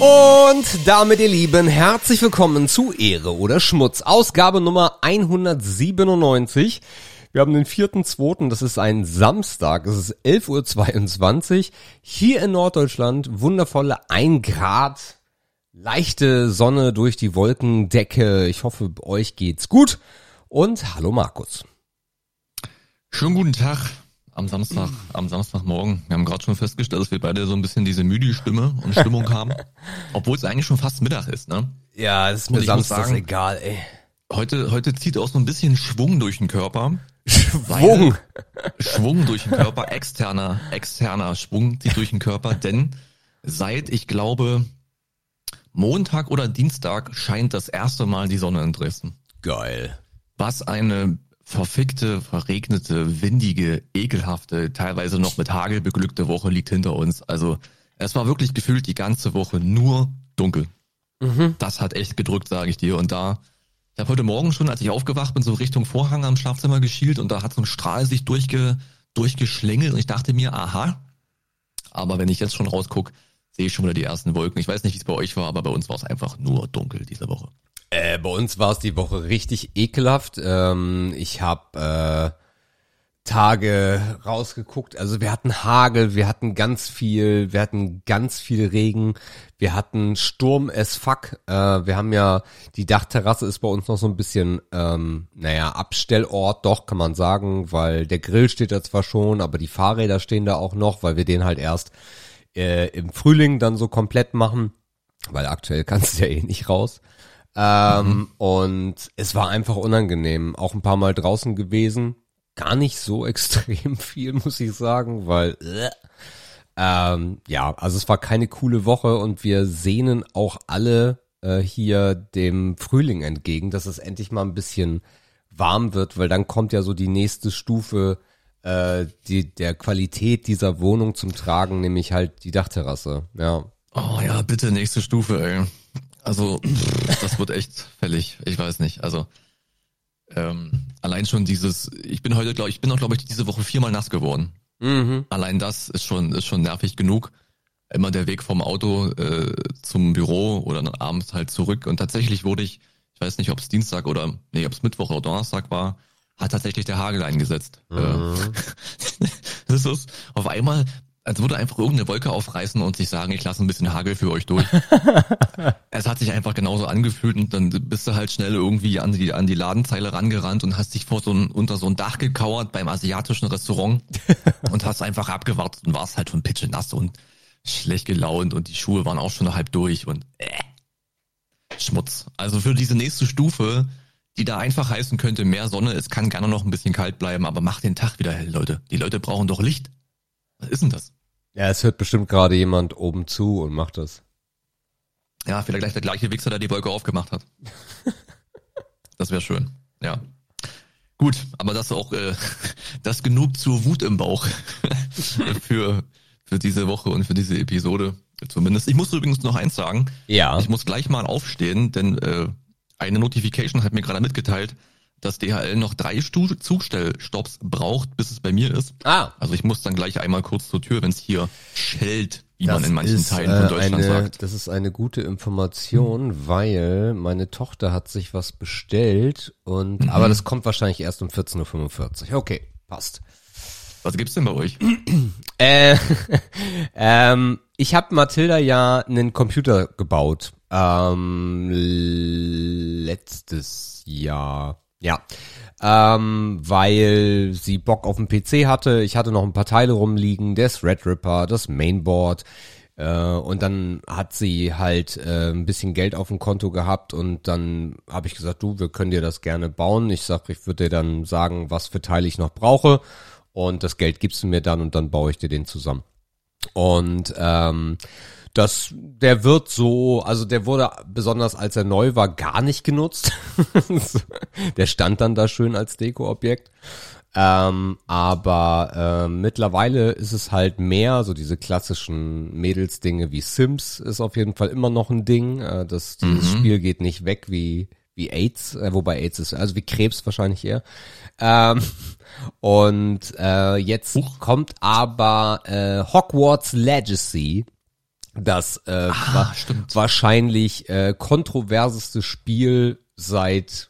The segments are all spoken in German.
Und damit, ihr Lieben, herzlich willkommen zu Ehre oder Schmutz, Ausgabe Nummer 197. Wir haben den 4.2., das ist ein Samstag, es ist 11.22 Uhr. Hier in Norddeutschland wundervolle 1 Grad, leichte Sonne durch die Wolkendecke. Ich hoffe, euch geht's gut. Und hallo Markus. Schönen guten Tag am Samstag, am Samstagmorgen. Wir haben gerade schon festgestellt, dass wir beide so ein bisschen diese müde Stimme und Stimmung haben, obwohl es eigentlich schon fast Mittag ist, ne? Ja, es ist mir Samstag egal, ey. Heute, heute zieht auch so ein bisschen Schwung durch den Körper. Schwung. Schwung durch den Körper, externer, externer Schwung zieht durch den Körper, denn seit, ich glaube, Montag oder Dienstag scheint das erste Mal die Sonne in Dresden. Geil. Was eine verfickte, verregnete, windige, ekelhafte, teilweise noch mit Hagel beglückte Woche liegt hinter uns. Also es war wirklich gefühlt die ganze Woche nur dunkel. Mhm. Das hat echt gedrückt, sage ich dir. Und da, ich habe heute Morgen schon, als ich aufgewacht bin, so Richtung Vorhang am Schlafzimmer geschielt und da hat so ein Strahl sich durchge, durchgeschlängelt und ich dachte mir, aha. Aber wenn ich jetzt schon rausguck, sehe ich schon wieder die ersten Wolken. Ich weiß nicht, wie es bei euch war, aber bei uns war es einfach nur dunkel diese Woche. Äh, bei uns war es die Woche richtig ekelhaft. Ähm, ich habe äh, Tage rausgeguckt. Also wir hatten Hagel, wir hatten ganz viel, wir hatten ganz viel Regen, wir hatten Sturm as fuck. Äh, wir haben ja, die Dachterrasse ist bei uns noch so ein bisschen, ähm, naja, Abstellort, doch, kann man sagen, weil der Grill steht da zwar schon, aber die Fahrräder stehen da auch noch, weil wir den halt erst äh, im Frühling dann so komplett machen, weil aktuell kannst du ja eh nicht raus. Ähm, mhm. Und es war einfach unangenehm. Auch ein paar Mal draußen gewesen. Gar nicht so extrem viel, muss ich sagen, weil äh, ähm, ja, also es war keine coole Woche und wir sehnen auch alle äh, hier dem Frühling entgegen, dass es endlich mal ein bisschen warm wird, weil dann kommt ja so die nächste Stufe äh, die, der Qualität dieser Wohnung zum Tragen, nämlich halt die Dachterrasse. Ja. Oh ja, bitte nächste Stufe, ey. Also, das wird echt fällig. Ich weiß nicht. Also, ähm, allein schon dieses, ich bin heute, glaube ich, bin auch, glaube ich, diese Woche viermal nass geworden. Mhm. Allein das ist schon, ist schon nervig genug. Immer der Weg vom Auto äh, zum Büro oder dann abends halt zurück. Und tatsächlich wurde ich, ich weiß nicht, ob es Dienstag oder, nee, ob es Mittwoch oder Donnerstag war, hat tatsächlich der Hagel eingesetzt. Mhm. Äh, das ist auf einmal als würde einfach irgendeine Wolke aufreißen und sich sagen, ich lasse ein bisschen Hagel für euch durch. es hat sich einfach genauso angefühlt und dann bist du halt schnell irgendwie an die, an die Ladenzeile rangerannt und hast dich vor so ein, unter so ein Dach gekauert beim asiatischen Restaurant und hast einfach abgewartet und warst halt von Pitche nass und schlecht gelaunt und die Schuhe waren auch schon halb durch und äh, Schmutz. Also für diese nächste Stufe, die da einfach heißen könnte, mehr Sonne, es kann gerne noch ein bisschen kalt bleiben, aber mach den Tag wieder hell, Leute. Die Leute brauchen doch Licht. Was ist denn das? Ja, es hört bestimmt gerade jemand oben zu und macht das. Ja, vielleicht gleich der gleiche Wichser, der die Wolke aufgemacht hat. das wäre schön. Ja. Gut, aber das auch äh, das genug zur Wut im Bauch für für diese Woche und für diese Episode zumindest. Ich muss übrigens noch eins sagen. Ja. Ich muss gleich mal aufstehen, denn äh, eine Notification hat mir gerade mitgeteilt, dass DHL noch drei Zugstellstopps braucht, bis es bei mir ist. Ah. Also ich muss dann gleich einmal kurz zur Tür, wenn es hier schellt, wie das man in manchen ist, Teilen von äh, Deutschland eine, sagt. Das ist eine gute Information, hm. weil meine Tochter hat sich was bestellt und, mhm. aber das kommt wahrscheinlich erst um 14.45 Uhr. Okay, passt. Was gibt's denn bei euch? äh, ähm, ich habe Mathilda ja einen Computer gebaut. Ähm, letztes Jahr. Ja, ähm, weil sie Bock auf den PC hatte. Ich hatte noch ein paar Teile rumliegen, der Threadripper, das Mainboard. Äh, und dann hat sie halt äh, ein bisschen Geld auf dem Konto gehabt und dann habe ich gesagt, du, wir können dir das gerne bauen. Ich sag, ich würde dir dann sagen, was für Teile ich noch brauche und das Geld gibst du mir dann und dann baue ich dir den zusammen. Und ähm, das, der wird so, also der wurde besonders als er neu war gar nicht genutzt. der stand dann da schön als Dekoobjekt. Ähm, aber äh, mittlerweile ist es halt mehr, so diese klassischen Mädelsdinge wie Sims ist auf jeden Fall immer noch ein Ding. Äh, das dieses mhm. Spiel geht nicht weg wie wie AIDS, äh, wobei AIDS ist, also wie Krebs wahrscheinlich eher. Ähm, und äh, jetzt Huch. kommt aber äh, Hogwarts Legacy das äh, Ah, wa stimmt. wahrscheinlich äh, kontroverseste Spiel seit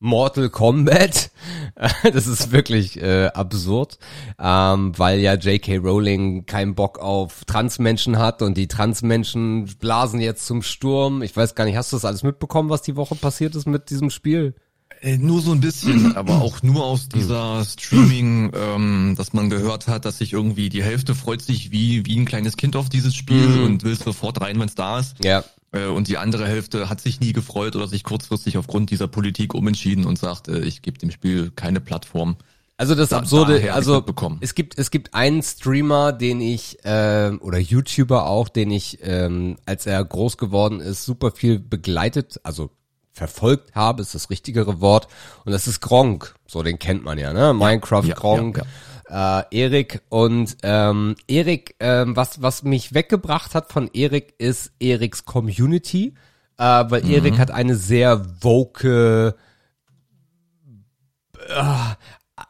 Mortal Kombat. das ist wirklich äh, absurd, ähm, weil ja J.K. Rowling keinen Bock auf Transmenschen hat und die Transmenschen blasen jetzt zum Sturm. Ich weiß gar nicht, hast du das alles mitbekommen, was die Woche passiert ist mit diesem Spiel? Äh, nur so ein bisschen, aber auch nur aus dieser Streaming, ähm, dass man gehört hat, dass sich irgendwie die Hälfte freut sich wie, wie ein kleines Kind auf dieses Spiel Mhm. und will sofort rein, wenn es da ist. Ja. Äh, Und die andere Hälfte hat sich nie gefreut oder sich kurzfristig aufgrund dieser Politik umentschieden und sagt, äh, ich gebe dem Spiel keine Plattform. Also das Da- Absurde, also es gibt es gibt einen Streamer, den ich ähm, oder YouTuber auch, den ich ähm, als er groß geworden ist super viel begleitet, also verfolgt habe, ist das richtigere Wort. Und das ist Gronk, so den kennt man ja, ne? Minecraft ja, Gronk. Äh, Erik und ähm, Erik, ähm, was was mich weggebracht hat von Erik ist Eriks Community, äh, weil Erik hat eine sehr woke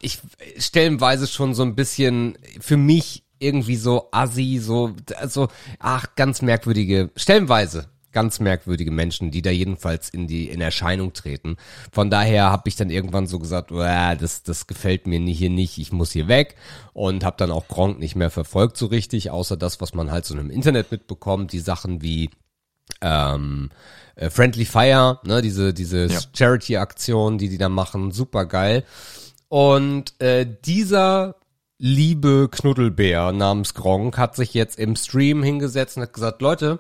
ich stellenweise schon so ein bisschen für mich irgendwie so assi, so, also, ach, ganz merkwürdige, stellenweise ganz merkwürdige Menschen, die da jedenfalls in die, in Erscheinung treten. Von daher habe ich dann irgendwann so gesagt, "Uah, das, das gefällt mir hier nicht, ich muss hier weg und habe dann auch Gronk nicht mehr verfolgt so richtig, außer das, was man halt so im Internet mitbekommt, die Sachen wie, ähm, äh, Friendly Fire, ne, diese, diese Ja. Charity-Aktion, die die da machen, super geil. Und äh, dieser liebe Knuddelbär namens Gronk hat sich jetzt im Stream hingesetzt und hat gesagt, Leute,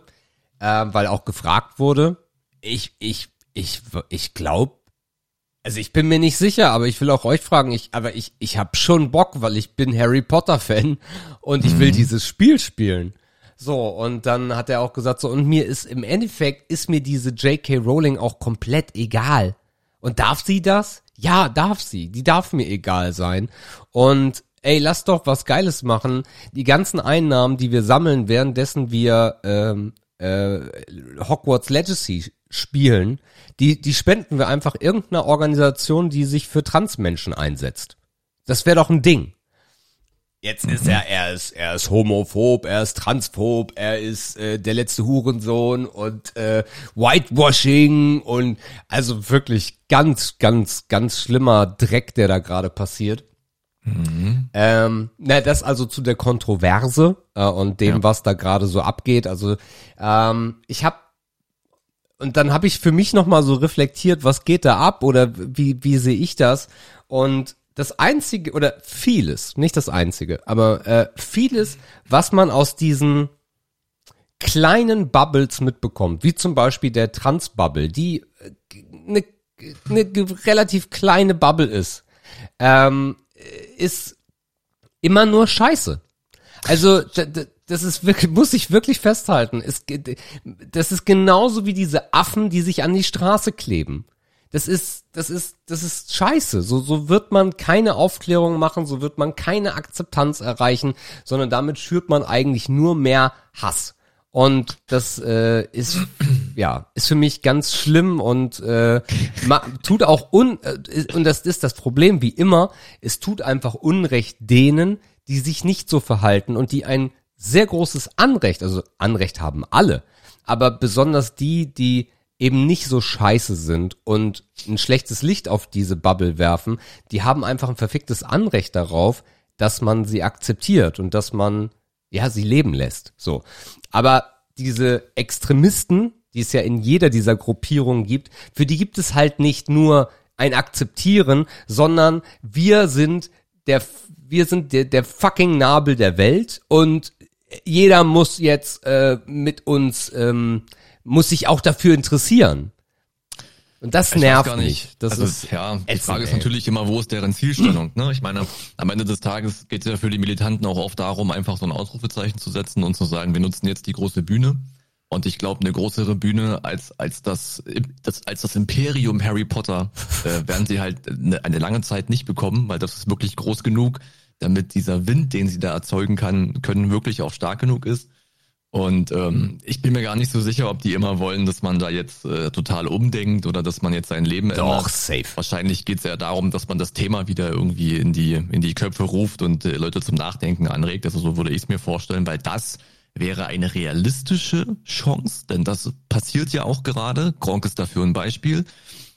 äh, weil auch gefragt wurde, ich, ich, ich, ich glaube, also ich bin mir nicht sicher, aber ich will auch euch fragen, ich, aber ich, ich habe schon Bock, weil ich bin Harry Potter Fan und ich will dieses Spiel spielen. So, und dann hat er auch gesagt, so, und mir ist im Endeffekt, ist mir diese J.K. Rowling auch komplett egal. Und darf sie das? Ja, darf sie. Die darf mir egal sein. Und ey, lass doch was Geiles machen. Die ganzen Einnahmen, die wir sammeln, währenddessen wir ähm, äh, Hogwarts Legacy spielen, die, die spenden wir einfach irgendeiner Organisation, die sich für Transmenschen einsetzt. Das wäre doch ein Ding. Jetzt ist er, er ist, er ist homophob, er ist transphob, er ist äh, der letzte Hurensohn und äh, Whitewashing und also wirklich ganz, ganz, ganz schlimmer Dreck, der da gerade passiert. Ähm, na, das also zu der Kontroverse äh, und dem, Ja. was da gerade so abgeht. Also ähm, ich habe und dann habe ich für mich noch mal so reflektiert, was geht da ab oder wie wie sehe ich das? Und das einzige oder vieles, nicht das einzige, aber äh, vieles, was man aus diesen kleinen Bubbles mitbekommt, wie zum Beispiel der Trans-Bubble, die eine ne relativ kleine Bubble ist, ähm, ist immer nur Scheiße. Also das ist wirklich, muss ich wirklich festhalten. Es, das ist genauso wie diese Affen, die sich an die Straße kleben. Das ist, das ist, das ist scheiße. So, so wird man keine Aufklärung machen, so wird man keine Akzeptanz erreichen, sondern damit schürt man eigentlich nur mehr Hass. Und das äh, ist ja ist für mich ganz schlimm und äh, tut auch un äh, und das ist das Problem wie immer. Es tut einfach Unrecht denen, die sich nicht so verhalten und die ein sehr großes Anrecht, also Anrecht haben alle, aber besonders die, die eben nicht so scheiße sind und ein schlechtes Licht auf diese Bubble werfen, die haben einfach ein verficktes Anrecht darauf, dass man sie akzeptiert und dass man ja sie leben lässt. So, aber diese Extremisten, die es ja in jeder dieser Gruppierungen gibt, für die gibt es halt nicht nur ein Akzeptieren, sondern wir sind der wir sind der, der fucking Nabel der Welt und jeder muss jetzt äh, mit uns ähm, muss sich auch dafür interessieren. Und das Ich nervt gar mich. nicht. Das also, ist ja, die Frage ist ey. natürlich immer, wo ist deren Zielstellung? Ne? Ich meine, am Ende des Tages geht es ja für die Militanten auch oft darum, einfach so ein Ausrufezeichen zu setzen und zu sagen, wir nutzen jetzt die große Bühne. Und ich glaube, eine größere Bühne als als das, das als das Imperium Harry Potter äh, werden sie halt eine, eine lange Zeit nicht bekommen, weil das ist wirklich groß genug, damit dieser Wind, den sie da erzeugen kann, können wirklich auch stark genug ist. Und ähm, ich bin mir gar nicht so sicher, ob die immer wollen, dass man da jetzt äh, total umdenkt oder dass man jetzt sein Leben doch ändert. safe. Wahrscheinlich geht es ja darum, dass man das Thema wieder irgendwie in die in die Köpfe ruft und äh, Leute zum Nachdenken anregt. Also so würde ich es mir vorstellen, weil das wäre eine realistische Chance, denn das passiert ja auch gerade. Gronk ist dafür ein Beispiel.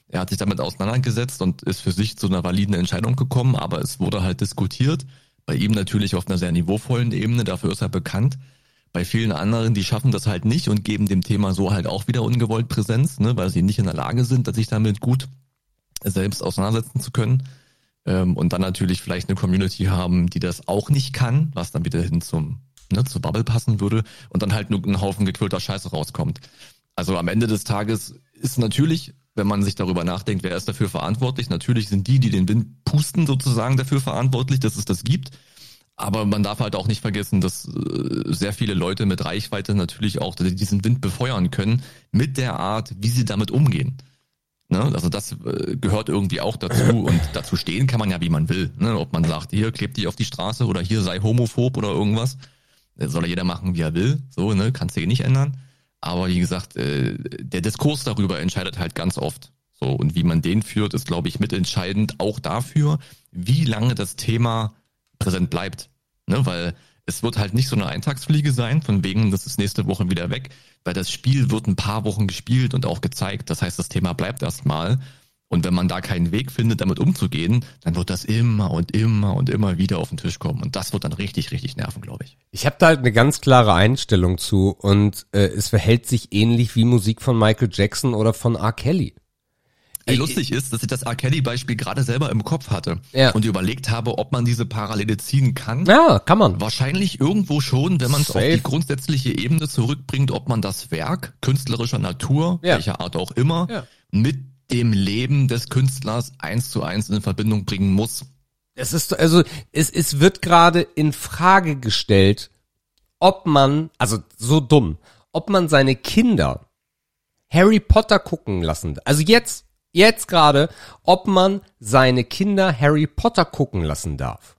Er hat sich damit auseinandergesetzt und ist für sich zu einer validen Entscheidung gekommen, aber es wurde halt diskutiert. Bei ihm natürlich auf einer sehr niveauvollen Ebene, dafür ist er bekannt. Bei vielen anderen, die schaffen das halt nicht und geben dem Thema so halt auch wieder ungewollt Präsenz, ne, weil sie nicht in der Lage sind, sich damit gut selbst auseinandersetzen zu können. Ähm, und dann natürlich vielleicht eine Community haben, die das auch nicht kann, was dann wieder hin zum ne, zur Bubble passen würde und dann halt nur ein Haufen gequillter Scheiße rauskommt. Also am Ende des Tages ist natürlich, wenn man sich darüber nachdenkt, wer ist dafür verantwortlich, natürlich sind die, die den Wind pusten, sozusagen dafür verantwortlich, dass es das gibt. Aber man darf halt auch nicht vergessen, dass äh, sehr viele Leute mit Reichweite natürlich auch diesen Wind befeuern können mit der Art, wie sie damit umgehen. Ne? Also das äh, gehört irgendwie auch dazu und dazu stehen kann man ja, wie man will. Ne? Ob man sagt, hier klebt dich auf die Straße oder hier sei homophob oder irgendwas. Soll ja jeder machen, wie er will. So, ne, kannst du nicht ändern. Aber wie gesagt, äh, der Diskurs darüber entscheidet halt ganz oft. So, und wie man den führt, ist, glaube ich, mitentscheidend auch dafür, wie lange das Thema präsent bleibt. Ne, weil es wird halt nicht so eine Eintagsfliege sein, von wegen, das ist nächste Woche wieder weg, weil das Spiel wird ein paar Wochen gespielt und auch gezeigt. Das heißt, das Thema bleibt erstmal. Und wenn man da keinen Weg findet, damit umzugehen, dann wird das immer und immer und immer wieder auf den Tisch kommen. Und das wird dann richtig, richtig nerven, glaube ich. Ich habe da halt eine ganz klare Einstellung zu und äh, es verhält sich ähnlich wie Musik von Michael Jackson oder von R. Kelly. Ey, lustig ist, dass ich das R. Kelly-Beispiel gerade selber im Kopf hatte Ja. und überlegt habe, ob man diese Parallele ziehen kann. Ja, kann man. Wahrscheinlich irgendwo schon, wenn man es auf die grundsätzliche Ebene zurückbringt, ob man das Werk künstlerischer Natur, Ja. welcher Art auch immer, Ja. mit dem Leben des Künstlers eins zu eins in Verbindung bringen muss. Es ist also es es wird gerade in Frage gestellt, ob man also so dumm, ob man seine Kinder Harry Potter gucken lassen. Also jetzt jetzt gerade, ob man seine Kinder Harry Potter gucken lassen darf.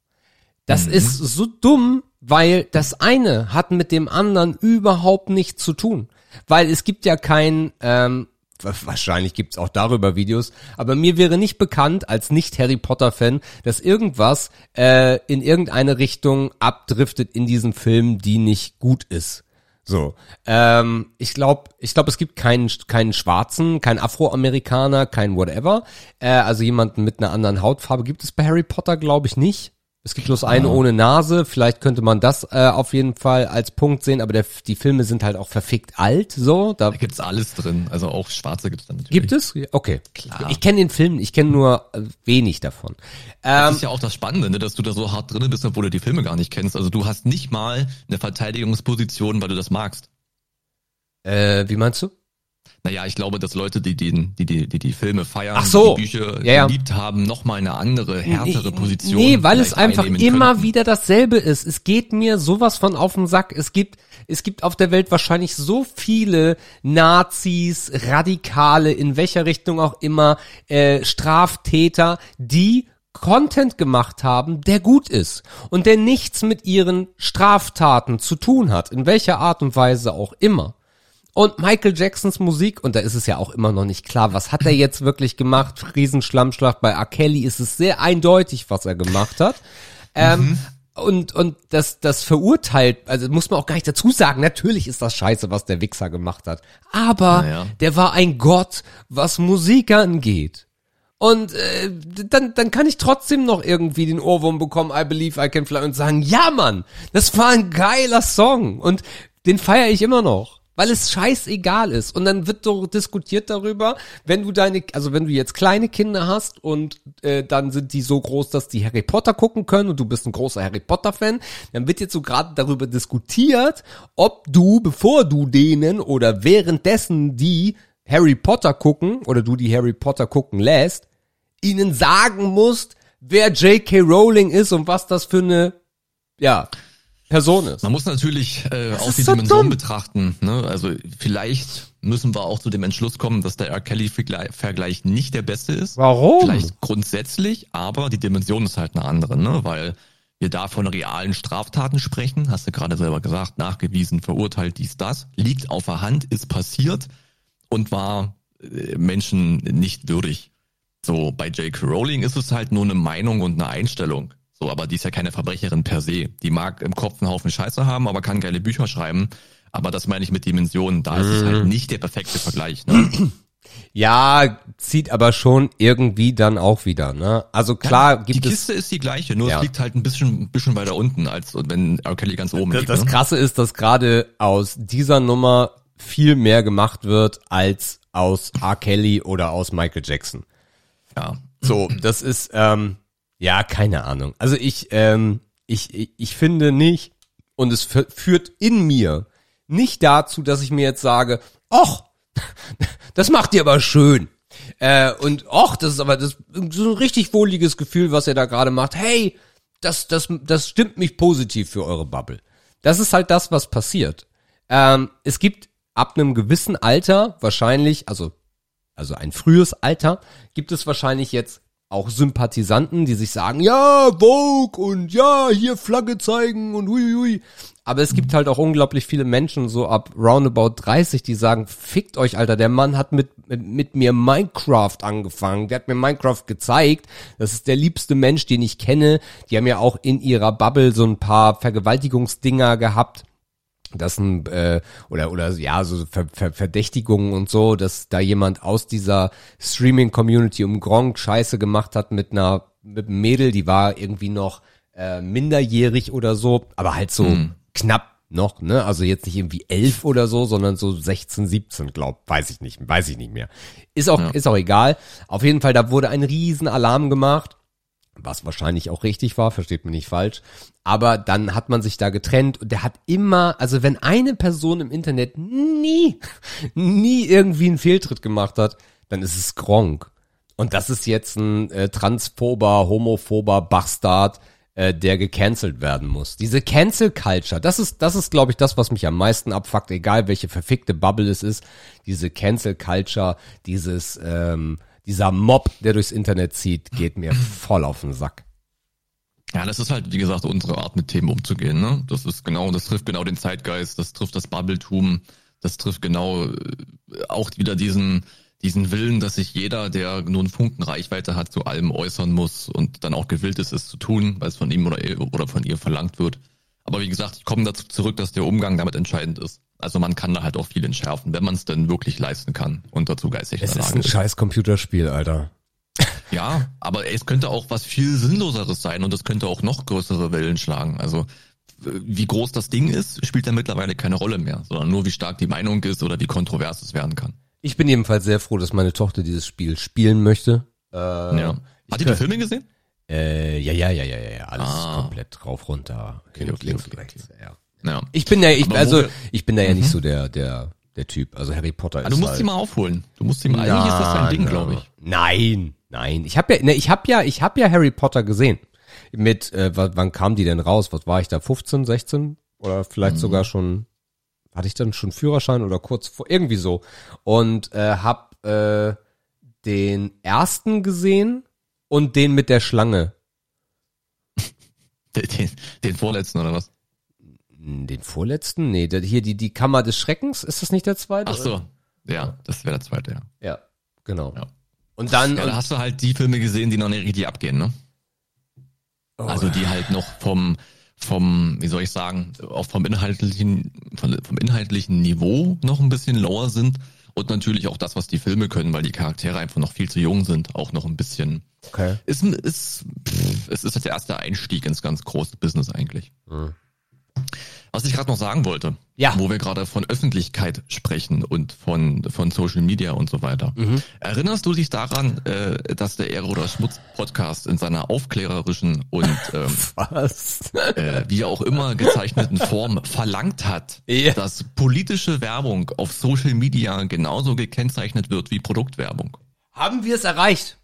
Das ist so dumm, weil das eine hat mit dem anderen überhaupt nichts zu tun. Weil es gibt ja kein, ähm, wa- wahrscheinlich gibt's auch darüber Videos, aber mir wäre nicht bekannt als nicht-Harry Potter-Fan, dass irgendwas äh, in irgendeine Richtung abdriftet in diesem Film, die nicht gut ist. So, ähm, ich glaube, ich glaube, es gibt keinen keinen Schwarzen, keinen Afroamerikaner, keinen whatever. Äh, also jemanden mit einer anderen Hautfarbe gibt es bei Harry Potter, glaube ich, nicht. Es gibt bloß einen ohne Nase. Vielleicht könnte man das äh, auf jeden Fall als Punkt sehen, aber der, die Filme sind halt auch verfickt alt. So, da Da gibt's alles drin, also auch Schwarze gibt's da natürlich. gibt es. Okay, Klar. Ich kenne den Film, ich kenne nur äh, wenig davon. Das Ähm, ist ja auch das Spannende, ne, dass du da so hart drin bist, obwohl du die Filme gar nicht kennst. Also du hast nicht mal eine Verteidigungsposition, weil du das magst. äh, wie meinst du? Naja, ich glaube, dass Leute, die die, die, die, die, die Filme feiern, so. die Bücher Ja, ja. geliebt haben, nochmal eine andere, härtere Position. Nee, weil es einfach immer wieder dasselbe ist. Es geht mir sowas von auf den Sack. Es gibt, es gibt auf der Welt wahrscheinlich so viele Nazis, Radikale, in welcher Richtung auch immer, äh, Straftäter, die Content gemacht haben, der gut ist und der nichts mit ihren Straftaten zu tun hat, in welcher Art und Weise auch immer. Und Michael Jacksons Musik, und da ist es ja auch immer noch nicht klar, was hat er jetzt wirklich gemacht? Riesenschlammschlacht bei R. Kelly ist es sehr eindeutig, was er gemacht hat. Ähm, und, und das, das verurteilt, also muss man auch gar nicht dazu sagen, natürlich ist das scheiße, was der Wichser gemacht hat. Aber Naja. der war ein Gott, was Musik angeht. Und äh, dann, dann kann ich trotzdem noch irgendwie den Ohrwurm bekommen, I Believe I Can Fly und sagen, ja Mann, das war ein geiler Song und den feiere ich immer noch, weil es scheißegal ist. Und dann wird so diskutiert darüber, wenn du deine, also wenn du jetzt kleine Kinder hast und äh, dann sind die so groß, dass die Harry Potter gucken können und du bist ein großer Harry Potter Fan, dann wird jetzt so gerade darüber diskutiert, ob du, bevor du denen oder währenddessen die Harry Potter gucken oder du die Harry Potter gucken lässt, ihnen sagen musst, wer J.K. Rowling ist und was das für eine, ja, Person ist. Man muss natürlich äh, auch die so Dimension dumm. betrachten. Ne? Also vielleicht müssen wir auch zu dem Entschluss kommen, dass der R. Kelly-Vergleich nicht der beste ist. Warum? Vielleicht grundsätzlich, aber die Dimension ist halt eine andere, ne? weil wir da von realen Straftaten sprechen, hast du gerade selber gesagt, nachgewiesen, verurteilt, dies, das, liegt auf der Hand, ist passiert und war äh, Menschen nicht würdig. So, bei J.K. Rowling ist es halt nur eine Meinung und eine Einstellung. So, aber die ist ja keine Verbrecherin per se. Die mag im Kopf einen Haufen Scheiße haben, aber kann geile Bücher schreiben. Aber das meine ich mit Dimensionen. Da ist es halt Mhm. nicht der perfekte Vergleich. Ne? Ja, zieht aber schon irgendwie dann auch wieder, ne? Also klar die gibt es Kiste ist die gleiche, nur Ja. es liegt halt ein bisschen, ein bisschen weiter unten, als wenn R. Kelly ganz oben Das, liegt. das ne? Krasse ist, dass gerade aus dieser Nummer viel mehr gemacht wird als aus R. Kelly oder aus Michael Jackson. Ja. So, das ist, ähm, ja, keine Ahnung. Also ich, ähm, ich, ich, ich finde nicht, und es fü- führt in mir nicht dazu, dass ich mir jetzt sage, ach, das macht ihr aber schön. Äh, und ach, das ist aber das so ein richtig wohliges Gefühl, was ihr da gerade macht. Hey, das, das, das stimmt mich positiv für eure Bubble. Das ist halt das, was passiert. Ähm, es gibt ab einem gewissen Alter wahrscheinlich, also also ein frühes Alter, gibt es wahrscheinlich jetzt auch Sympathisanten, die sich sagen, ja, Vogue und ja, hier Flagge zeigen und hui, hui. Aber es gibt halt auch unglaublich viele Menschen, so ab roundabout 30, die sagen, fickt euch, Alter, der Mann hat mit, mit, mit mir Minecraft angefangen, der hat mir Minecraft gezeigt, das ist der liebste Mensch, den ich kenne. Die haben ja auch in ihrer Bubble so ein paar Vergewaltigungsdinger gehabt dass ein äh, oder oder ja so Ver Ver Verdächtigungen und so, dass da jemand aus dieser Streaming Community um Gronk Scheiße gemacht hat mit einer mit einem Mädel, die war irgendwie noch äh, minderjährig oder so, aber halt so knapp noch, ne? Also jetzt nicht irgendwie elf oder so, sondern so 16, 17, glaub, weiß ich nicht, weiß ich nicht mehr. Ist auch Ja. ist auch egal. Auf jeden Fall, da wurde ein riesen Alarm gemacht was wahrscheinlich auch richtig war, versteht mich nicht falsch. Aber dann hat man sich da getrennt und der hat immer, also wenn eine Person im Internet nie, nie irgendwie einen Fehltritt gemacht hat, dann ist es Gronk. Und das ist jetzt ein äh, transphober, homophober Bastard, äh, der gecancelt werden muss. Diese Cancel Culture, das ist, das ist, glaube ich, das, was mich am meisten abfuckt, egal welche verfickte Bubble es ist. Diese Cancel Culture, dieses, ähm, dieser Mob, der durchs Internet zieht, geht mir voll auf den Sack. Ja, das ist halt, wie gesagt, unsere Art mit Themen umzugehen. Ne? Das ist genau, das trifft genau den Zeitgeist, das trifft das Bubbletum, das trifft genau äh, auch wieder diesen, diesen Willen, dass sich jeder, der nur einen Funken Reichweite hat, zu allem äußern muss und dann auch gewillt ist, es zu tun, weil es von ihm oder, oder von ihr verlangt wird. Aber wie gesagt, ich komme dazu zurück, dass der Umgang damit entscheidend ist. Also man kann da halt auch viel entschärfen, wenn man es denn wirklich leisten kann und dazu geistig in Es ist ein scheiß Computerspiel, Alter. ja, aber es könnte auch was viel Sinnloseres sein und es könnte auch noch größere Wellen schlagen. Also wie groß das Ding ist, spielt ja mittlerweile keine Rolle mehr, sondern nur wie stark die Meinung ist oder wie kontrovers es werden kann. Ich bin jedenfalls sehr froh, dass meine Tochter dieses Spiel spielen möchte. Äh, Ja. Hat die die Filme gesehen? Äh, ja, ja, ja, ja, ja, ja, alles Ah. komplett rauf, runter, und okay, links okay, rechts. Ja. Ja. Ich bin ja, ich, Aber also, ich bin da ja nicht so der, der, der Typ. Also Harry Potter Ah, ist du musst halt, sie mal aufholen. Du musst sie mal. Eigentlich ist das dein Ding, glaube ich. Nein, nein. Ich habe ja, ne, ich habe ja, ich habe ja Harry Potter gesehen. Mit, äh, wa- wann kam die denn raus? Was war ich da? 15, 16? Oder vielleicht Mhm. sogar schon, hatte ich dann schon Führerschein oder kurz vor, irgendwie so. Und äh, hab äh, den ersten gesehen und den mit der Schlange. Den, den, den vorletzten oder was? Den vorletzten? Nee, der, hier die, die Kammer des Schreckens, ist das nicht der zweite? Ach so. Ja, das wäre der zweite, ja. Ja, genau. Ja. Und dann, Ja, da hast du halt die Filme gesehen, die noch nicht richtig abgehen, ne? oh, Also die halt noch vom, vom, wie soll ich sagen, auch vom inhaltlichen, vom, vom inhaltlichen Niveau noch ein bisschen lower sind und natürlich auch das, was die Filme können, weil die Charaktere einfach noch viel zu jung sind, auch noch ein bisschen. okay. Ist, ist, pff, es ist halt der erste Einstieg ins ganz große Business eigentlich. Hm. Was ich gerade noch sagen wollte, Ja. wo wir gerade von Öffentlichkeit sprechen und von, von Social Media und so weiter. Mhm. Erinnerst du dich daran, äh, dass der Ehre oder Schmutz Podcast in seiner aufklärerischen und ähm, Was? äh, wie auch immer gezeichneten Form verlangt hat, Ja. dass politische Werbung auf Social Media genauso gekennzeichnet wird wie Produktwerbung. Haben wir es erreicht?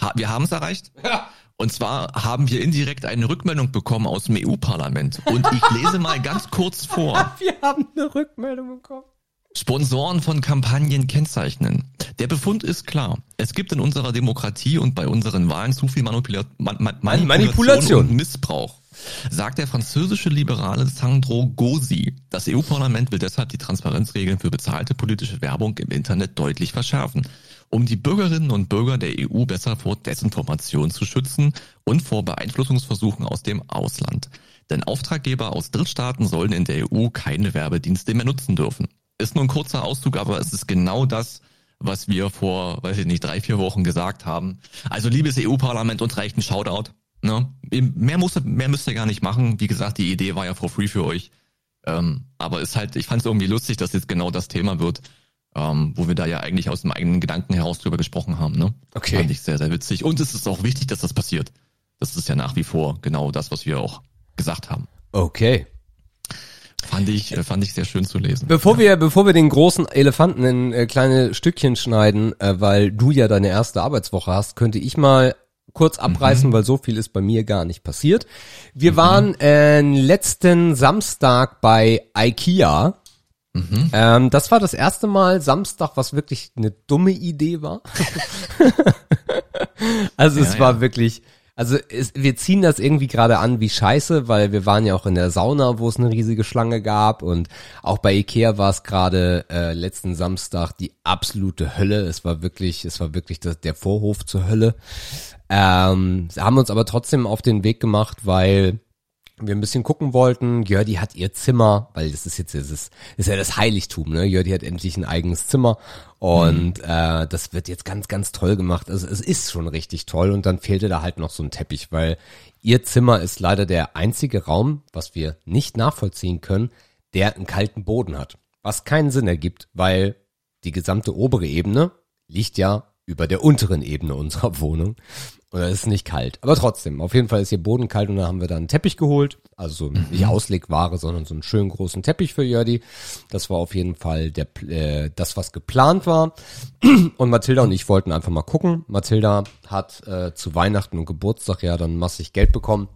Ha wir haben es erreicht. Ja. Und zwar haben wir indirekt eine Rückmeldung bekommen aus dem EU-Parlament. Und ich lese mal ganz kurz vor. Wir haben eine Rückmeldung bekommen. Sponsoren von Kampagnen kennzeichnen. Der Befund ist klar. Es gibt in unserer Demokratie und bei unseren Wahlen zu viel Manipula Man Man Manipulation, Manipulation. und Missbrauch. Sagt der französische Liberale Sandro Gosi. Das EU-Parlament will deshalb die Transparenzregeln für bezahlte politische Werbung im Internet deutlich verschärfen. Um die Bürgerinnen und Bürger der EU besser vor Desinformation zu schützen und vor Beeinflussungsversuchen aus dem Ausland. Denn Auftraggeber aus Drittstaaten sollen in der EU keine Werbedienste mehr nutzen dürfen. Ist nur ein kurzer Auszug, aber es ist genau das, was wir vor, weiß ich nicht, drei, vier Wochen gesagt haben. Also liebes EU-Parlament, uns reicht ein Shoutout. Ne? Mehr, muss, mehr müsst ihr gar nicht machen. Wie gesagt, die Idee war ja for free für euch. Ähm, aber ist halt, ich fand es irgendwie lustig, dass jetzt genau das Thema wird ähm, wo wir da ja eigentlich aus dem eigenen Gedanken heraus drüber gesprochen haben. Ne? Okay. Fand ich sehr, sehr witzig. Und es ist auch wichtig, dass das passiert. Das ist ja nach wie vor genau das, was wir auch gesagt haben. Okay. Fand ich, äh, fand ich sehr schön zu lesen. Bevor wir, bevor wir den großen Elefanten in äh, kleine Stückchen schneiden, äh, weil du ja deine erste Arbeitswoche hast, könnte ich mal kurz abreißen, mhm. weil so viel ist bei mir gar nicht passiert. Wir mhm. waren äh, letzten Samstag bei IKEA Mhm. Ähm, das war das erste Mal Samstag, was wirklich eine dumme Idee war. also ja, es war wirklich, also es, wir ziehen das irgendwie gerade an wie Scheiße, weil wir waren ja auch in der Sauna, wo es eine riesige Schlange gab und auch bei Ikea war es gerade äh, letzten Samstag die absolute Hölle. Es war wirklich, es war wirklich das, der Vorhof zur Hölle. Ähm, haben uns aber trotzdem auf den Weg gemacht, weil wir ein bisschen gucken wollten. Jördi hat ihr Zimmer, weil das ist jetzt das ist, ist ja das Heiligtum, ne? Jördi hat endlich ein eigenes Zimmer und mhm. äh, das wird jetzt ganz, ganz toll gemacht. Also es ist schon richtig toll und dann fehlte da halt noch so ein Teppich, weil ihr Zimmer ist leider der einzige Raum, was wir nicht nachvollziehen können, der einen kalten Boden hat. Was keinen Sinn ergibt, weil die gesamte obere Ebene liegt ja über der unteren Ebene unserer Wohnung. Oder ist nicht kalt. Aber trotzdem, auf jeden Fall ist hier Boden kalt und da haben wir dann einen Teppich geholt. Also so mhm. nicht Auslegware, sondern so einen schönen großen Teppich für Jördi. Das war auf jeden Fall der, äh, das, was geplant war. Und Mathilda und ich wollten einfach mal gucken. Mathilda hat äh, zu Weihnachten und Geburtstag ja dann massig Geld bekommen.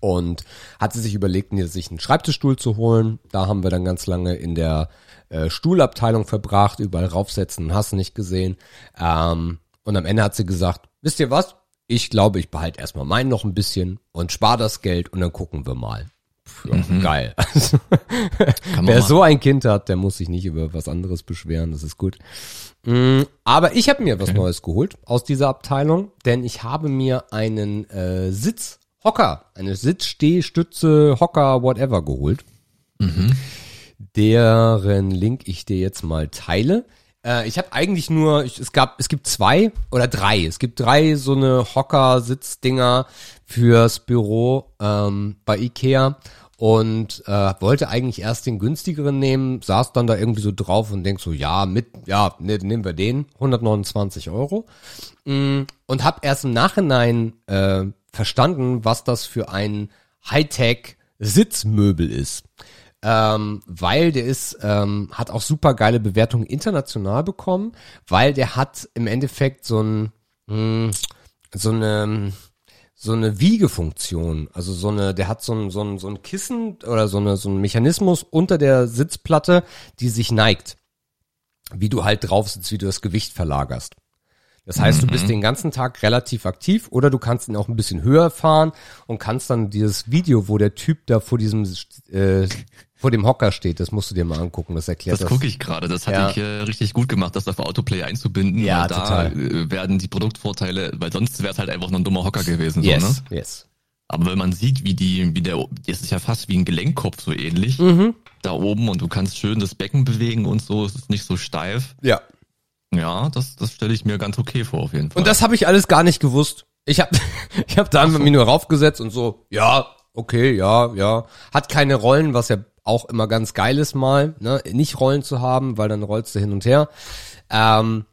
Und hat sie sich überlegt, sich einen Schreibtischstuhl zu holen. Da haben wir dann ganz lange in der äh, Stuhlabteilung verbracht, überall raufsetzen, hast du nicht gesehen. Ähm, und am Ende hat sie gesagt, wisst ihr was? Ich glaube, ich behalte erstmal meinen noch ein bisschen und spare das Geld und dann gucken wir mal. Ja, mhm. Geil. Also, wer machen. so ein Kind hat, der muss sich nicht über was anderes beschweren, das ist gut. Mm, aber ich habe mir was Neues geholt aus dieser Abteilung, denn ich habe mir einen äh, Sitzhocker, eine Sitzstehstütze, Hocker, whatever geholt. Mhm. Deren Link ich dir jetzt mal teile. Äh, ich habe eigentlich nur, ich, es gab, es gibt zwei oder drei. Es gibt drei so eine Hocker-Sitzdinger fürs Büro ähm, bei Ikea und äh, wollte eigentlich erst den günstigeren nehmen, saß dann da irgendwie so drauf und denk so, ja, mit, ja, ne, nehmen wir den, 129 Euro. Mm, und habe erst im Nachhinein äh, verstanden, was das für ein Hightech Sitzmöbel ist ähm, weil der ist, ähm, hat auch super geile Bewertungen international bekommen, weil der hat im Endeffekt so ein, mh, hm, so eine, so eine Wiegefunktion, also so eine, der hat so ein, so ein, so ein Kissen oder so eine, so ein Mechanismus unter der Sitzplatte, die sich neigt. Wie du halt drauf sitzt, wie du das Gewicht verlagerst. Das heißt, du bist mhm. den ganzen Tag relativ aktiv oder du kannst ihn auch ein bisschen höher fahren und kannst dann dieses Video, wo der Typ da vor diesem äh, vor dem Hocker steht, das musst du dir mal angucken, das erklärt das. Das gucke ich gerade, das hatte ja. ich äh, richtig gut gemacht, das auf Autoplay einzubinden, ja, weil da total. Äh, werden die Produktvorteile, weil sonst wäre es halt einfach nur ein dummer Hocker gewesen. Yes, so, ne? yes. Aber wenn man sieht, wie die, wie der, das ist ja fast wie ein Gelenkkopf so ähnlich, mhm. da oben und du kannst schön das Becken bewegen und so, es ist nicht so steif. Ja. Ja, das, das stelle ich mir ganz okay vor auf jeden Fall. Und das habe ich alles gar nicht gewusst. Ich habe ich hab da einfach so. mir nur raufgesetzt und so, ja, okay, ja, ja. Hat keine Rollen, was ja auch immer ganz geil ist mal, ne? nicht Rollen zu haben, weil dann rollst du hin und her. Ähm,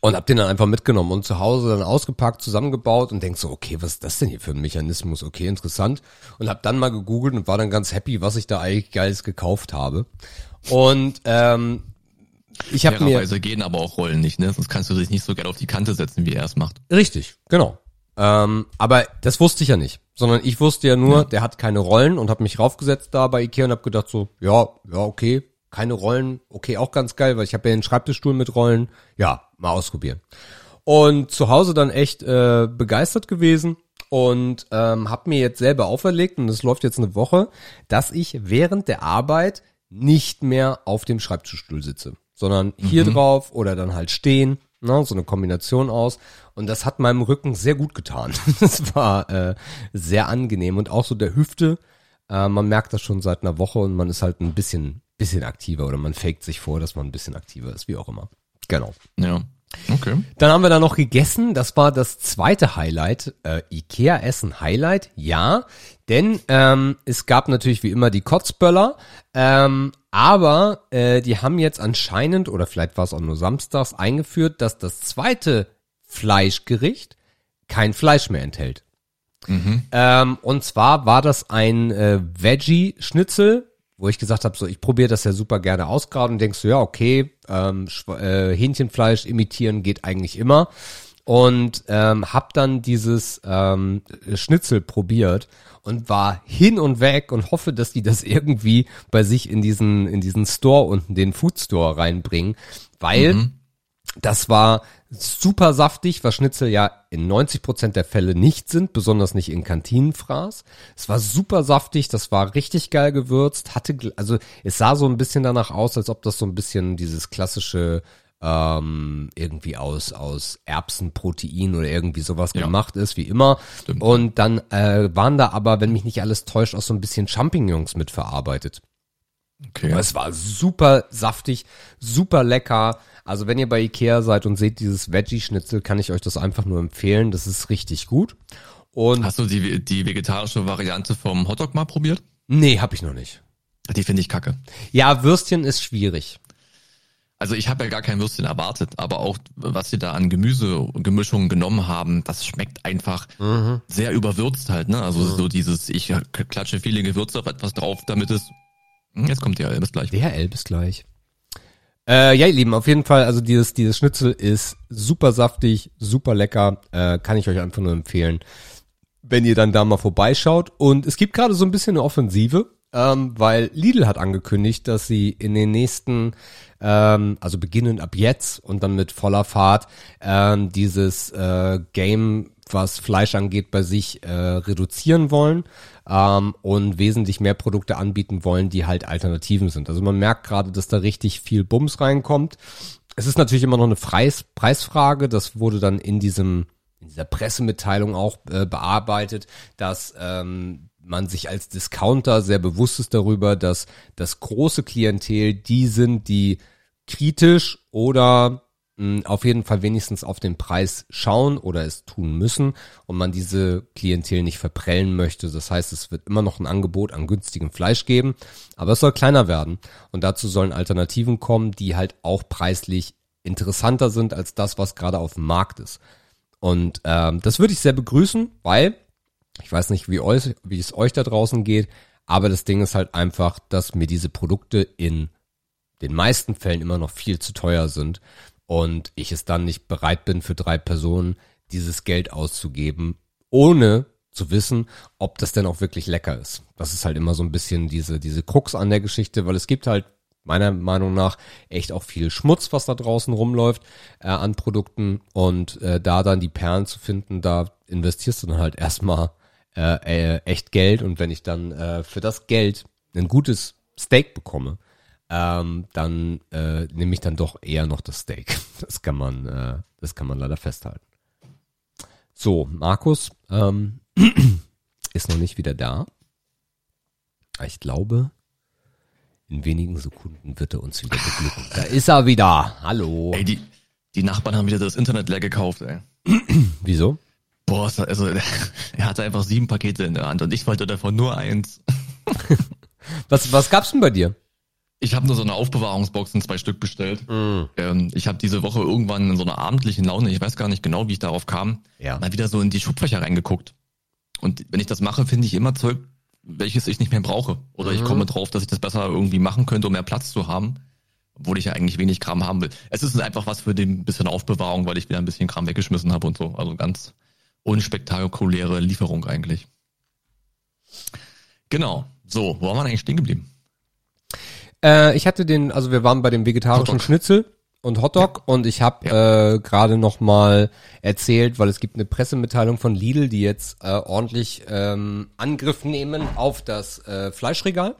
und hab den dann einfach mitgenommen und zu Hause dann ausgepackt, zusammengebaut und denk so, okay, was ist das denn hier für ein Mechanismus? Okay, interessant. Und hab dann mal gegoogelt und war dann ganz happy, was ich da eigentlich Geiles gekauft habe. Und ähm, ich habe mir gehen aber auch Rollen nicht, ne? Sonst kannst du dich nicht so geil auf die Kante setzen, wie er es macht. Richtig, genau. Ähm, aber das wusste ich ja nicht, sondern ich wusste ja nur, ja. der hat keine Rollen und habe mich raufgesetzt da bei Ikea und habe gedacht so, ja, ja, okay, keine Rollen, okay, auch ganz geil, weil ich habe ja den Schreibtischstuhl mit Rollen, ja, mal ausprobieren. Und zu Hause dann echt äh, begeistert gewesen und ähm, habe mir jetzt selber auferlegt und es läuft jetzt eine Woche, dass ich während der Arbeit nicht mehr auf dem Schreibtischstuhl sitze, sondern hier mhm. drauf oder dann halt stehen ne, so eine Kombination aus. Und das hat meinem Rücken sehr gut getan. Das war äh, sehr angenehm und auch so der Hüfte. Äh, man merkt das schon seit einer Woche und man ist halt ein bisschen, bisschen aktiver oder man faked sich vor, dass man ein bisschen aktiver ist, wie auch immer. Genau. Ja. Okay. Dann haben wir da noch gegessen. Das war das zweite Highlight. Äh, Ikea Essen Highlight, ja. Denn ähm, es gab natürlich wie immer die Kotzböller. Ähm, aber äh, die haben jetzt anscheinend, oder vielleicht war es auch nur samstags, eingeführt, dass das zweite Fleischgericht kein Fleisch mehr enthält. Mhm. Ähm, und zwar war das ein äh, Veggie-Schnitzel, wo ich gesagt habe, so ich probiere das ja super gerne aus gerade und denkst du, ja, okay, ähm, äh, Hähnchenfleisch imitieren geht eigentlich immer. Und ähm, hab dann dieses ähm, Schnitzel probiert und war hin und weg und hoffe, dass die das irgendwie bei sich in diesen in diesen Store unten, den Food Store reinbringen, weil das war super saftig, was Schnitzel ja in 90 Prozent der Fälle nicht sind, besonders nicht in Kantinenfraß. Es war super saftig, das war richtig geil gewürzt, hatte, also es sah so ein bisschen danach aus, als ob das so ein bisschen dieses klassische ähm, irgendwie aus aus Erbsenprotein oder irgendwie sowas Ja. gemacht ist, wie immer. Stimmt. Und dann äh, waren da aber, wenn mich nicht alles täuscht, auch so ein bisschen Champignons mit verarbeitet. Okay. Aber es war super saftig, super lecker. Also wenn ihr bei Ikea seid und seht dieses Veggie-Schnitzel, kann ich euch das einfach nur empfehlen. Das ist richtig gut. Und Hast du die, die vegetarische Variante vom Hotdog mal probiert? nee, hab ich noch nicht. Die finde ich kacke. Ja, Würstchen ist schwierig. Also ich habe ja gar kein Würstchen erwartet, aber auch was sie da an Gemüsegemischungen genommen haben, das schmeckt einfach sehr überwürzt halt, ne? Also so dieses, ich klatsche viele Gewürze auf etwas drauf, damit es. Hm, Jetzt kommt ja bis gleich. DHL bis gleich. Äh, ja, ihr Lieben, auf jeden Fall, also dieses, dieses Schnitzel ist super saftig, super lecker, äh, kann ich euch einfach nur empfehlen, wenn ihr dann da mal vorbeischaut. Und es gibt gerade so ein bisschen eine Offensive, ähm, weil Lidl hat angekündigt, dass sie in den nächsten, ähm, also beginnend ab jetzt und dann mit voller Fahrt, ähm, dieses äh, Game, was Fleisch angeht, bei sich äh, reduzieren wollen ähm, und wesentlich mehr Produkte anbieten wollen, die halt Alternativen sind. Also man merkt gerade, dass da richtig viel Bums reinkommt. Es ist natürlich immer noch eine Preis, Preisfrage. Das wurde dann in diesem in dieser Pressemitteilung auch äh, bearbeitet, dass ähm, man sich als Discounter sehr bewusst ist darüber, dass das große Klientel die sind, die kritisch oder mh, auf jeden Fall wenigstens auf den Preis schauen oder es tun müssen und man diese Klientel nicht verprellen möchte. Das heißt, es wird immer noch ein Angebot an günstigem Fleisch geben, aber es soll kleiner werden und dazu sollen Alternativen kommen, die halt auch preislich interessanter sind als das, was gerade auf dem Markt ist. Und ähm, das würde ich sehr begrüßen, weil ich weiß nicht, wie, euch, wie es euch da draußen geht, aber das Ding ist halt einfach, dass mir diese Produkte in den meisten Fällen immer noch viel zu teuer sind und ich es dann nicht bereit bin, für drei Personen dieses Geld auszugeben, ohne zu wissen, ob das denn auch wirklich lecker ist. Das ist halt immer so ein bisschen diese, diese Krux an der Geschichte, weil es gibt halt meiner Meinung nach echt auch viel Schmutz, was da draußen rumläuft äh, an Produkten und äh, da dann die Perlen zu finden, da investierst du dann halt erstmal äh, äh, echt Geld und wenn ich dann äh, für das Geld ein gutes Steak bekomme, ähm, dann äh, nehme ich dann doch eher noch das Steak. Das kann man, äh, das kann man leider festhalten. So, Markus ähm, ist noch nicht wieder da. Ich glaube, in wenigen Sekunden wird er uns wieder beglücken. Da ist er wieder. Hallo. Ey, die, die Nachbarn haben wieder das Internet leer gekauft, ey. Wieso? Boah, also er hatte einfach sieben Pakete in der Hand und ich wollte davon nur eins. Was, was gab's denn bei dir? Ich habe nur so eine Aufbewahrungsbox in zwei Stück bestellt. Ähm, ich habe diese Woche irgendwann in so einer abendlichen Laune, ich weiß gar nicht genau, wie ich darauf kam, Ja. mal wieder so in die Schubfächer reingeguckt. Und wenn ich das mache, finde ich immer Zeug, welches ich nicht mehr brauche. Oder ich komme drauf, dass ich das besser irgendwie machen könnte, um mehr Platz zu haben. Obwohl ich ja eigentlich wenig Kram haben will. Es ist einfach was für den bisschen Aufbewahrung, weil ich wieder ein bisschen Kram weggeschmissen habe und so. Also ganz unspektakuläre Lieferung eigentlich. Genau. So, wo waren wir eigentlich stehen geblieben? Äh, ich hatte den, also wir waren bei dem vegetarischen. Schnitzel und Hotdog und ich habe äh, gerade noch mal erzählt, weil es gibt eine Pressemitteilung von Lidl, die jetzt äh, ordentlich ähm, Angriff nehmen auf das äh, Fleischregal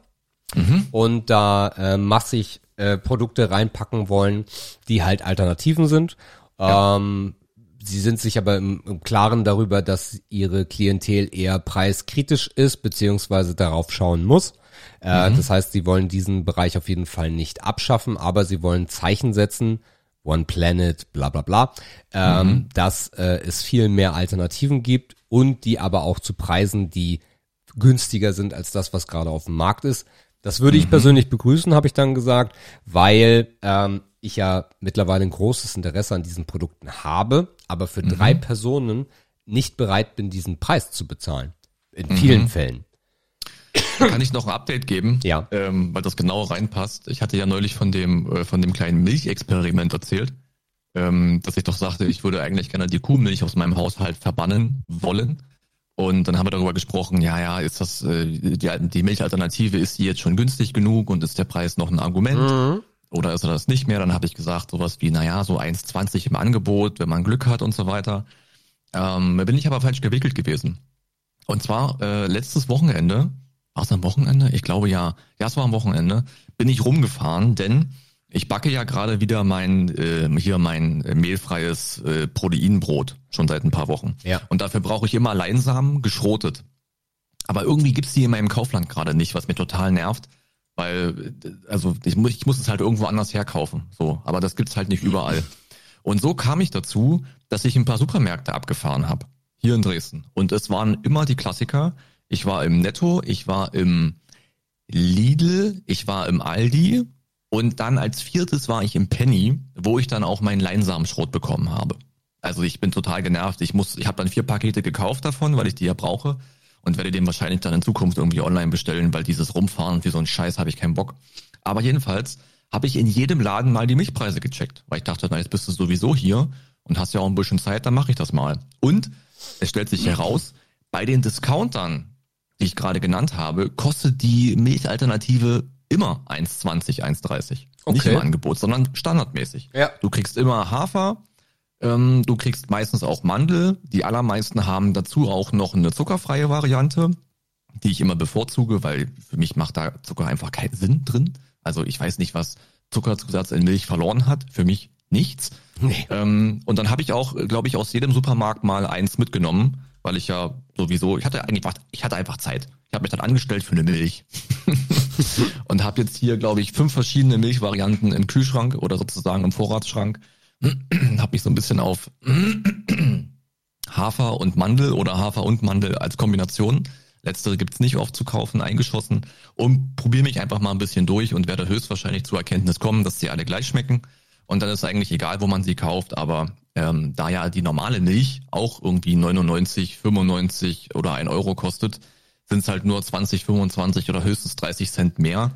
und da äh, massig äh, Produkte reinpacken wollen, die halt Alternativen sind. Ähm, sie sind sich aber im, im Klaren darüber, dass ihre Klientel eher preiskritisch ist, beziehungsweise darauf schauen muss. Äh, Das heißt, sie wollen diesen Bereich auf jeden Fall nicht abschaffen, aber sie wollen Zeichen setzen, One Planet, bla bla bla, ähm, dass äh, es viel mehr Alternativen gibt und die aber auch zu Preisen, die günstiger sind als das, was gerade auf dem Markt ist. Das würde ich persönlich begrüßen, habe ich dann gesagt, weil ähm, ich ja mittlerweile ein großes Interesse an diesen Produkten habe, aber für drei Personen nicht bereit bin, diesen Preis zu bezahlen. In vielen Fällen. Da kann ich noch ein Update geben, Ja. ähm, weil das genau reinpasst. Ich hatte ja neulich von dem äh, von dem kleinen Milchexperiment erzählt, ähm, dass ich doch sagte, ich würde eigentlich gerne die Kuhmilch aus meinem Haushalt verbannen wollen. Und dann haben wir darüber gesprochen, ja, ja, ist das äh, die, die Milchalternative, ist die jetzt schon günstig genug und ist der Preis noch ein Argument? Oder ist er das nicht mehr? Dann habe ich gesagt, sowas wie, naja, so 1,20 im Angebot, wenn man Glück hat und so weiter. Ähm, bin ich aber falsch gewickelt gewesen. Und zwar äh, letztes Wochenende, war es am Wochenende? Ich glaube ja, ja, es war am Wochenende, bin ich rumgefahren, denn ich backe ja gerade wieder mein äh, hier mein mehlfreies äh, Proteinbrot schon seit ein paar Wochen. Ja. Und dafür brauche ich immer Leinsamen geschrotet. Aber irgendwie gibt's die in meinem Kaufland gerade nicht, was mir total nervt, weil also ich muss ich muss es halt irgendwo anders herkaufen, so, aber das gibt's halt nicht überall. Und so kam ich dazu, dass ich ein paar Supermärkte abgefahren habe hier in Dresden und es waren immer die Klassiker. Ich war im Netto, ich war im Lidl, ich war im Aldi und dann als viertes war ich im Penny, wo ich dann auch meinen Leinsamenschrot bekommen habe. Also ich bin total genervt. Ich muss, ich habe dann vier Pakete gekauft davon, weil ich die ja brauche und werde den wahrscheinlich dann in Zukunft irgendwie online bestellen, weil dieses Rumfahren für so einen Scheiß habe ich keinen Bock. Aber jedenfalls habe ich in jedem Laden mal die Milchpreise gecheckt, weil ich dachte, na jetzt bist du sowieso hier und hast ja auch ein bisschen Zeit, dann mache ich das mal. Und es stellt sich heraus, bei den Discountern, die ich gerade genannt habe, kostet die Milchalternative immer 1,20, 1,30. Nicht Okay. im Angebot, sondern standardmäßig. Ja. Du kriegst immer Hafer, ähm, du kriegst meistens auch Mandel. Die allermeisten haben dazu auch noch eine zuckerfreie Variante, die ich immer bevorzuge, weil für mich macht da Zucker einfach keinen Sinn drin. Also ich weiß nicht, was Zuckerzusatz in Milch verloren hat. Für mich nichts. Nee. Ähm, und dann habe ich auch, glaube ich, aus jedem Supermarkt mal eins mitgenommen, weil ich ja sowieso, ich hatte eigentlich, ich hatte einfach Zeit. Ich habe mich dann angestellt für eine Milch und habe jetzt hier, glaube ich, fünf verschiedene Milchvarianten im Kühlschrank oder sozusagen im Vorratsschrank. habe mich so ein bisschen auf Hafer und Mandel oder Hafer und Mandel als Kombination. Letztere gibt's nicht oft zu kaufen, eingeschossen und probiere mich einfach mal ein bisschen durch und werde höchstwahrscheinlich zur Erkenntnis kommen, dass sie alle gleich schmecken. Und dann ist eigentlich egal, wo man sie kauft, aber ähm, da ja die normale Milch auch irgendwie 99, 95 oder 1 Euro kostet, sind es halt nur 20, 25 oder höchstens 30 Cent mehr.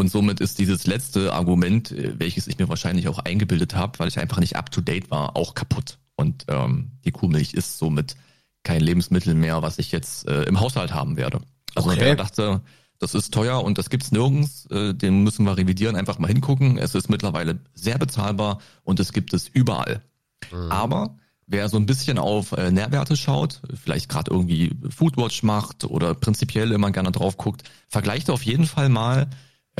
Und somit ist dieses letzte Argument, äh, welches ich mir wahrscheinlich auch eingebildet habe, weil ich einfach nicht up to date war, auch kaputt. Und ähm, die Kuhmilch ist somit kein Lebensmittel mehr, was ich jetzt äh, im Haushalt haben werde. Also Okay. der dachte, das ist teuer und das gibt's nirgends, äh, den müssen wir revidieren, einfach mal hingucken. Es ist mittlerweile sehr bezahlbar und es gibt es überall. Aber wer so ein bisschen auf äh, Nährwerte schaut, vielleicht gerade irgendwie Foodwatch macht oder prinzipiell immer gerne drauf guckt, vergleicht auf jeden Fall mal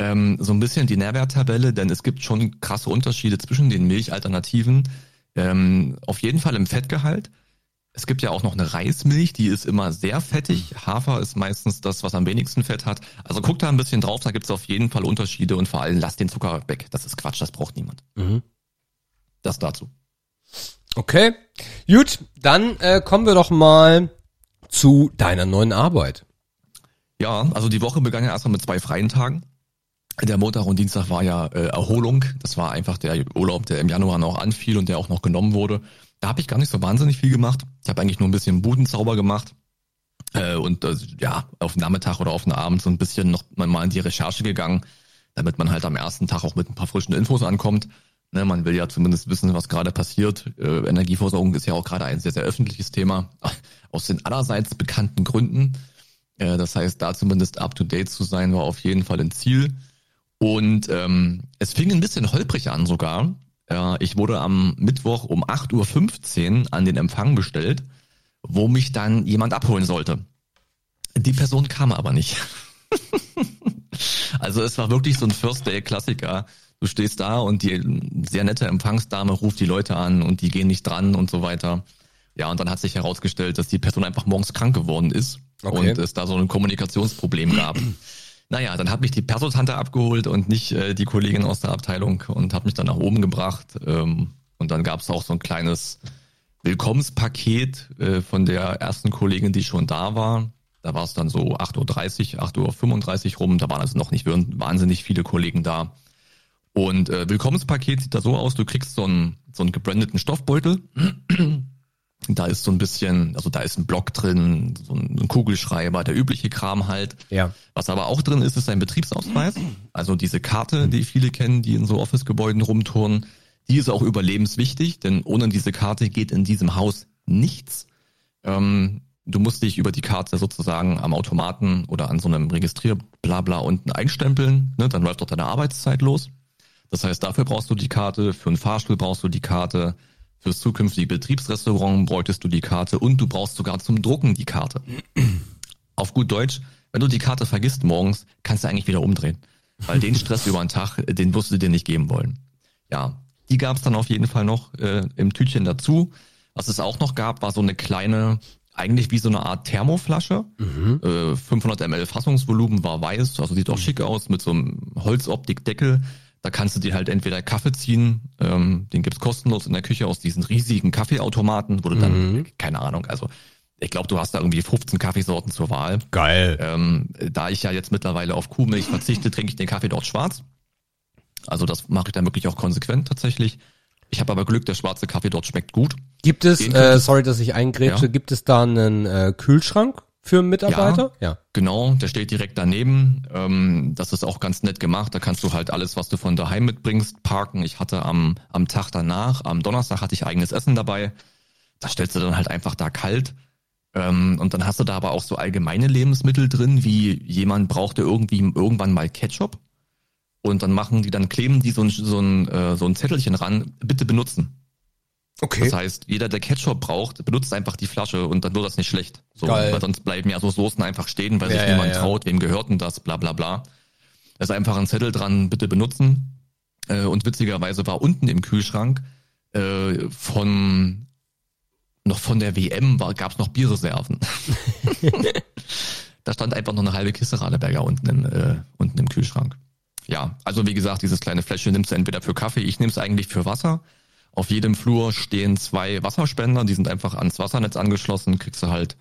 ähm, so ein bisschen die Nährwerttabelle, denn es gibt schon krasse Unterschiede zwischen den Milchalternativen. Ähm, auf jeden Fall im Fettgehalt. Es gibt ja auch noch eine Reismilch, die ist immer sehr fettig. Hafer ist meistens das, was am wenigsten Fett hat. Also guckt da ein bisschen drauf, da gibt es auf jeden Fall Unterschiede und vor allem lasst den Zucker weg. Das ist Quatsch, das braucht niemand. Mhm. Das dazu. Okay, gut, dann äh, kommen wir doch mal zu deiner neuen Arbeit. Ja, also die Woche begann ja erstmal mit zwei freien Tagen. Der Montag und Dienstag war ja äh, Erholung. Das war einfach der Urlaub, der im Januar noch anfiel und der auch noch genommen wurde. Da habe ich gar nicht so wahnsinnig viel gemacht. Ich habe eigentlich nur ein bisschen Budenzauber gemacht. Äh, und äh, ja, auf den Nachmittag oder auf den Abend so ein bisschen noch mal in die Recherche gegangen, damit man halt am ersten Tag auch mit ein paar frischen Infos ankommt. Ne, man will ja zumindest wissen, was gerade passiert. Äh, Energieversorgung ist ja auch gerade ein sehr, sehr öffentliches Thema. Aus den allerseits bekannten Gründen. Äh, das heißt, da zumindest up to date zu sein, war auf jeden Fall ein Ziel. Und ähm, es fing ein bisschen holprig an sogar. Äh, ich wurde am Mittwoch um 8.15 Uhr an den Empfang bestellt, wo mich dann jemand abholen sollte. Die Person kam aber nicht. also es war wirklich so ein First Day Klassiker. Du stehst da und die sehr nette Empfangsdame ruft die Leute an und die gehen nicht dran und so weiter. Ja, und dann hat sich herausgestellt, dass die Person einfach morgens krank geworden ist okay. und es da so ein Kommunikationsproblem gab. Naja, dann hat mich die Persotante abgeholt und nicht äh, die Kollegin aus der Abteilung und hat mich dann nach oben gebracht. Ähm, und dann gab es auch so ein kleines Willkommenspaket äh, von der ersten Kollegin, die schon da war. Da war es dann so 8.30 Uhr, 8.35 Uhr rum. Da waren also noch nicht wahnsinnig viele Kollegen da. Und äh, Willkommenspaket sieht da so aus, du kriegst so einen, so einen gebrandeten Stoffbeutel da ist so ein bisschen, also da ist ein Block drin, so ein Kugelschreiber, der übliche Kram halt. Ja. Was aber auch drin ist, ist ein Betriebsausweis. Also diese Karte, die viele kennen, die in so Office-Gebäuden rumtouren, die ist auch überlebenswichtig, denn ohne diese Karte geht in diesem Haus nichts. Ähm, du musst dich über die Karte sozusagen am Automaten oder an so einem Registrierblabla unten einstempeln, ne? dann läuft doch deine Arbeitszeit los. Das heißt, dafür brauchst du die Karte, für einen Fahrstuhl brauchst du die Karte, Fürs zukünftige Betriebsrestaurant bräuchtest du die Karte und du brauchst sogar zum Drucken die Karte. Auf gut Deutsch, wenn du die Karte vergisst morgens, kannst du eigentlich wieder umdrehen. Weil den Stress über den Tag, den wirst du dir nicht geben wollen. Ja, die gab es dann auf jeden Fall noch äh, im Tütchen dazu. Was es auch noch gab, war so eine kleine, eigentlich wie so eine Art Thermoflasche. Mhm. Äh, 500 ml Fassungsvolumen war weiß, also sieht auch schick aus mit so einem Holzoptikdeckel. Da kannst du dir halt entweder Kaffee ziehen, ähm, den gibt's kostenlos in der Küche aus diesen riesigen Kaffeeautomaten, wo du dann, mhm. keine Ahnung, also ich glaube, du hast da irgendwie 15 Kaffeesorten zur Wahl. Geil. Ähm, da ich ja jetzt mittlerweile auf Kuhmilch verzichte, trinke ich den Kaffee dort schwarz. Also das mache ich dann wirklich auch konsequent tatsächlich. Ich habe aber Glück, der schwarze Kaffee dort schmeckt gut. Gibt es, äh, sorry, dass ich eingrätsche, ja. gibt es da einen äh, Kühlschrank? Für Mitarbeiter? Ja, ja, genau, der steht direkt daneben. Ähm, das ist auch ganz nett gemacht. Da kannst du halt alles, was du von daheim mitbringst, parken. Ich hatte am, am Tag danach, am Donnerstag hatte ich eigenes Essen dabei. Da stellst du dann halt einfach da kalt. Ähm, und dann hast du da aber auch so allgemeine Lebensmittel drin, wie jemand brauchte irgendwie irgendwann mal Ketchup. Und dann machen die, dann kleben die so ein, so ein, äh, so ein Zettelchen ran, bitte benutzen. Okay. Das heißt, jeder, der Ketchup braucht, benutzt einfach die Flasche und dann wird das nicht schlecht. So, Geil. Weil sonst bleiben ja so Soßen einfach stehen, weil ja, sich ja, niemand ja. traut, wem gehört denn das, bla bla bla. Da ist einfach ein Zettel dran, bitte benutzen. Äh, und witzigerweise war unten im Kühlschrank äh, von noch von der WM gab es noch Bierreserven. da stand einfach noch eine halbe Kiste Radeberger unten im, äh, unten im Kühlschrank. Ja, also wie gesagt, dieses kleine Fläschchen nimmst du entweder für Kaffee, ich nehme es eigentlich für Wasser. Auf jedem Flur stehen zwei Wasserspender, die sind einfach ans Wassernetz angeschlossen, kriegst du halt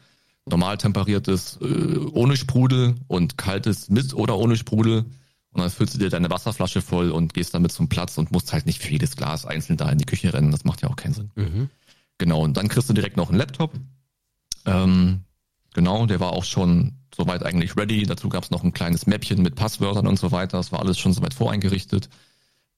normal temperiertes äh, ohne Sprudel und kaltes mit oder ohne Sprudel. Und dann füllst du dir deine Wasserflasche voll und gehst damit zum Platz und musst halt nicht für jedes Glas einzeln da in die Küche rennen. Das macht ja auch keinen Sinn. Mhm. Genau, und dann kriegst du direkt noch einen Laptop. Ähm, genau, der war auch schon soweit eigentlich ready. Dazu gab es noch ein kleines Mäppchen mit Passwörtern und so weiter. Das war alles schon soweit voreingerichtet.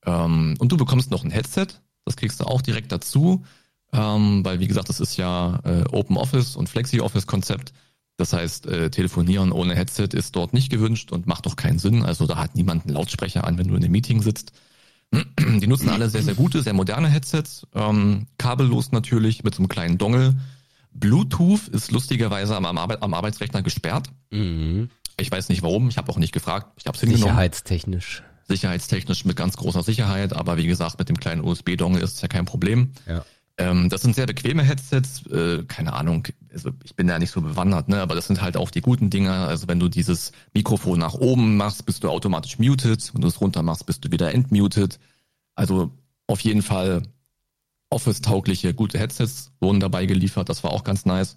Ähm, und du bekommst noch ein Headset. Das kriegst du auch direkt dazu, ähm, weil wie gesagt, das ist ja äh, Open Office und Flexi Office Konzept. Das heißt, äh, telefonieren ohne Headset ist dort nicht gewünscht und macht doch keinen Sinn. Also da hat niemand einen Lautsprecher an, wenn du in einem Meeting sitzt. Die nutzen alle sehr, sehr gute, sehr moderne Headsets, ähm, kabellos natürlich mit so einem kleinen Dongle. Bluetooth ist lustigerweise am, Arbeit, am Arbeitsrechner gesperrt. Mhm. Ich weiß nicht warum, ich habe auch nicht gefragt. Ich habe hingenommen. Sicherheitstechnisch sicherheitstechnisch mit ganz großer Sicherheit, aber wie gesagt, mit dem kleinen USB-Dongle ist es ja kein Problem. Ja. Ähm, das sind sehr bequeme Headsets, äh, keine Ahnung, also ich bin ja nicht so bewandert, ne, aber das sind halt auch die guten Dinger. Also wenn du dieses Mikrofon nach oben machst, bist du automatisch muted, wenn du es runter machst, bist du wieder entmuted. Also auf jeden Fall Office-taugliche, gute Headsets wurden dabei geliefert, das war auch ganz nice.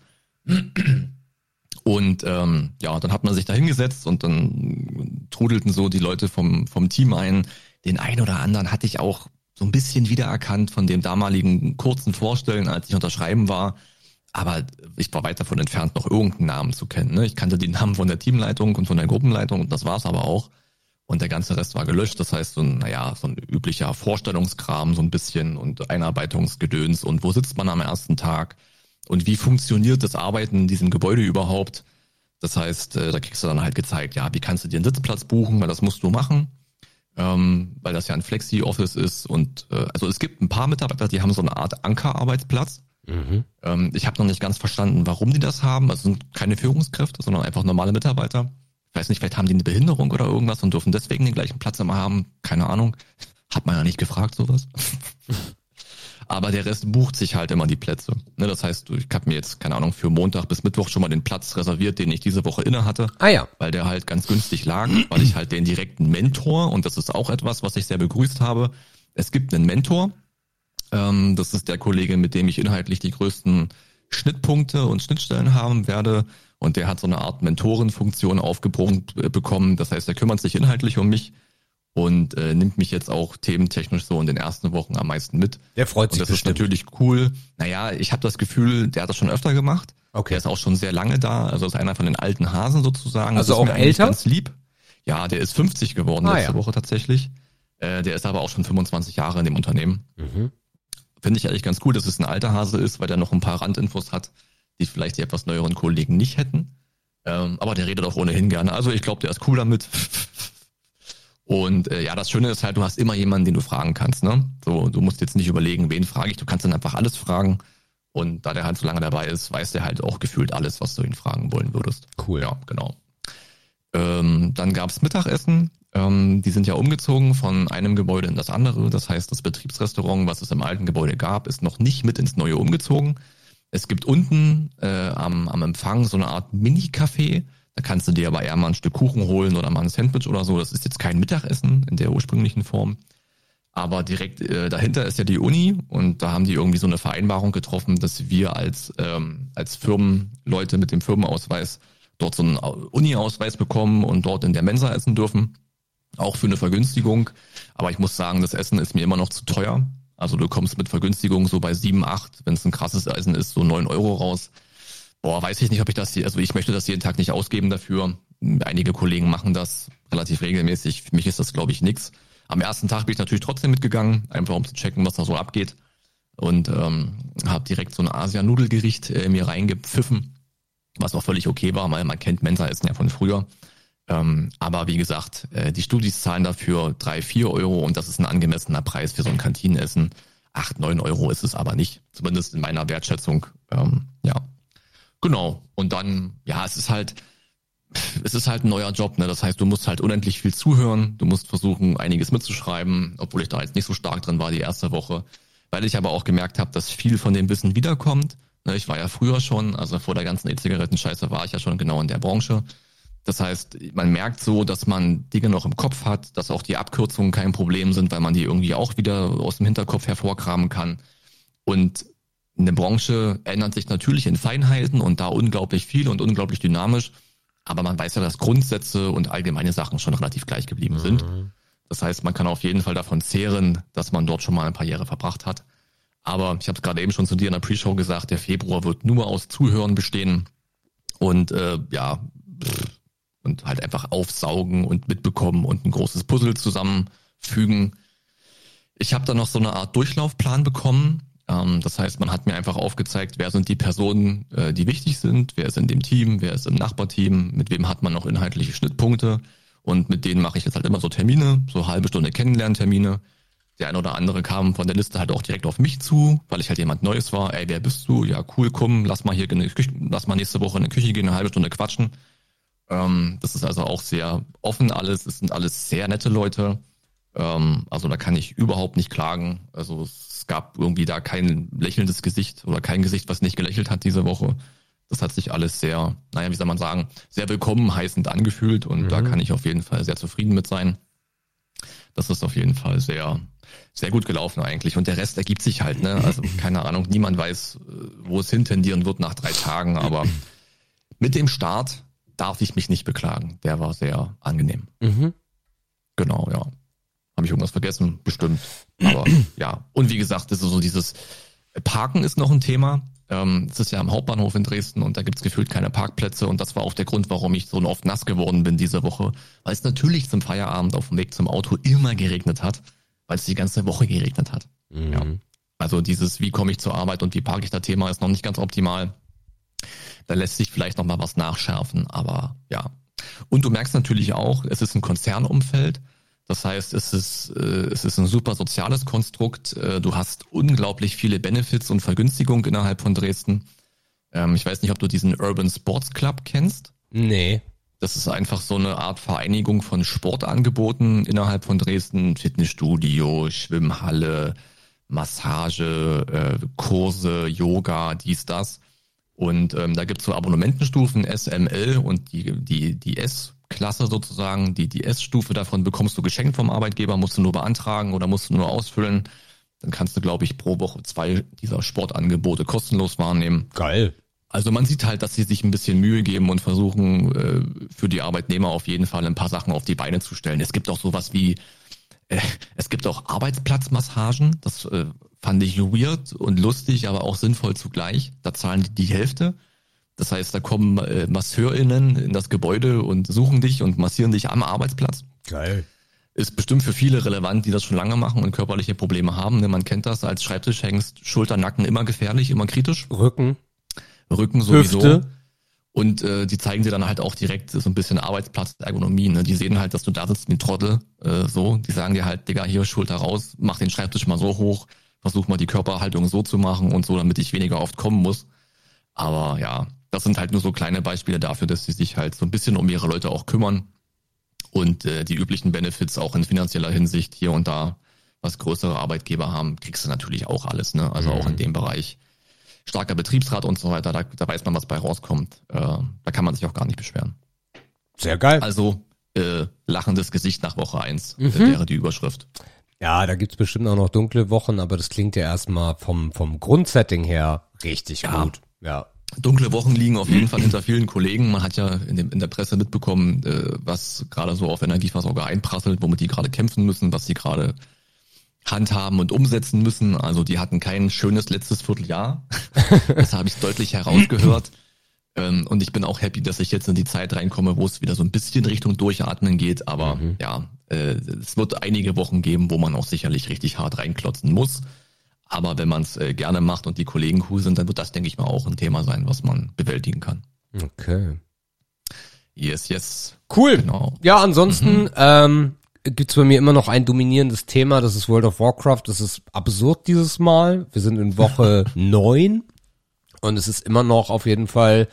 Und ähm, ja, dann hat man sich da hingesetzt und dann trudelten so die Leute vom, vom Team ein. Den einen oder anderen hatte ich auch so ein bisschen wiedererkannt von dem damaligen kurzen Vorstellen, als ich unterschreiben war. Aber ich war weit davon entfernt, noch irgendeinen Namen zu kennen. Ne? Ich kannte die Namen von der Teamleitung und von der Gruppenleitung und das war's aber auch. Und der ganze Rest war gelöscht. Das heißt, so ein, naja, so ein üblicher Vorstellungskram so ein bisschen und Einarbeitungsgedöns und wo sitzt man am ersten Tag und wie funktioniert das Arbeiten in diesem Gebäude überhaupt. Das heißt, äh, da kriegst du dann halt gezeigt, ja, wie kannst du dir einen Sitzplatz buchen, weil das musst du machen, ähm, weil das ja ein Flexi-Office ist. Und äh, also es gibt ein paar Mitarbeiter, die haben so eine Art Ankerarbeitsplatz. Mhm. Ähm, ich habe noch nicht ganz verstanden, warum die das haben. Also sind keine Führungskräfte, sondern einfach normale Mitarbeiter. Ich weiß nicht, vielleicht haben die eine Behinderung oder irgendwas und dürfen deswegen den gleichen Platz immer haben. Keine Ahnung. Hat man ja nicht gefragt, sowas. Aber der Rest bucht sich halt immer die Plätze. Ne, das heißt, ich habe mir jetzt, keine Ahnung, für Montag bis Mittwoch schon mal den Platz reserviert, den ich diese Woche inne hatte. Ah ja. Weil der halt ganz günstig lag, weil ich halt den direkten Mentor, und das ist auch etwas, was ich sehr begrüßt habe. Es gibt einen Mentor. Ähm, das ist der Kollege, mit dem ich inhaltlich die größten Schnittpunkte und Schnittstellen haben werde. Und der hat so eine Art Mentorenfunktion aufgebrummt äh, bekommen. Das heißt, er kümmert sich inhaltlich um mich und äh, nimmt mich jetzt auch thementechnisch so in den ersten Wochen am meisten mit. Der freut sich Und das bestimmt. ist natürlich cool. Naja, ich habe das Gefühl, der hat das schon öfter gemacht. Okay. Der ist auch schon sehr lange da. Also ist einer von den alten Hasen sozusagen. Also auch älter? Ganz lieb. Ja, der ist 50 geworden ah, letzte ja. Woche tatsächlich. Äh, der ist aber auch schon 25 Jahre in dem Unternehmen. Mhm. Finde ich eigentlich ganz cool, dass es ein alter Hase ist, weil der noch ein paar Randinfos hat, die vielleicht die etwas neueren Kollegen nicht hätten. Ähm, aber der redet auch ohnehin gerne. Also ich glaube, der ist cool damit. Und äh, ja, das Schöne ist halt, du hast immer jemanden, den du fragen kannst. Ne? So, du musst jetzt nicht überlegen, wen frage ich. Du kannst dann einfach alles fragen. Und da der halt so lange dabei ist, weiß der halt auch gefühlt alles, was du ihn fragen wollen würdest. Cool. Ja, genau. Ähm, dann gab's Mittagessen. Ähm, die sind ja umgezogen von einem Gebäude in das andere. Das heißt, das Betriebsrestaurant, was es im alten Gebäude gab, ist noch nicht mit ins neue umgezogen. Es gibt unten äh, am, am Empfang so eine Art Mini-Café. Da kannst du dir aber eher mal ein Stück Kuchen holen oder mal ein Sandwich oder so. Das ist jetzt kein Mittagessen in der ursprünglichen Form. Aber direkt äh, dahinter ist ja die Uni und da haben die irgendwie so eine Vereinbarung getroffen, dass wir als, ähm, als Firmenleute mit dem Firmenausweis dort so einen Uni-Ausweis bekommen und dort in der Mensa essen dürfen. Auch für eine Vergünstigung. Aber ich muss sagen, das Essen ist mir immer noch zu teuer. Also du kommst mit Vergünstigung so bei sieben, acht, wenn es ein krasses Eisen ist, so neun Euro raus. Boah, weiß ich nicht, ob ich das also ich möchte das jeden Tag nicht ausgeben dafür. Einige Kollegen machen das relativ regelmäßig. Für mich ist das, glaube ich, nix. Am ersten Tag bin ich natürlich trotzdem mitgegangen, einfach um zu checken, was da so abgeht. Und ähm, habe direkt so ein Asia-Nudelgericht äh, mir reingepfiffen, was auch völlig okay war, weil man kennt Mensa-Essen ja von früher. Ähm, aber wie gesagt, äh, die Studis zahlen dafür drei, vier Euro und das ist ein angemessener Preis für so ein Kantinenessen. Acht, neun Euro ist es aber nicht, zumindest in meiner Wertschätzung. Ähm, ja, genau. Und dann, ja, es ist halt, es ist halt ein neuer Job, ne? Das heißt, du musst halt unendlich viel zuhören, du musst versuchen, einiges mitzuschreiben, obwohl ich da jetzt nicht so stark drin war die erste Woche, weil ich aber auch gemerkt habe, dass viel von dem Wissen wiederkommt. Ne, Ich war ja früher schon, also vor der ganzen E-Zigaretten-Scheiße war ich ja schon genau in der Branche. Das heißt, man merkt so, dass man Dinge noch im Kopf hat, dass auch die Abkürzungen kein Problem sind, weil man die irgendwie auch wieder aus dem Hinterkopf hervorkramen kann. Und eine Branche ändert sich natürlich in Feinheiten und da unglaublich viel und unglaublich dynamisch. Aber man weiß ja, dass Grundsätze und allgemeine Sachen schon relativ gleich geblieben sind. Das heißt, man kann auf jeden Fall davon zehren, dass man dort schon mal ein paar Jahre verbracht hat. Aber ich habe es gerade eben schon zu dir in der Pre-Show gesagt, der Februar wird nur aus Zuhören bestehen. Und äh, ja, und halt einfach aufsaugen und mitbekommen und ein großes Puzzle zusammenfügen. Ich habe da noch so eine Art Durchlaufplan bekommen. Ähm, das heißt, man hat mir einfach aufgezeigt, wer sind die Personen, äh, die wichtig sind, wer ist in dem Team, wer ist im Nachbarteam, mit wem hat man noch inhaltliche Schnittpunkte. Und mit denen mache ich jetzt halt immer so Termine, so halbe Stunde Kennenlerntermine. Der eine oder andere kam von der Liste halt auch direkt auf mich zu, weil ich halt jemand Neues war. Ey, wer bist du? Ja, cool, komm, lass mal hier in die Küche, lass mal nächste Woche in die Küche gehen, eine halbe Stunde quatschen. Ähm, das ist also auch sehr offen alles. Es sind alles sehr nette Leute. Ähm, also da kann ich überhaupt nicht klagen. Also es gab irgendwie da kein lächelndes Gesicht oder kein Gesicht, was nicht gelächelt hat diese Woche. Das hat sich alles sehr, naja, wie soll man sagen, sehr willkommen heißend angefühlt und Mhm. da kann ich auf jeden Fall sehr zufrieden mit sein. Das ist auf jeden Fall sehr, sehr gut gelaufen eigentlich. Und der Rest ergibt sich halt, ne? Also keine Ahnung, niemand weiß, äh, wo es hintendieren wird nach drei Tagen, aber mit dem Start darf ich mich nicht beklagen. Der war sehr angenehm. Mhm. Genau, ja. Habe ich irgendwas vergessen? Bestimmt. Aber ja. Und wie gesagt, das ist so dieses Parken ist noch ein Thema. Ähm, es ist ja am Hauptbahnhof in Dresden und da gibt's gefühlt keine Parkplätze und das war auch der Grund, warum ich so oft nass geworden bin diese Woche, weil es natürlich zum Feierabend auf dem Weg zum Auto immer geregnet hat, weil es die ganze Woche geregnet hat. Mhm. Ja. Also dieses, wie komme ich zur Arbeit und wie parke ich da Thema ist noch nicht ganz optimal. Da lässt sich vielleicht noch mal was nachschärfen, aber ja. Und du merkst natürlich auch, es ist ein Konzernumfeld. Das heißt, es ist, äh, es ist ein super soziales Konstrukt. Äh, du hast unglaublich viele Benefits und Vergünstigung innerhalb von Dresden. Ähm, ich weiß nicht, ob du diesen Urban Sports Club kennst. Nee. Das ist einfach so eine Art Vereinigung von Sportangeboten innerhalb von Dresden. Fitnessstudio, Schwimmhalle, Massage, äh, Kurse, Yoga, dies, das. Und ähm, da gibt's so Abonnementenstufen, SML und die, die, die S-Klasse sozusagen. Die, die S-Stufe davon bekommst du geschenkt vom Arbeitgeber, musst du nur beantragen oder musst du nur ausfüllen. Dann kannst du, glaube ich, pro Woche zwei dieser Sportangebote kostenlos wahrnehmen. Geil. Also man sieht halt, dass sie sich ein bisschen Mühe geben und versuchen, äh, für die Arbeitnehmer auf jeden Fall ein paar Sachen auf die Beine zu stellen. Es gibt auch sowas wie, äh, es gibt auch Arbeitsplatzmassagen. Das äh, fand ich weird und lustig, aber auch sinnvoll zugleich. Da zahlen die die Hälfte. Das heißt, da kommen äh, MasseurInnen in das Gebäude und suchen dich und massieren dich am Arbeitsplatz. Geil. Ist bestimmt für viele relevant, die das schon lange machen und körperliche Probleme haben. Denn man kennt das als Schreibtischhengst, Schulter, Nacken immer gefährlich, immer kritisch. Rücken. Rücken sowieso. Hüfte. Und äh, die zeigen dir dann halt auch direkt so ein bisschen Arbeitsplatzergonomie. Ne? Die sehen halt, dass du da sitzt wie ein Trottel. Äh, so, die sagen dir halt, Digga, hier Schulter raus, mach den Schreibtisch mal so hoch, versuch mal die Körperhaltung so zu machen und so, damit ich weniger oft kommen muss. Aber ja, das sind halt nur so kleine Beispiele dafür, dass sie sich halt so ein bisschen um ihre Leute auch kümmern und äh, die üblichen Benefits auch in finanzieller Hinsicht hier und da, was größere Arbeitgeber haben, kriegst du natürlich auch alles. Ne? Also auch in dem Bereich starker Betriebsrat und so weiter, da, da weiß man, was bei rauskommt. Äh, da kann man sich auch gar nicht beschweren. Sehr geil. Also äh, lachendes Gesicht nach Woche eins Mhm. äh, wäre die Überschrift. Ja, da gibt's bestimmt auch noch dunkle Wochen, aber das klingt ja erstmal vom, vom Grundsetting her richtig Ja. gut. Ja. Dunkle Wochen liegen auf jeden Fall hinter vielen Kollegen. Man hat ja in, dem, in der Presse mitbekommen, äh, was gerade so auf Energieversorger einprasselt, womit die gerade kämpfen müssen, was sie gerade handhaben und umsetzen müssen. Also die hatten kein schönes letztes Vierteljahr. das habe ich deutlich herausgehört. Ähm, und ich bin auch happy, dass ich jetzt in die Zeit reinkomme, wo es wieder so ein bisschen Richtung Durchatmen geht. Aber ja, äh, es wird einige Wochen geben, wo man auch sicherlich richtig hart reinklotzen muss. Aber wenn man es äh, gerne macht und die Kollegen cool sind, dann wird das, denke ich mal, auch ein Thema sein, was man bewältigen kann. Okay. Yes, yes. Cool. Genau. Ja, ansonsten ähm, gibt's bei mir immer noch ein dominierendes Thema, das ist World of Warcraft. Das ist absurd dieses Mal. Wir sind in Woche neun und es ist immer noch auf jeden Fall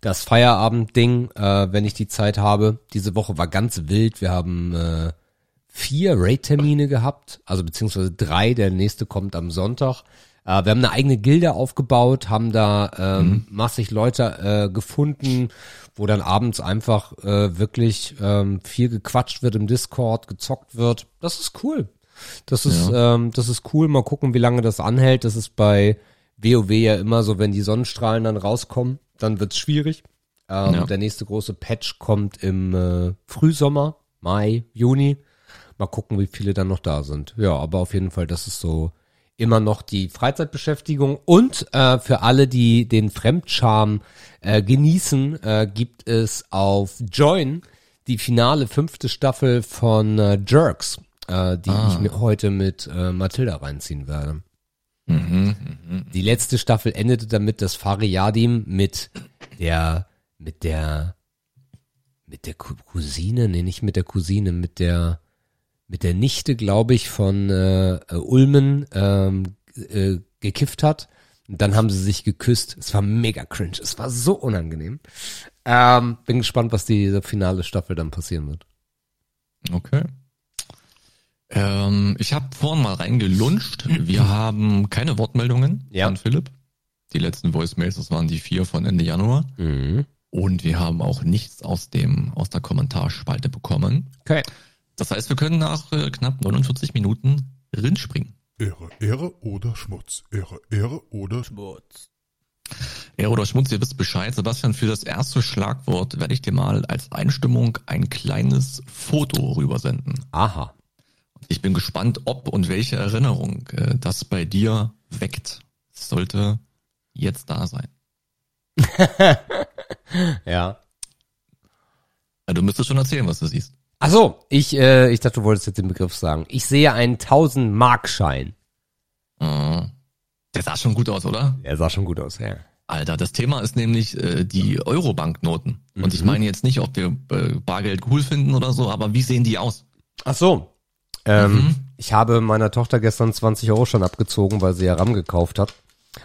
das Feierabendding, äh, wenn ich die Zeit habe. Diese Woche war ganz wild. Wir haben äh, vier Raid-Termine gehabt, also beziehungsweise drei. Der nächste kommt am Sonntag. Äh, wir haben eine eigene Gilde aufgebaut, haben da ähm, massig Leute äh, gefunden, wo dann abends einfach äh, wirklich ähm, viel gequatscht wird im Discord, gezockt wird. Das ist cool. Das ist, ähm, das ist cool. Mal gucken, wie lange das anhält. Das ist bei WoW ja immer so, wenn die Sonnenstrahlen dann rauskommen, dann wird's schwierig. Ähm, Ja. Der nächste große Patch kommt im äh, Frühsommer, Mai, Juni. Mal gucken, wie viele dann noch da sind. Ja, aber auf jeden Fall, das ist so immer noch die Freizeitbeschäftigung. Und äh, für alle, die den Fremdscham äh, genießen, äh, gibt es auf Join die finale fünfte Staffel von äh, Jerks, äh, die ich mir heute mit äh, Mathilda reinziehen werde. Mhm. Die letzte Staffel endete damit, dass Fariadim mit der, mit der, mit der Cou- Cousine, nee, nicht mit der Cousine, mit der, mit der Nichte, glaube ich, von äh, Ulmen ähm, äh, gekifft hat. Und dann haben sie sich geküsst. Es war mega cringe. Es war so unangenehm. Ähm, bin gespannt, was diese finale Staffel dann passieren wird. Okay. Ähm, ich habe vorhin mal reingelunscht. Wir haben keine Wortmeldungen Ja. von Philipp. Die letzten Voicemails, das waren die vier von Ende Januar. Mhm. Und wir haben auch nichts aus dem aus der Kommentarspalte bekommen. Okay. Das heißt, wir können nach äh, knapp 49 Minuten rinspringen. Ehre, Ehre oder Schmutz. Ehre, Ehre oder Schmutz. Ja, oder Schmutz, ihr wisst Bescheid. Sebastian, für das erste Schlagwort werde ich dir mal als Einstimmung ein kleines Foto rübersenden. Aha. Ich bin gespannt, ob und welche Erinnerung äh, das bei dir weckt. Es sollte jetzt da sein. Ja. Ja, du müsstest schon erzählen, was du siehst. Ach so, ich, äh, ich dachte, du wolltest jetzt den Begriff sagen. Ich sehe einen 1000-Mark-Schein. Äh, der sah schon gut aus, oder? Der sah schon gut aus, ja. Alter, das Thema ist nämlich äh, die Euro-Banknoten. Und ich meine jetzt nicht, ob wir äh, Bargeld cool finden oder so, aber wie sehen die aus? Ach so. Ähm, Ich habe meiner Tochter gestern 20 Euro schon abgezogen, weil sie ja RAM gekauft hat.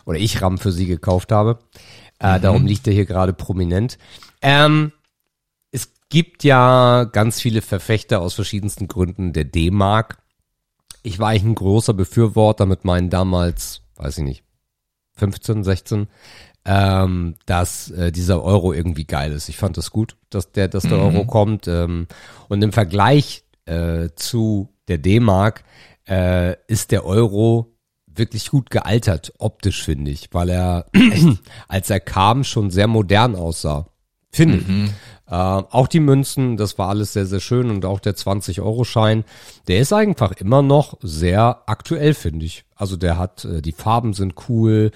Oder ich RAM für sie gekauft habe. Äh, Darum liegt er hier gerade prominent. Ähm, gibt ja ganz viele Verfechter aus verschiedensten Gründen der D-Mark. Ich war eigentlich ein großer Befürworter mit meinen damals, weiß ich nicht, 15, 16, ähm, dass äh, dieser Euro irgendwie geil ist. Ich fand das gut, dass der, dass der Mhm. Euro kommt. Ähm, und im Vergleich äh, zu der D-Mark äh, ist der Euro wirklich gut gealtert, optisch finde ich, weil er, als er kam, schon sehr modern aussah. Finde ich. Äh, auch die Münzen, das war alles sehr, sehr schön und auch der 20-Euro-Schein, der ist einfach immer noch sehr aktuell, finde ich. Also der hat, äh, die Farben sind cool,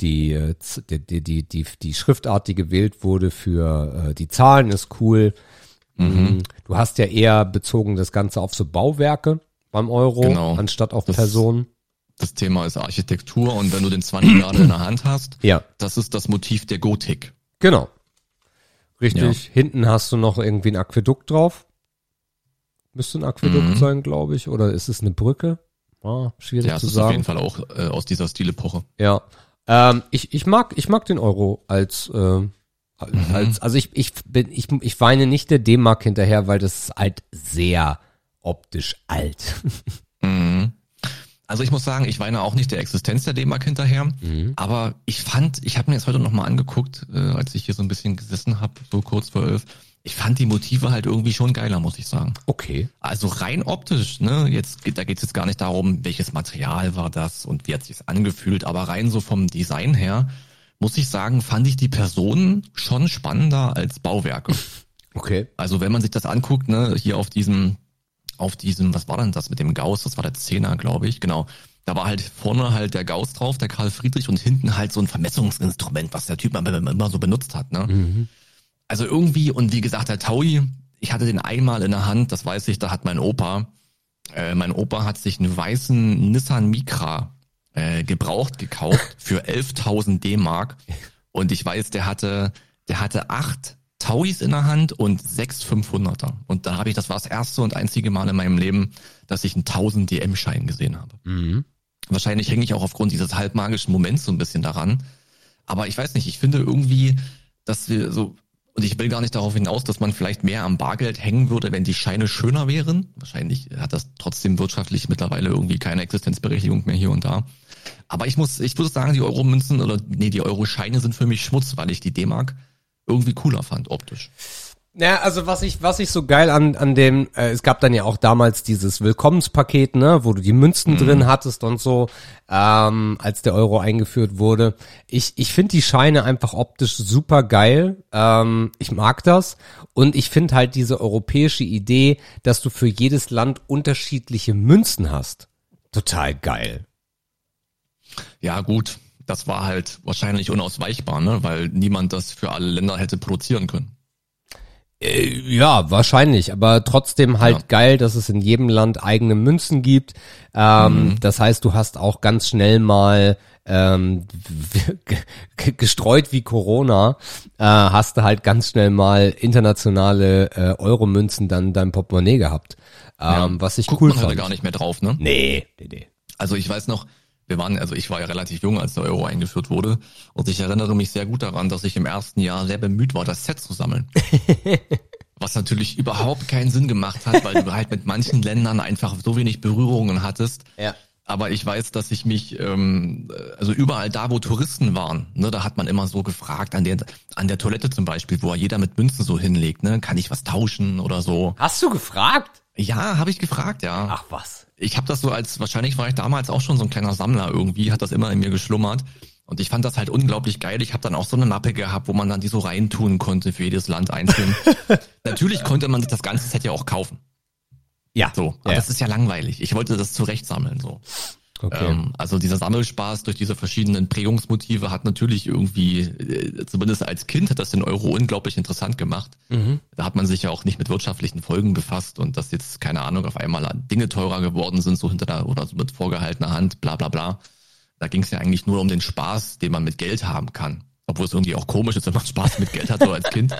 die, äh, die, die, die, die, die Schriftart, die gewählt wurde für äh, die Zahlen ist cool. Mhm. Du hast ja eher bezogen das Ganze auf so Bauwerke beim Euro, Genau. anstatt auf Das- Personen. Das Thema ist Architektur und wenn du den 20 gerade in der Hand hast, Ja, das ist das Motiv der Gotik. genau. Richtig. Hinten hast du noch irgendwie ein Aquädukt drauf. Müsste ein Aquädukt Mhm. sein, glaube ich. Oder ist es eine Brücke? Ah, schwierig Ja, zu ist auf sagen. jeden Fall auch äh, aus dieser Stilepoche. Ja. Ähm, ich, ich mag, ich mag den Euro als, ähm, als, Mhm. als also ich, ich bin, ich, ich weine nicht der D-Mark hinterher, weil das ist halt sehr optisch alt. Mhm. Also ich muss sagen, ich weine auch nicht der Existenz der D-Mark hinterher, Mhm. aber ich fand, ich habe mir jetzt heute nochmal angeguckt, äh, als ich hier so ein bisschen gesessen habe, so kurz vor elf, ich fand die Motive halt irgendwie schon geiler, muss ich sagen. Okay. Also rein optisch, ne, jetzt da geht es jetzt gar nicht darum, welches Material war das und wie hat sich's angefühlt, aber rein so vom Design her, muss ich sagen, fand ich die Personen schon spannender als Bauwerke. Okay. Also wenn man sich das anguckt, ne, hier auf diesem, auf diesem, was war denn das mit dem Gauss? Das war der Zehner, glaube ich, genau. Da war halt vorne halt der Gauss drauf, der Karl Friedrich und hinten halt so ein Vermessungsinstrument, was der Typ immer, immer so benutzt hat, ne. Mhm. Also irgendwie, und wie gesagt, der Taui, ich hatte den einmal in der Hand, das weiß ich, da hat mein Opa, äh, mein Opa hat sich einen weißen Nissan Micra äh, gebraucht gekauft für 11.000 D-Mark und ich weiß, der hatte, der hatte acht Tauis in der Hand und sechs 500er. Und da habe ich, das war das erste und einzige Mal in meinem Leben, dass ich einen 1000 DM-Schein gesehen habe. Mhm. Wahrscheinlich hänge ich auch aufgrund dieses halbmagischen Moments so ein bisschen daran. Aber ich weiß nicht, ich finde irgendwie, dass wir so, und ich will gar nicht darauf hinaus, dass man vielleicht mehr am Bargeld hängen würde, wenn die Scheine schöner wären. Wahrscheinlich hat das trotzdem wirtschaftlich mittlerweile irgendwie keine Existenzberechtigung mehr hier und da. Aber ich muss, ich würde sagen, die Euro-Münzen oder nee, die Euro-Scheine sind für mich Schmutz, weil ich die D-Mark irgendwie cooler fand, optisch. Ja, also was ich, was ich so geil an, an dem, äh, es gab dann ja auch damals dieses Willkommenspaket, ne, wo du die Münzen drin hattest und so, ähm, als der Euro eingeführt wurde. Ich, ich finde die Scheine einfach optisch super geil. Ähm, ich mag das. Und ich finde halt diese europäische Idee, dass du für jedes Land unterschiedliche Münzen hast. Total geil. Ja, gut. Das war halt wahrscheinlich unausweichbar, ne? weil niemand das für alle Länder hätte produzieren können. Äh, Ja, wahrscheinlich, aber trotzdem halt Ja. geil, dass es in jedem Land eigene Münzen gibt. Ähm, Das heißt, du hast auch ganz schnell mal ähm, ge- gestreut wie Corona, äh, hast du halt ganz schnell mal internationale äh, Euro-Münzen dann in deinem Portemonnaie gehabt. Ähm, Was ich Guckt cool man fand. gar nicht mehr drauf, ne? Nee, nee, nee. Also ich weiß noch, wir waren, also ich war ja relativ jung, als der Euro eingeführt wurde. Und ich erinnere mich sehr gut daran, dass ich im ersten Jahr sehr bemüht war, das Set zu sammeln. Was natürlich überhaupt keinen Sinn gemacht hat, weil du halt mit manchen Ländern einfach so wenig Berührungen hattest. Ja. Aber ich weiß, dass ich mich, ähm, also überall da, wo Touristen waren, ne, da hat man immer so gefragt, an der, an der Toilette zum Beispiel, wo jeder mit Münzen so hinlegt, ne, kann ich was tauschen oder so. Hast du gefragt? Ja, habe ich gefragt, ja. Ach was. Ich habe das so als, wahrscheinlich war ich damals auch schon so ein kleiner Sammler irgendwie, hat das immer in mir geschlummert. Und ich fand das halt unglaublich geil. Ich habe dann auch so eine Mappe gehabt, wo man dann die so reintun konnte für jedes Land einzeln. Natürlich konnte man sich das ganze Set ja auch kaufen. Ja. So, aber ja. das ist ja langweilig. Ich wollte das zurecht sammeln. So. Okay. Ähm, also dieser Sammelspaß durch diese verschiedenen Prägungsmotive hat natürlich irgendwie, äh, zumindest als Kind, hat das den Euro unglaublich interessant gemacht. Mhm. Da hat man sich ja auch nicht mit wirtschaftlichen Folgen befasst und dass jetzt, keine Ahnung, auf einmal Dinge teurer geworden sind, so hinter der oder so mit vorgehaltener Hand, bla bla bla. Da ging es ja eigentlich nur um den Spaß, den man mit Geld haben kann. Obwohl es irgendwie auch komisch ist, wenn man Spaß mit Geld hat, so als Kind.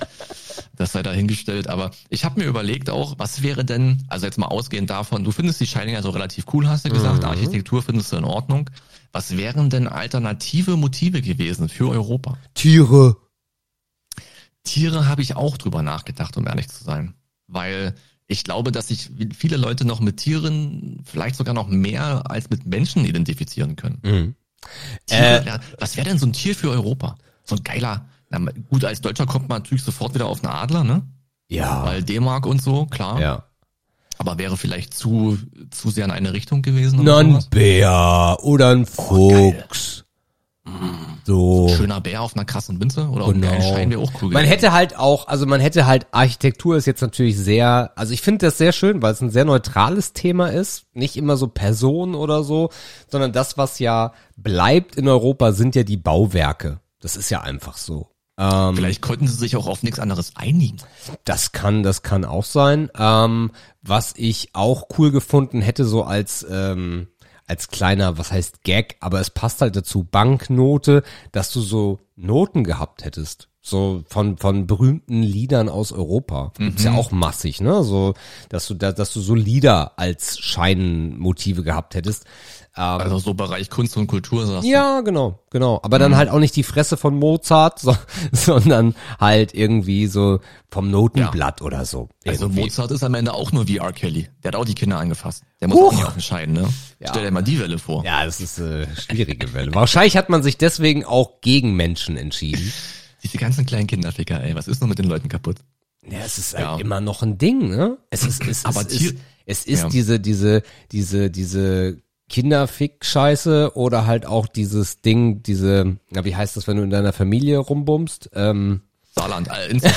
Das sei dahingestellt. Aber ich habe mir überlegt auch, was wäre denn, also jetzt mal ausgehend davon, du findest die Scheine ja so relativ cool, hast du gesagt, Architektur findest du in Ordnung. Was wären denn alternative Motive gewesen für Europa? Tiere. Tiere habe ich auch drüber nachgedacht, um ehrlich zu sein. Weil ich glaube, dass sich viele Leute noch mit Tieren vielleicht sogar noch mehr als mit Menschen identifizieren können. Mhm. Tiere, ja, was wäre denn so ein Tier für Europa? So ein geiler, na, gut, als Deutscher kommt man natürlich sofort wieder auf einen Adler, ne? Ja. Weil D-Mark und so, klar. Ja. Aber wäre vielleicht zu, zu sehr in eine Richtung gewesen Na, ein? Bär oder ein Fuchs. so. Schöner Bär auf einer krassen Winze oder auf einem Genau. Schein wäre auch cool Man hätte halt auch, also man hätte halt, Architektur ist jetzt natürlich sehr, also ich finde das sehr schön, weil es ein sehr neutrales Thema ist. Nicht immer so Personen oder so, sondern das, was ja bleibt in Europa, sind ja die Bauwerke. Das ist ja einfach so. Ähm, Vielleicht konnten sie sich auch auf nichts anderes einigen. Das kann, das kann auch sein. Ähm, was ich auch cool gefunden hätte, so als ähm, als kleiner, was heißt Gag, aber es passt halt dazu, Banknote, dass du so Noten gehabt hättest. So von, von berühmten Liedern aus Europa. Gibt's ja auch massig, ne? So, dass du da, dass du so Lieder als Scheinmotive gehabt hättest. Ähm, Also so Bereich Kunst und Kultur sagst du. ja, genau, genau. Aber dann halt auch nicht die Fresse von Mozart, so, sondern halt irgendwie so vom Notenblatt oder so. Also Irgendwie. Mozart ist am Ende auch nur wie R. Kelly. Der hat auch die Kinder angefasst. Der muss auch nicht auf den Schein, ne? Stell dir mal die Welle vor. Ja, das ist äh, schwierige Welle. Wahrscheinlich hat man sich deswegen auch gegen Menschen entschieden. Diese ganzen kleinen Kinderficker, ey, was ist noch mit den Leuten kaputt? Ja, es ist halt Ja. immer noch ein Ding, ne? Es ist, es, Aber es ist, es ist Ja. diese, diese, diese, diese Kinderfick-Scheiße oder halt auch dieses Ding, diese, na, wie heißt das, wenn du in deiner Familie rumbummst? Ähm, Saarland, äh.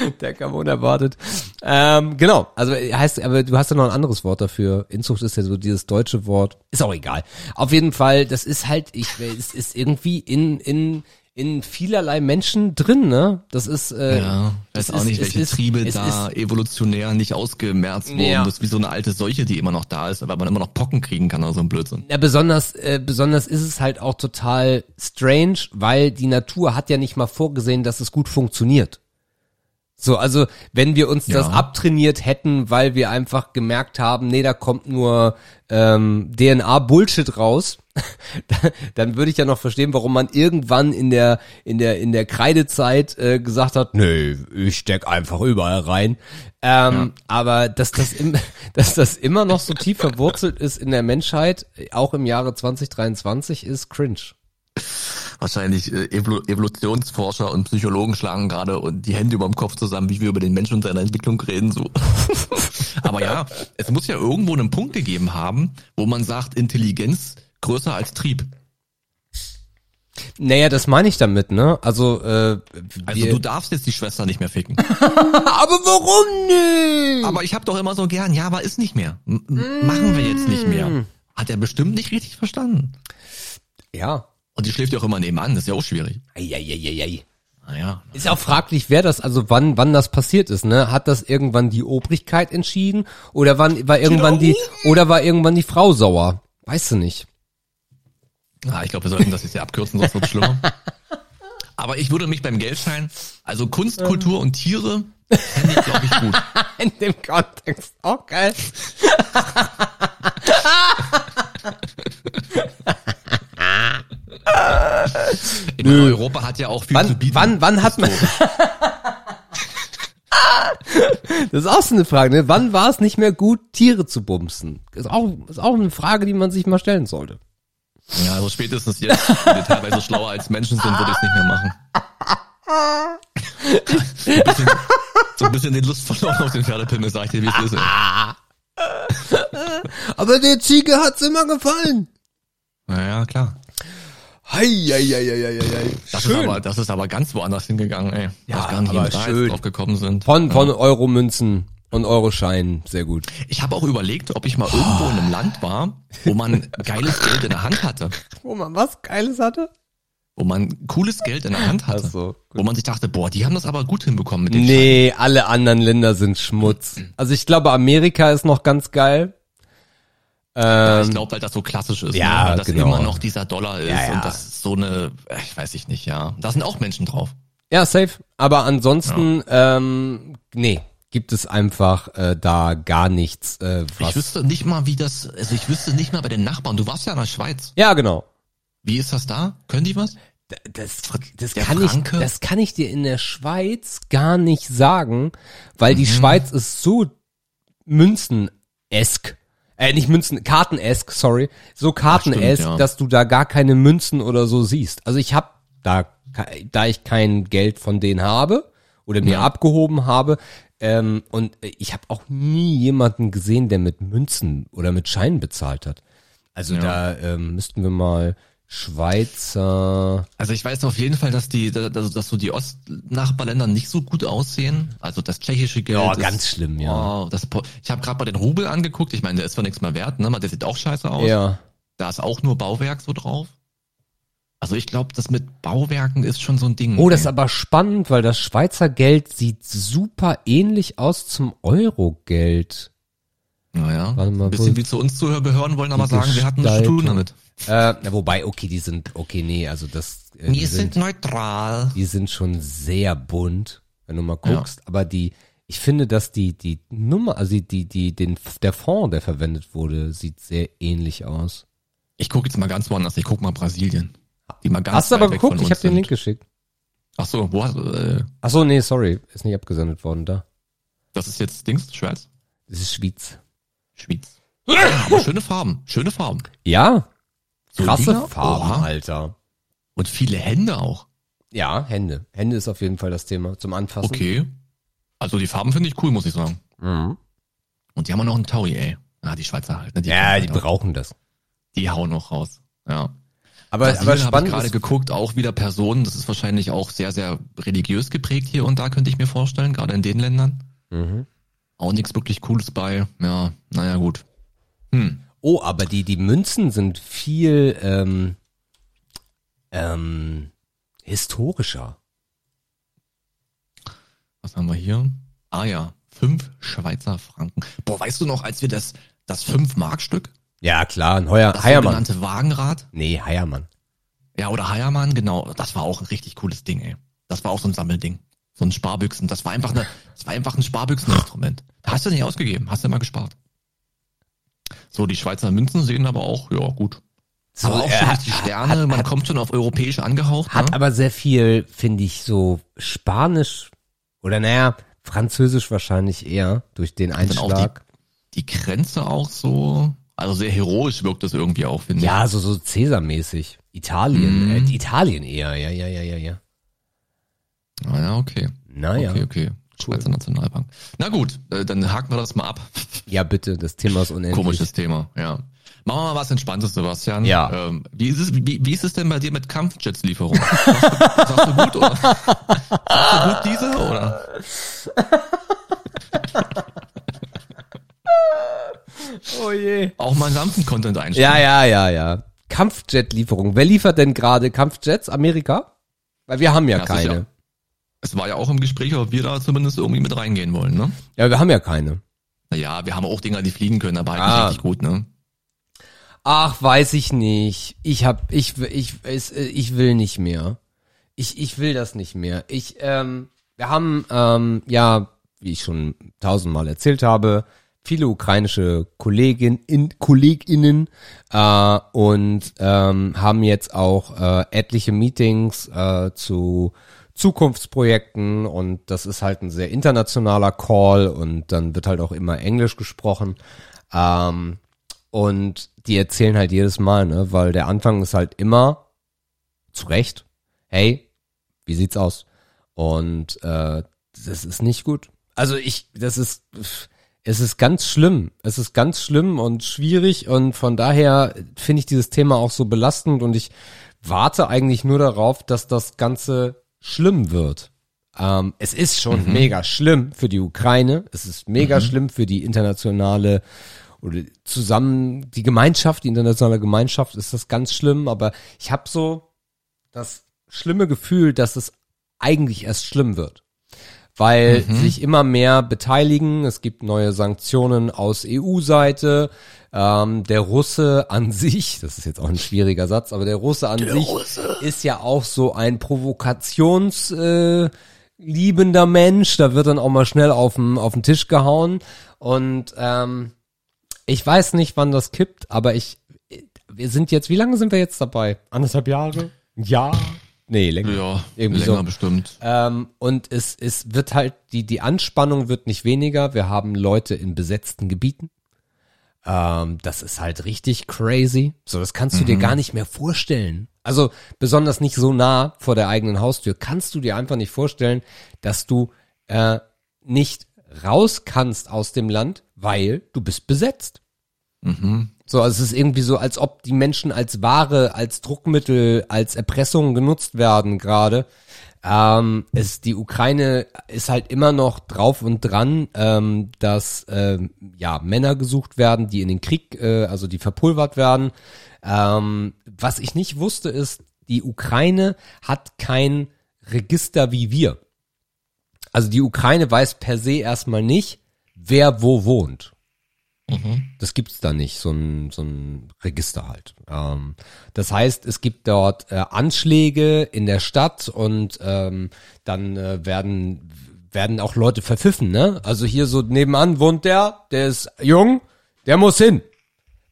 Der kam unerwartet. Ähm, genau, also heißt, aber du hast ja noch ein anderes Wort dafür. Inzucht ist ja so dieses deutsche Wort. Ist auch egal. Auf jeden Fall, das ist halt, ich, es ist irgendwie in, in, in vielerlei Menschen drin, ne? Das ist, äh, Ja, das weiß auch ist- nicht, welche ist- Triebe es da evolutionär nicht ausgemerzt wurden. Ja. Das ist wie so eine alte Seuche, die immer noch da ist, weil man immer noch Pocken kriegen kann oder so ein Blödsinn. Ja, besonders, äh, besonders ist es halt auch total strange, weil die Natur hat ja nicht mal vorgesehen, dass es gut funktioniert. So, also wenn wir uns das Ja. abtrainiert hätten, weil wir einfach gemerkt haben, nee, da kommt nur ähm, DNA-Bullshit raus, dann, würde ich ja noch verstehen, warum man irgendwann in der in der in der Kreidezeit äh, gesagt hat, nee, ich steck einfach überall rein. Ähm, Aber dass das im, dass das immer noch so tief verwurzelt ist in der Menschheit, auch im Jahre 2023, ist cringe. Wahrscheinlich äh, Evolu Evolutionsforscher und Psychologen schlagen gerade und die Hände über dem Kopf zusammen, wie wir über den Menschen und seine Entwicklung reden. So. Aber ja, es muss ja irgendwo einen Punkt gegeben haben, wo man sagt, Intelligenz größer als Trieb. Naja, das meine ich damit, ne? Also, äh, Also du darfst jetzt die Schwester nicht mehr ficken. aber warum nicht? Aber ich habe doch immer so gern, ja, aber ist nicht mehr. M m- machen wir jetzt nicht mehr. Hat er bestimmt nicht richtig verstanden. Ja. Und die schläft ja auch immer nebenan, das ist ja auch schwierig. Eieieiei. Naja. Ist auch fraglich, wer das, also wann, wann das passiert ist, ne? Hat das irgendwann die Obrigkeit entschieden? Oder wann, war irgendwann die, oder war irgendwann die Frau sauer? Weißt du nicht. Ah, ich glaube, wir sollten das jetzt hier abkürzen, sonst wird's schlimmer. Aber ich würde mich beim Geldschein, also Kunst, Kultur und Tiere, fände ich, glaube ich, gut. In dem Kontext. Auch geil. In Europa hat ja auch viel zu Wann, bieten. wann, wann hat man, das ist auch so eine Frage, ne? Wann war es nicht mehr gut, Tiere zu bumsen? Ist auch, ist auch eine Frage, die man sich mal stellen sollte. Ja, also spätestens jetzt, wenn wir teilweise schlauer als Menschen sind, würde ich es nicht mehr machen. so, ein bisschen, so ein bisschen den Lust verloren auf den Pferdepimmel, sag ich dir, wie es ist. Ey. Aber der Ziege hat's immer gefallen. Naja, klar. Hei, hei, hei, hei, hei. Das ist, aber, das ist aber ganz woanders hingegangen, ey. Ja, weiß gar nicht, aber schön. drauf gekommen sind. Von, von Euromünzen und Euroscheinen, sehr gut. Ich habe auch überlegt, ob ich mal irgendwo in einem Land war, wo man geiles Geld in der Hand hatte. Wo man was Geiles hatte? Wo man cooles Geld in der Hand hatte. Ach so, wo man sich dachte, boah, die haben das aber gut hinbekommen mit dem Nee, alle anderen Länder sind Schmutz. Also ich glaube, Amerika ist noch ganz geil. Ja, Ähm, ich glaube, weil das so klassisch ist, ja, ne? weil das genau. immer noch dieser Dollar ist Ja, ja. und das ist so eine, ich weiß ich nicht, ja. Da sind auch Menschen drauf. ja, safe. Aber ansonsten, ähm, nee, gibt es einfach äh, da gar nichts, äh, Ich was. wüsste nicht mal, wie das, also ich wüsste nicht mal bei den Nachbarn. Du warst ja in der Schweiz. Ja, genau. Wie ist das da? Können die was? Das, das Der kann ich, das kann ich dir in der Schweiz gar nicht sagen, weil Mhm. die Schweiz ist so Münzen-esk. Äh, nicht Münzen, Karten-esk, sorry. So Karten-esk, ja. dass du da gar keine Münzen oder so siehst. Also ich habe da, da ich kein Geld von denen habe oder mir Ja. abgehoben habe, ähm, und ich habe auch nie jemanden gesehen, der mit Münzen oder mit Scheinen bezahlt hat. Also Ja. da ähm, müssten wir mal Schweizer. Also ich weiß auf jeden Fall, dass die, dass, dass so die Ostnachbarländer nicht so gut aussehen. Also das tschechische Geld. Ja, ist, ganz schlimm, ja. Oh, das, ich habe gerade mal den Rubel angeguckt. Ich meine, der ist zwar nichts mehr wert, ne? Der sieht auch scheiße aus. Ja. Da ist auch nur Bauwerk so drauf. Also ich glaube, das mit Bauwerken ist schon so ein Ding. Oh, das ist aber spannend, weil das Schweizer Geld sieht super ähnlich aus zum Euro-Geld. naja, Warte mal, ein bisschen wie zu uns Zuhörern wollen aber sagen, wir hatten zu tun damit. Äh, wobei, okay, die sind, okay, nee, also das, äh, die, Wir sind, sind neutral. die sind schon sehr bunt, wenn du mal guckst, aber die, ich finde, dass die, die Nummer, also die, die, die, den, der Fond, der verwendet wurde, sieht sehr ähnlich aus. Ich gucke jetzt mal ganz woanders. Ich guck mal Brasilien. Die mal ganz Hast du aber geguckt? Ich habe den. Link geschickt. Ach so, wo hast, äh, Ach so, nee, sorry, ist nicht abgesendet worden da. das ist jetzt Dings, Schweiz? Das ist Schweiz. Schweiz. Ja, aber schöne Farben, schöne Farben. Ja, krasse? Farben, Oha. Alter. Und viele Hände auch. Ja, Hände. Hände ist auf jeden Fall das Thema zum Anfassen. Okay. Also die Farben finde ich cool, muss ich sagen. Mhm. Und die haben auch noch einen Taui, ey. Ah, die Schweizer halt. Ne? Ja, können die halt auch. brauchen das. die hauen noch raus. Ja. Aber, aber habe ich spannend gerade geguckt, auch wieder Personen, das ist wahrscheinlich auch sehr, sehr religiös geprägt hier und da, könnte ich mir vorstellen, gerade in den Ländern. mhm. Auch nichts wirklich Cooles bei. Ja, naja, gut. Hm. Oh, aber die, die Münzen sind viel ähm, ähm, historischer. Was haben wir hier? Ah ja, fünf Schweizer Franken. Boah, weißt du noch, als wir das, das fünf Mark Stück, Ja, klar, ein Heuer, das Heiermann. sogenannte Wagenrad, Nee, Heiermann. ja, oder Heiermann, genau, das war auch ein richtig cooles Ding, ey. Das war auch so ein Sammelding. So ein Sparbüchsen. Das war einfach eine, das war einfach ein Sparbüchseninstrument. Hast du nicht ausgegeben, hast du immer gespart. So, die Schweizer Münzen sehen aber auch, ja, gut. So, aber auch er schon hat- die Sterne, man kommt schon auf europäisch angehaucht. Hat ne? aber sehr viel, finde ich, so Spanisch oder naja, Französisch wahrscheinlich eher durch den Einschlag. die Grenze auch so, also sehr heroisch wirkt das irgendwie auch, finde ich. Ja, so, so Cäsar-mäßig. Italien, Mhm. äh, Italien eher, ja, ja, ja, ja, ja. Ah, ja, okay. Naja. Okay, okay. Schweizer Nationalbank. Na gut, äh, dann haken wir das mal ab. Ja, bitte, das Thema ist unendlich. Komisches Thema, ja. Machen wir mal was Entspanntes, Sebastian. Ja. Ähm, wie, ist es, wie, wie ist es denn bei dir mit Kampfjetslieferung? Sagst du, sagst du gut oder? Sagst du gut diese oder? Oh je. Auch mal sanften Content einstellen. Ja, ja, ja, ja. Kampfjet-Lieferung. Wer liefert denn gerade Kampfjets? Amerika? Weil wir haben ja, Ja, keine. sicher. Es war ja auch im Gespräch, ob wir da zumindest irgendwie mit reingehen wollen, ne? Ja, wir haben ja keine. Naja, wir haben auch Dinger, die fliegen können, aber halt Ah. nicht richtig gut, ne? Ach, weiß ich nicht. Ich hab, ich, ich, es, ich will nicht mehr. Ich, ich will das nicht mehr. Ich, ähm, wir haben, ähm, ja, wie ich schon tausendmal erzählt habe, viele ukrainische Kollegin, in, KollegInnen äh, und ähm, haben jetzt auch äh, etliche Meetings äh, zu Zukunftsprojekten und das ist halt ein sehr internationaler Call und dann wird halt auch immer Englisch gesprochen. Ähm, und die erzählen halt jedes Mal, ne, weil der Anfang ist halt immer zu Recht, hey, wie sieht's aus? Und äh, das ist nicht gut. Also ich, das ist, es ist ganz schlimm. Es ist ganz schlimm und schwierig und von daher finde ich dieses Thema auch so belastend und ich warte eigentlich nur darauf, dass das Ganze schlimm wird. Ähm, es ist schon mega schlimm für die Ukraine. Es ist mega schlimm für die internationale oder zusammen die Gemeinschaft, die internationale Gemeinschaft ist das ganz schlimm. Aber ich habe so das schlimme Gefühl, dass es eigentlich erst schlimm wird weil sich immer mehr beteiligen. Es gibt neue Sanktionen aus EU-Seite. Ähm, der Russe an sich, das ist jetzt auch ein schwieriger Satz, aber der Russe an sich ist ja auch so ein Provokations äh, liebender Mensch. Da wird dann auch mal schnell auf den auf den Tisch gehauen und ähm, ich weiß nicht, wann das kippt, aber ich wir sind jetzt, wie lange sind wir jetzt dabei? Anderthalb Jahre? Ja. Nee, länger. Ja, Irgendwie länger so. bestimmt. Ähm, und es, es wird halt, die, die Anspannung wird nicht weniger. Wir haben Leute in besetzten Gebieten. Ähm, das ist halt richtig crazy. So, das kannst du dir gar nicht mehr vorstellen. Also besonders nicht so nah vor der eigenen Haustür. Kannst du dir einfach nicht vorstellen, dass du äh, nicht raus kannst aus dem Land, weil du bist besetzt. So, also es ist irgendwie so, als ob die Menschen als Ware, als Druckmittel, als Erpressung genutzt werden gerade. Ähm, es, die Ukraine ist halt immer noch drauf und dran, ähm, dass ähm, ja Männer gesucht werden, die in den Krieg, äh, also die verpulvert werden. Ähm, was ich nicht wusste, ist, die Ukraine hat kein Register wie wir. Also die Ukraine weiß per se erstmal nicht, wer wo wohnt. Das gibt's da nicht, so ein, so ein Register halt. Ähm, das heißt, es gibt dort äh, Anschläge in der Stadt und ähm, dann äh, werden werden auch Leute verpfiffen, ne? Also hier so nebenan wohnt der, der ist jung, der muss hin.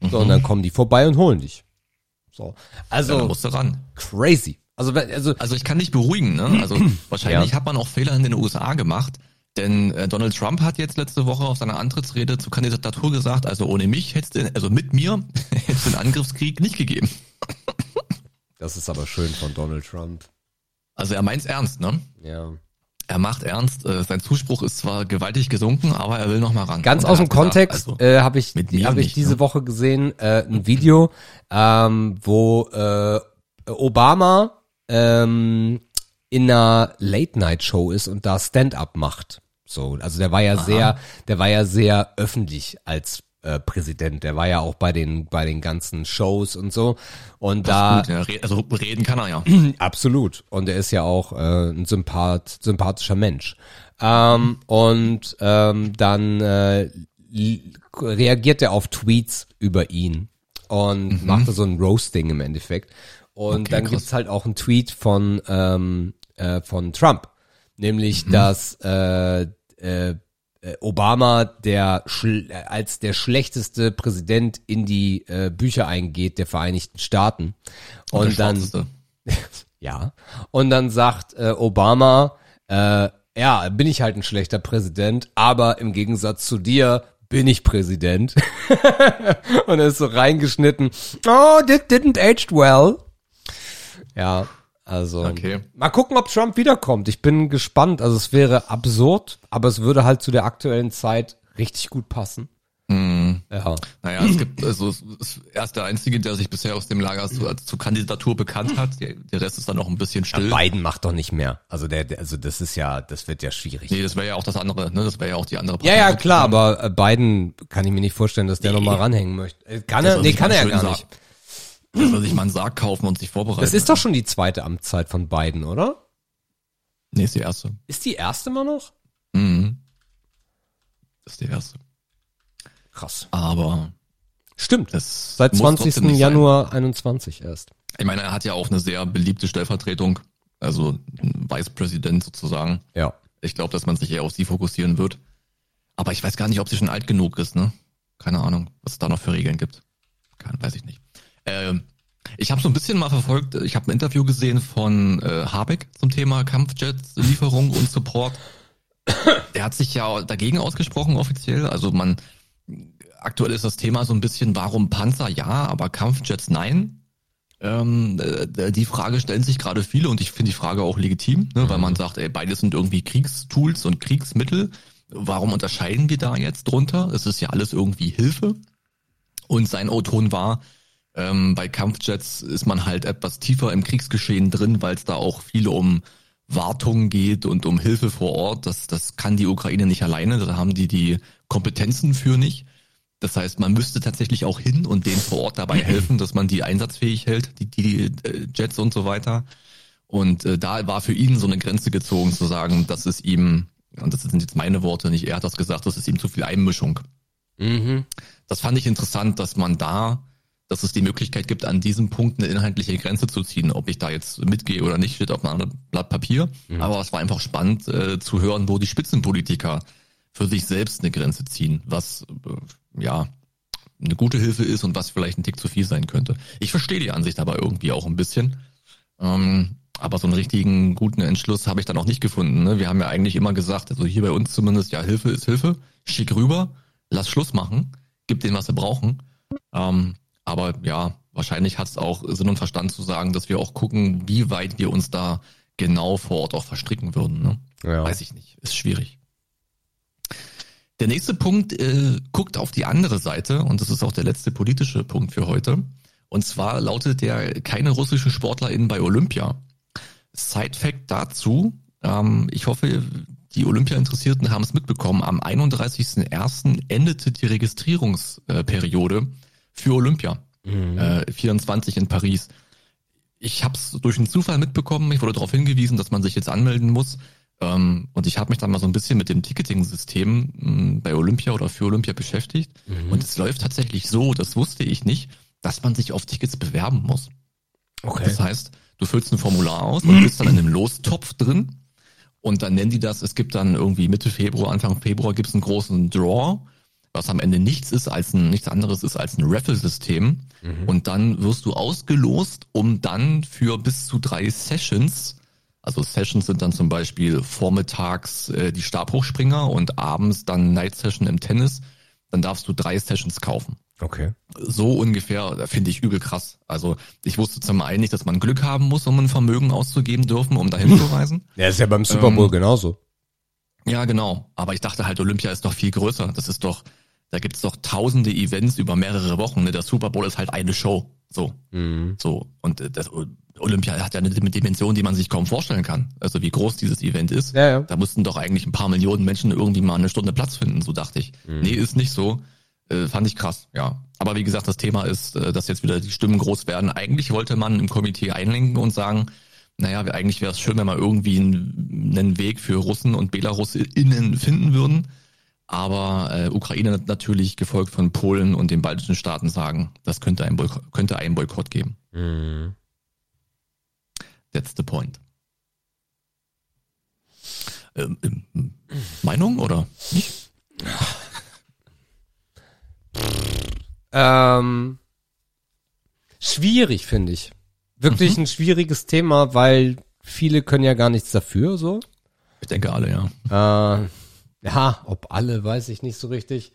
So, und dann kommen die vorbei und holen dich. So. Ja, Also musst du ran. crazy. Also, also Also ich kann dich beruhigen, ne? Also wahrscheinlich Ja. hat man auch Fehler in den USA gemacht, denn äh, Donald Trump hat jetzt letzte Woche auf seiner Antrittsrede zur Kandidatur gesagt, also ohne mich hätte es, also mit mir hätte es den Angriffskrieg nicht gegeben. das ist aber schön von Donald Trump. Also er meint's ernst, ne? Ja. Er macht ernst. Äh, sein Zuspruch ist zwar gewaltig gesunken, aber er will noch mal ran. Ganz Und aus dem gesagt, Kontext also, äh, habe ich, hab ich nicht, diese ne? Woche gesehen, äh, ein Video, ähm, wo äh, Obama ähm, in einer Late-Night-Show ist und da Stand-up macht. So, also der war ja sehr, der war ja sehr öffentlich als äh, Präsident. Der war ja auch bei den bei den ganzen Shows und so. Und da gut, ja, also reden kann er ja. Absolut. Und er ist ja auch äh, ein Sympath, sympathischer Mensch. Ähm, und ähm, dann äh, reagiert er auf Tweets über ihn und machte so ein Roasting im Endeffekt. Und Okay, dann krass. gibt's halt auch einen Tweet von, ähm, äh, von Trump. Nämlich, dass äh, äh, äh, Obama der schl- äh, als der schlechteste Präsident in die äh, Bücher eingeht der Vereinigten Staaten. Und, der dann ja. Und dann sagt äh, Obama, äh, ja, bin ich halt ein schlechter Präsident, aber im Gegensatz zu dir bin ich Präsident. und er ist so reingeschnitten. Oh, that didn't aged well. Ja, also Okay. mal gucken, ob Trump wiederkommt. Ich bin gespannt. Also es wäre absurd, aber es würde halt zu der aktuellen Zeit richtig gut passen. Mhm. Ja. Naja, es gibt, also es ist erst der Einzige, der sich bisher aus dem Lager zu, als, zur Kandidatur bekannt hat. Der, der Rest ist dann noch ein bisschen still. Biden macht doch nicht mehr. Also der, der also das ist ja, das wird ja schwierig. Nee, das wäre ja auch das andere, ne? Das wäre ja auch die andere Ja, ja, Partei. klar, aber äh, Biden kann ich mir nicht vorstellen, dass der Nee. noch mal ranhängen möchte. Äh, Kann er? Nee, kann er ja gar sagen. Der soll sich mal einen Sarg kaufen und sich vorbereiten. Das ist doch schon die zweite Amtszeit von Biden, oder? Nee, ist die erste. Ist die erste mal noch? Mhm. Das ist die erste. Krass. Aber Stimmt. Seit muss 20. trotzdem nicht Januar 21 erst. Sein. Ich meine, er hat ja auch eine sehr beliebte Stellvertretung, also ein Vicepräsident sozusagen. Ja. Ich glaube, dass man sich eher auf sie fokussieren wird. Aber ich weiß gar nicht, ob sie schon alt genug ist, ne? Keine Ahnung, was es da noch für Regeln gibt. Kann, weiß ich nicht. Ähm, ich habe so ein bisschen mal verfolgt, ich habe ein Interview gesehen von äh, Habeck zum Thema Kampfjets-Lieferung und Support. Der hat sich ja dagegen ausgesprochen offiziell. Also man aktuell ist das Thema so ein bisschen, warum Panzer ja, aber Kampfjets nein. Ähm, äh, die Frage stellen sich gerade viele und ich finde die Frage auch legitim, ne, weil man sagt, ey, beides sind irgendwie Kriegstools und Kriegsmittel. Warum unterscheiden wir da jetzt drunter? Es ist ja alles irgendwie Hilfe. Und sein O-Ton war, ähm, bei Kampfjets ist man halt etwas tiefer im Kriegsgeschehen drin, weil es da auch viel um Wartung geht und um Hilfe vor Ort. Das, das kann die Ukraine nicht alleine, da haben die die Kompetenzen für nicht. Das heißt, man müsste tatsächlich auch hin und denen vor Ort dabei helfen, dass man die einsatzfähig hält, die, die äh, Jets und so weiter. Und äh, da war für ihn so eine Grenze gezogen, zu sagen, das ist ihm, und das sind jetzt meine Worte, nicht er hat das gesagt, das ist ihm zu viel Einmischung. Mhm. Das fand ich interessant, dass man da, dass es die Möglichkeit gibt, an diesem Punkt eine inhaltliche Grenze zu ziehen. Ob ich da jetzt mitgehe oder nicht, steht auf einem anderen Blatt Papier. Aber es war einfach spannend äh, zu hören, wo die Spitzenpolitiker für sich selbst eine Grenze ziehen, was äh, ja eine gute Hilfe ist und was vielleicht ein Tick zu viel sein könnte. Ich verstehe die Ansicht aber irgendwie auch ein bisschen. Ähm, Aber so einen richtigen guten Entschluss habe ich dann auch nicht gefunden. Ne? Wir haben ja eigentlich immer gesagt, also hier bei uns zumindest, ja, Hilfe ist Hilfe, schick rüber, lass Schluss machen, gib denen, was sie brauchen. Ähm, aber ja, wahrscheinlich hat es auch Sinn und Verstand zu sagen, dass wir auch gucken, wie weit wir uns da genau vor Ort auch verstricken würden. Ne? Ja. Weiß ich nicht, ist schwierig. Der nächste Punkt äh, guckt auf die andere Seite und das ist auch der letzte politische Punkt für heute. Und zwar lautet der keine russische SportlerInnen bei Olympia. Side-Fact dazu, ähm, ich hoffe, die Olympia-Interessierten haben es mitbekommen, am 31.01. endete die Registrierungsperiode für Olympia, Mhm. äh, 24 in Paris. Ich habe es durch einen Zufall mitbekommen, ich wurde darauf hingewiesen, dass man sich jetzt anmelden muss. Ähm, und ich habe mich dann mal so ein bisschen mit dem Ticketing-System mh, bei Olympia oder für Olympia beschäftigt. Mhm. Und es läuft tatsächlich so, das wusste ich nicht, dass man sich auf Tickets bewerben muss. Okay. Das heißt, du füllst ein Formular aus und bist dann in einem Lostopf drin. Und dann nennen die das, es gibt dann irgendwie Mitte Februar, Anfang Februar gibt es einen großen Draw, was am Ende nichts ist als ein, nichts anderes ist als ein Raffle-System. Und dann wirst du ausgelost, um dann für bis zu drei Sessions, also Sessions sind dann zum Beispiel vormittags äh, die Stabhochspringer und abends dann Night Session im Tennis, dann darfst du drei Sessions kaufen Okay. so ungefähr, da finde ich übel krass. Also ich wusste zum einen nicht, dass man Glück haben muss, um ein Vermögen auszugeben dürfen, um dahin zu reisen. Ja, ist ja beim Super Bowl Ähm, genauso. Ja, genau. Aber ich dachte halt, Olympia ist doch viel größer. Das ist doch, da gibt's doch tausende Events über mehrere Wochen. Ne? Der Super Bowl ist halt eine Show. So, Mhm. so. Und äh, das Olympia hat ja eine Dimension, die man sich kaum vorstellen kann. Also wie groß dieses Event ist. Ja, ja. Da mussten doch eigentlich ein paar Millionen Menschen irgendwie mal eine Stunde Platz finden, so dachte ich. Nee, ist nicht so. Äh, fand ich krass, ja. Aber wie gesagt, das Thema ist, äh, dass jetzt wieder die Stimmen groß werden. Eigentlich wollte man im Komitee einlenken und sagen, naja, eigentlich wäre es schön, wenn wir irgendwie einen, einen Weg für Russen und BelarusInnen finden würden. Aber äh, Ukraine natürlich gefolgt von Polen und den baltischen Staaten sagen, das könnte ein Boykott, könnte einen Boykott geben. Mhm. That's the point. Ähm, ähm, Meinung oder nicht? Ähm, schwierig, finde ich. Wirklich Mhm. ein schwieriges Thema, weil viele können ja gar nichts dafür, so. Ich denke alle, ja. Äh, ja, ob alle, weiß ich nicht so richtig.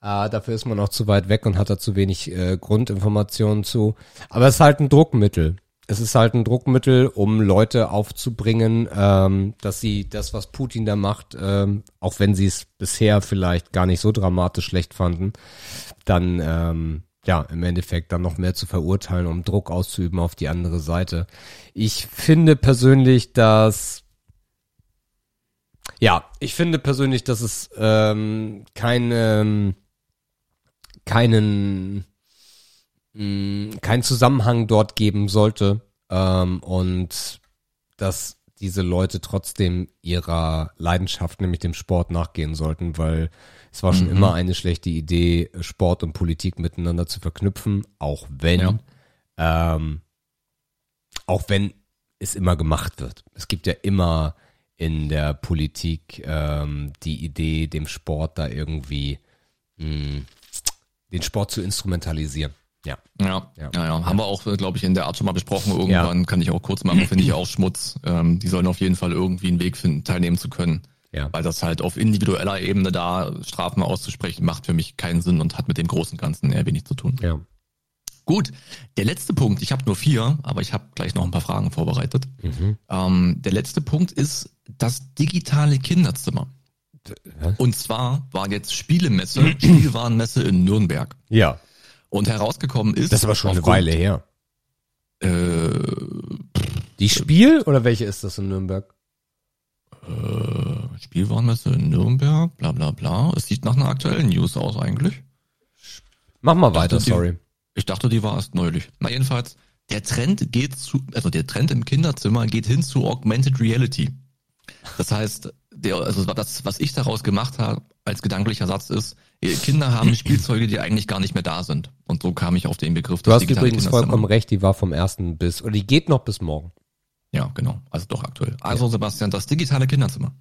Äh, dafür ist man auch zu weit weg und hat da zu wenig äh, Grundinformationen zu. Aber es ist halt ein Druckmittel. Es ist halt ein Druckmittel, um Leute aufzubringen, ähm, dass sie das, was Putin da macht, ähm, auch wenn sie es bisher vielleicht gar nicht so dramatisch schlecht fanden, dann ähm, ja im Endeffekt dann noch mehr zu verurteilen, um Druck auszuüben auf die andere Seite. Ich finde persönlich, dass ja, ich finde persönlich, dass es ähm, keine, keinen, mh, keinen Zusammenhang dort geben sollte ähm, und dass diese Leute trotzdem ihrer Leidenschaft, nämlich dem Sport, nachgehen sollten, weil es war schon Mhm. immer eine schlechte Idee, Sport und Politik miteinander zu verknüpfen, auch wenn, ähm, auch wenn es immer gemacht wird. Es gibt ja immer in der Politik ähm, die Idee, dem Sport da irgendwie mh, den Sport zu instrumentalisieren. Ja. Ja, Ja. ja, ja. Haben wir auch, glaube ich, in der Art schon mal besprochen. Irgendwann kann ich auch kurz machen, finde ich auch Schmutz. Ähm, die sollen auf jeden Fall irgendwie einen Weg finden, teilnehmen zu können. Ja. Weil das halt auf individueller Ebene da Strafen auszusprechen, macht für mich keinen Sinn und hat mit dem großen Ganzen eher wenig zu tun. Ja. Gut, der letzte Punkt, ich habe nur vier, aber ich habe gleich noch ein paar Fragen vorbereitet. Mhm. Ähm, der letzte Punkt ist das digitale Kinderzimmer. Was? Und zwar war jetzt Spielemesse, Spielwarenmesse in Nürnberg. Ja. Und herausgekommen ist. Das ist aber schon eine Weile her. Äh, Die Spiel oder welche ist das in Nürnberg? äh, Spielwarenmesse in Nürnberg, bla bla bla. Es sieht nach einer aktuellen News aus eigentlich. Mach mal weiter, sorry. Ich dachte, die war erst neulich. Na jedenfalls, der Trend geht zu, also der Trend im Kinderzimmer geht hin zu Augmented Reality. Das heißt, der, also das, was ich daraus gemacht habe als gedanklicher Satz ist, Kinder haben Spielzeuge, die eigentlich gar nicht mehr da sind. Und so kam ich auf den Begriff. Du hast übrigens vollkommen recht, die war vom ersten bis, oder die geht noch bis morgen. Ja, genau. Also doch aktuell. Also Sebastian, das digitale Kinderzimmer.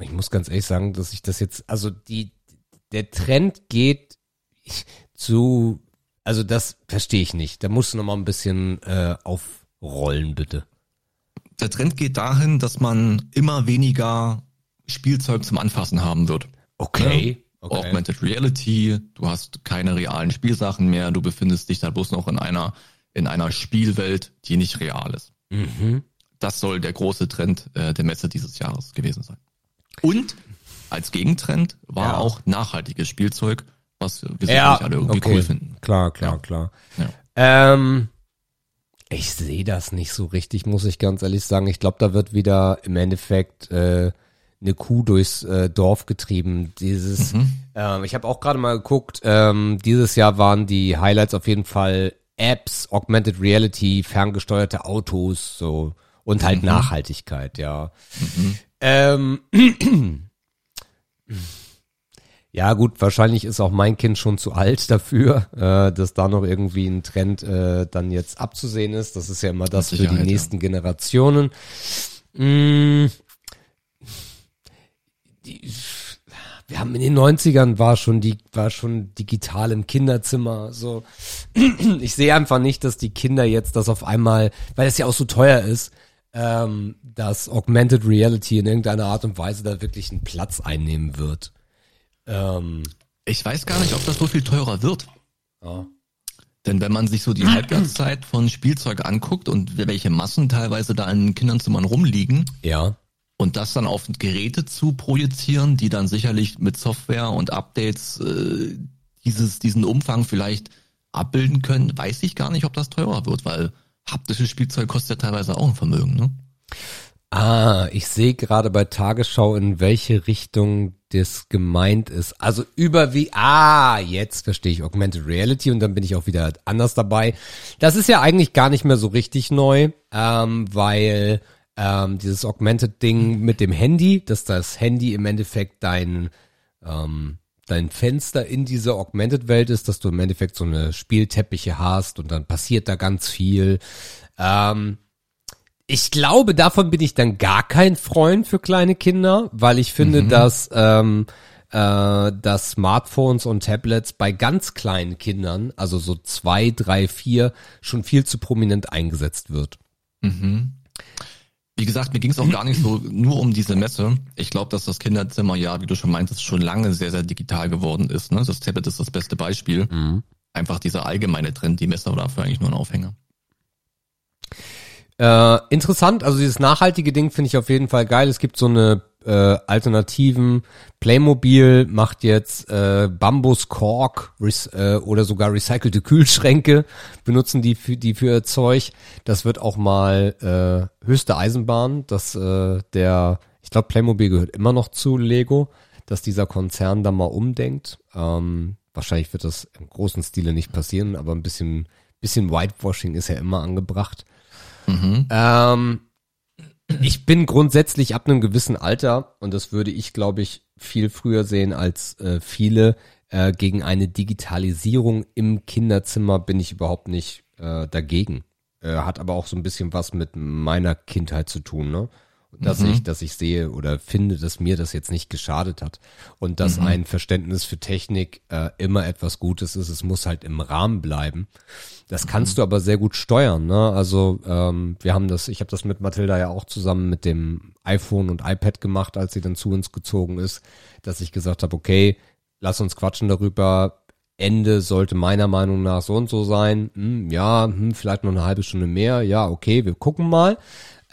Ich muss ganz ehrlich sagen, dass ich das jetzt, also die, der Trend geht zu Also das verstehe ich nicht. Da musst du noch mal ein bisschen äh, aufrollen, bitte. Der Trend geht dahin, dass man immer weniger Spielzeug zum Anfassen haben wird. Okay. okay. Augmented Reality, du hast keine realen Spielsachen mehr, du befindest dich da bloß noch in einer, in einer Spielwelt, die nicht real ist. Mhm. Das soll der große Trend äh, der Messe dieses Jahres gewesen sein. Und als Gegentrend war Ja. auch nachhaltiges Spielzeug, was wir Ja, alle irgendwie okay. cool finden. Klar, klar, Ja. klar. Ja. Ähm, ich sehe das nicht so richtig, muss ich ganz ehrlich sagen. Ich glaube, da wird wieder im Endeffekt äh, eine Kuh durchs äh, Dorf getrieben. Dieses, ähm, ich habe auch gerade mal geguckt, ähm, dieses Jahr waren die Highlights auf jeden Fall Apps, Augmented Reality, ferngesteuerte Autos, so und halt Nachhaltigkeit, ja. Ähm, ja gut, wahrscheinlich ist auch mein Kind schon zu alt dafür, äh, dass da noch irgendwie ein Trend äh, dann jetzt abzusehen ist. Das ist ja immer das für die Sicherheit, ja. nächsten Generationen. Mm, die, wir haben in den 90ern war schon die war schon digital im Kinderzimmer so ich sehe einfach nicht dass die Kinder jetzt das auf einmal weil es ja auch so teuer ist ähm, dass Augmented Reality in irgendeiner Art und Weise da wirklich einen Platz einnehmen wird ähm, Ich weiß gar nicht, ob das so viel teurer wird. ja. Denn wenn man sich so die Halbwertszeit von Spielzeug anguckt und welche Massen teilweise da in Kinderzimmern rumliegen ja und das dann auf Geräte zu projizieren, die dann sicherlich mit Software und Updates äh, dieses, diesen Umfang vielleicht abbilden können, weiß ich gar nicht, ob das teurer wird, weil haptisches Spielzeug kostet ja teilweise auch ein Vermögen. Ne? Ah, ich sehe gerade bei Tagesschau, in welche Richtung das gemeint ist. Also über wie, ah, jetzt verstehe ich Augmented Reality und dann bin ich auch wieder anders dabei. Das ist ja eigentlich gar nicht mehr so richtig neu, ähm, weil ähm, dieses Augmented-Ding mit dem Handy, dass das Handy im Endeffekt dein, ähm, dein Fenster in diese Augmented-Welt ist, dass du im Endeffekt so eine Spielteppiche hast und dann passiert da ganz viel. Ähm, ich glaube, davon bin ich dann gar kein Freund für kleine Kinder, weil ich finde, dass, ähm, äh, dass Smartphones und Tablets bei ganz kleinen Kindern, also so zwei, drei, vier, schon viel zu prominent eingesetzt wird. Wie gesagt, mir ging es auch gar nicht so nur um diese Messe. Ich glaube, dass das Kinderzimmer ja, wie du schon meintest, schon lange sehr, sehr digital geworden ist. Ne? Das Tablet ist das beste Beispiel. Einfach dieser allgemeine Trend, die Messe war dafür eigentlich nur ein Aufhänger. Äh, interessant, also dieses nachhaltige Ding finde ich auf jeden Fall geil. Es gibt so eine äh, alternativen Playmobil macht jetzt äh, Bambus Kork rec- äh, oder sogar recycelte Kühlschränke benutzen die für die für ihr Zeug. Das wird auch mal äh, höchste Eisenbahn, dass äh, der ich glaube Playmobil gehört immer noch zu Lego, dass dieser Konzern da mal umdenkt. Ähm, wahrscheinlich wird das im großen Stile nicht passieren, aber ein bisschen bisschen Whitewashing ist ja immer angebracht. Ähm, ich bin grundsätzlich ab einem gewissen Alter, und das würde ich, glaube ich, viel früher sehen als äh, viele, äh, gegen eine Digitalisierung im Kinderzimmer bin ich überhaupt nicht äh, dagegen. Äh, hat aber auch so ein bisschen was mit meiner Kindheit zu tun, ne? Dass ich, dass ich sehe oder finde, dass mir das jetzt nicht geschadet hat. Und dass ein Verständnis für Technik äh, immer etwas Gutes ist. Es muss halt im Rahmen bleiben. Das kannst du aber sehr gut steuern. Ne? Also ähm, wir haben das, ich habe das mit Mathilda ja auch zusammen mit dem iPhone und iPad gemacht, als sie dann zu uns gezogen ist, dass ich gesagt habe, okay, lass uns quatschen darüber. Ende sollte meiner Meinung nach so und so sein. Hm, ja, hm, vielleicht noch eine halbe Stunde mehr. Ja, okay, wir gucken mal.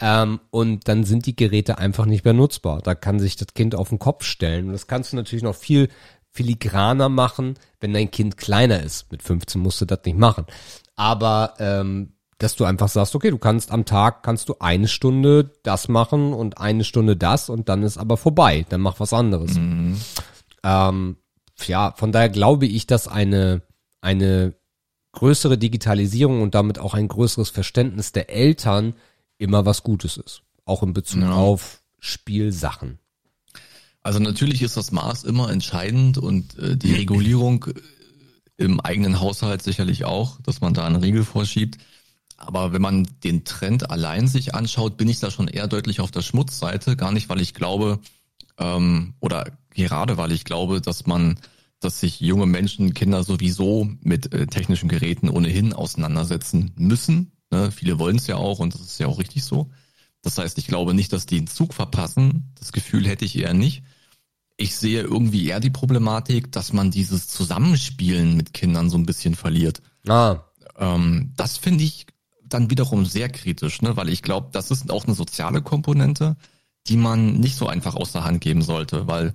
Ähm, und dann sind die Geräte einfach nicht mehr nutzbar. Da kann sich das Kind auf den Kopf stellen. Und das kannst du natürlich noch viel filigraner machen, wenn dein Kind kleiner ist. Mit 15 musst du das nicht machen. Aber ähm, dass du einfach sagst, okay, du kannst am Tag kannst du eine Stunde das machen und eine Stunde das und dann ist aber vorbei. Dann mach was anderes. Ähm, ja, von daher glaube ich, dass eine eine größere Digitalisierung und damit auch ein größeres Verständnis der Eltern immer was Gutes ist. Auch in Bezug Ja. auf Spielsachen. Also natürlich ist das Maß immer entscheidend und äh, die Regulierung äh, im eigenen Haushalt sicherlich auch, dass man da eine Regel vorschiebt. Aber wenn man den Trend allein sich anschaut, bin ich da schon eher deutlich auf der Schmutzseite. Gar nicht, weil ich glaube, ähm, oder gerade weil ich glaube, dass man dass sich junge Menschen, Kinder sowieso mit äh, technischen Geräten ohnehin auseinandersetzen müssen. Ne? Viele wollen es ja auch und das ist ja auch richtig so. Das heißt, ich glaube nicht, dass die einen Zug verpassen. Das Gefühl hätte ich eher nicht. Ich sehe irgendwie eher die Problematik, dass man dieses Zusammenspielen mit Kindern so ein bisschen verliert. Ah, Ähm, das finde ich dann wiederum sehr kritisch, ne? weil ich glaube, das ist auch eine soziale Komponente, die man nicht so einfach aus der Hand geben sollte, weil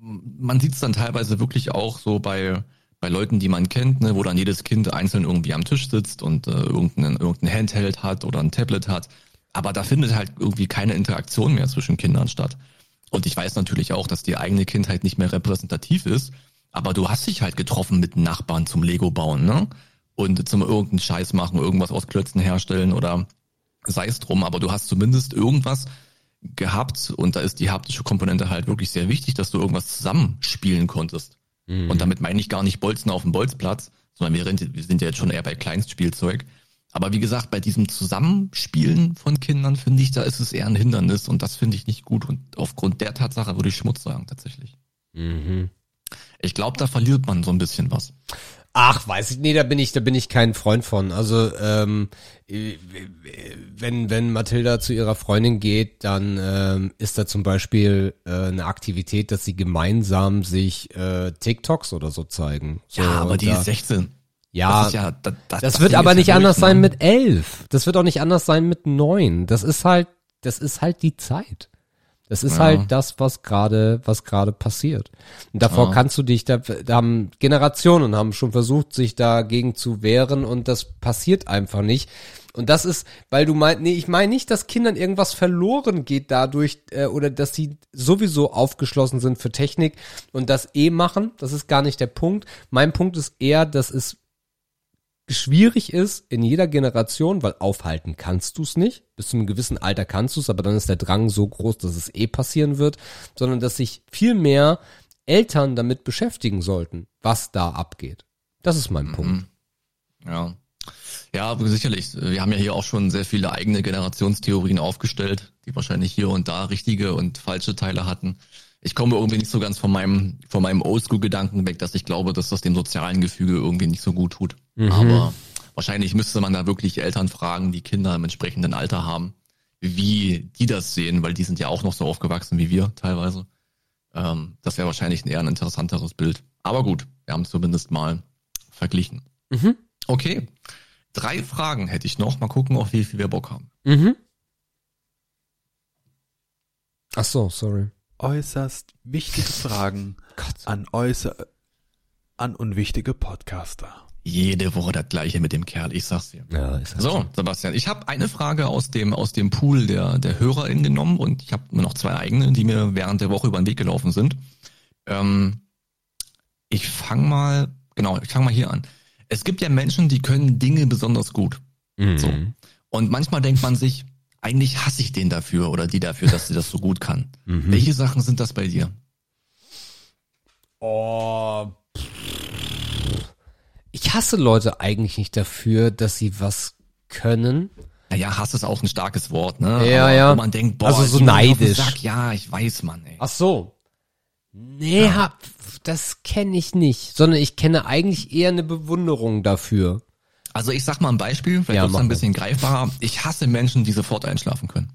man sieht es dann teilweise wirklich auch so bei bei Leuten, die man kennt, ne, wo dann jedes Kind einzeln irgendwie am Tisch sitzt und äh, irgendein, irgendein Handheld hat oder ein Tablet hat. Aber da findet halt irgendwie keine Interaktion mehr zwischen Kindern statt. Und ich weiß natürlich auch, dass die eigene Kindheit nicht mehr repräsentativ ist, aber du hast dich halt getroffen mit Nachbarn zum Lego bauen, ne? Und zum irgendeinen Scheiß machen, irgendwas aus Klötzen herstellen oder sei es drum, aber du hast zumindest irgendwas gehabt und da ist die haptische Komponente halt wirklich sehr wichtig, dass du irgendwas zusammenspielen konntest. Und damit meine ich gar nicht Bolzen auf dem Bolzplatz, sondern wir, sind- wir sind ja jetzt schon eher bei Kleinstspielzeug. Aber wie gesagt, bei diesem Zusammenspielen von Kindern finde ich, da ist es eher ein Hindernis und das finde ich nicht gut. Und aufgrund der Tatsache würde ich Schmutz sagen, tatsächlich. mhm. Ich glaube, da verliert man so ein bisschen was. Ach, weiß ich, nee, da bin ich, da bin ich kein Freund von. Also, ähm, äh, wenn, wenn Mathilda zu ihrer Freundin geht, dann ähm, ist da zum Beispiel äh, eine Aktivität, dass sie gemeinsam sich äh, TikToks oder so zeigen. So, ja, aber die da, ist 16. ja, das, ja, da, da, das wird aber nicht ja anders sein mit elf. Das wird auch nicht anders sein mit neun. Das ist halt, das ist halt die Zeit. Das ist Ja. halt das, was gerade, was gerade passiert. Und davor Ja. kannst du dich, da, da haben Generationen haben schon versucht, sich dagegen zu wehren und das passiert einfach nicht. Und das ist, weil du meinst, nee, ich meine nicht, dass Kindern irgendwas verloren geht dadurch äh, oder dass sie sowieso aufgeschlossen sind für Technik und das eh machen. Das ist gar nicht der Punkt. Mein Punkt ist eher, dass es schwierig ist in jeder Generation, weil aufhalten kannst du es nicht. Bis zu einem gewissen Alter kannst du es, aber dann ist der Drang so groß, dass es eh passieren wird, sondern dass sich viel mehr Eltern damit beschäftigen sollten, was da abgeht. Das ist mein Punkt. Ja. Ja, sicherlich. Wir haben ja hier auch schon sehr viele eigene Generationstheorien aufgestellt, die wahrscheinlich hier und da richtige und falsche Teile hatten. Ich komme irgendwie nicht so ganz von meinem, von meinem Oldschool-Gedanken weg, dass ich glaube, dass das dem sozialen Gefüge irgendwie nicht so gut tut. Aber wahrscheinlich müsste man da wirklich Eltern fragen, die Kinder im entsprechenden Alter haben, wie die das sehen, weil die sind ja auch noch so aufgewachsen wie wir teilweise. Ähm, das wäre wahrscheinlich ein eher ein interessanteres Bild. Aber gut, wir haben zumindest mal verglichen. Mhm. Okay. Drei Fragen hätte ich noch. Mal gucken, auf wie viel wir Bock haben. Mhm. Ach so, sorry. Äußerst wichtige Fragen an äußer an unwichtige Podcaster. Jede Woche das gleiche mit dem Kerl, ich sag's dir. Ja, ist So, Sebastian, ich habe eine Frage aus dem aus dem Pool der der HörerInnen genommen und ich habe noch zwei eigene, die mir während der Woche über den Weg gelaufen sind. Ähm, ich fange mal, genau, ich fange mal hier an. Es gibt ja Menschen, die können Dinge besonders gut. Mhm. So. Und manchmal denkt man sich, eigentlich hasse ich den dafür oder die dafür, dass sie das so gut kann. Mhm. Welche Sachen sind das bei dir? Oh. Ich hasse Leute eigentlich nicht dafür, dass sie was können. Naja, Hass ist auch ein starkes Wort, ne? Ja, Aber ja. Wo man denkt, boah, Also so neidisch. Sack. Ja, ich weiß, Mann, ey. Ach so. Nee, hab, das kenne ich nicht, sondern ich kenne eigentlich eher eine Bewunderung dafür. Also ich sag mal ein Beispiel, vielleicht Ja, mach ein bisschen greifbarer. Ich hasse Menschen, die sofort einschlafen können.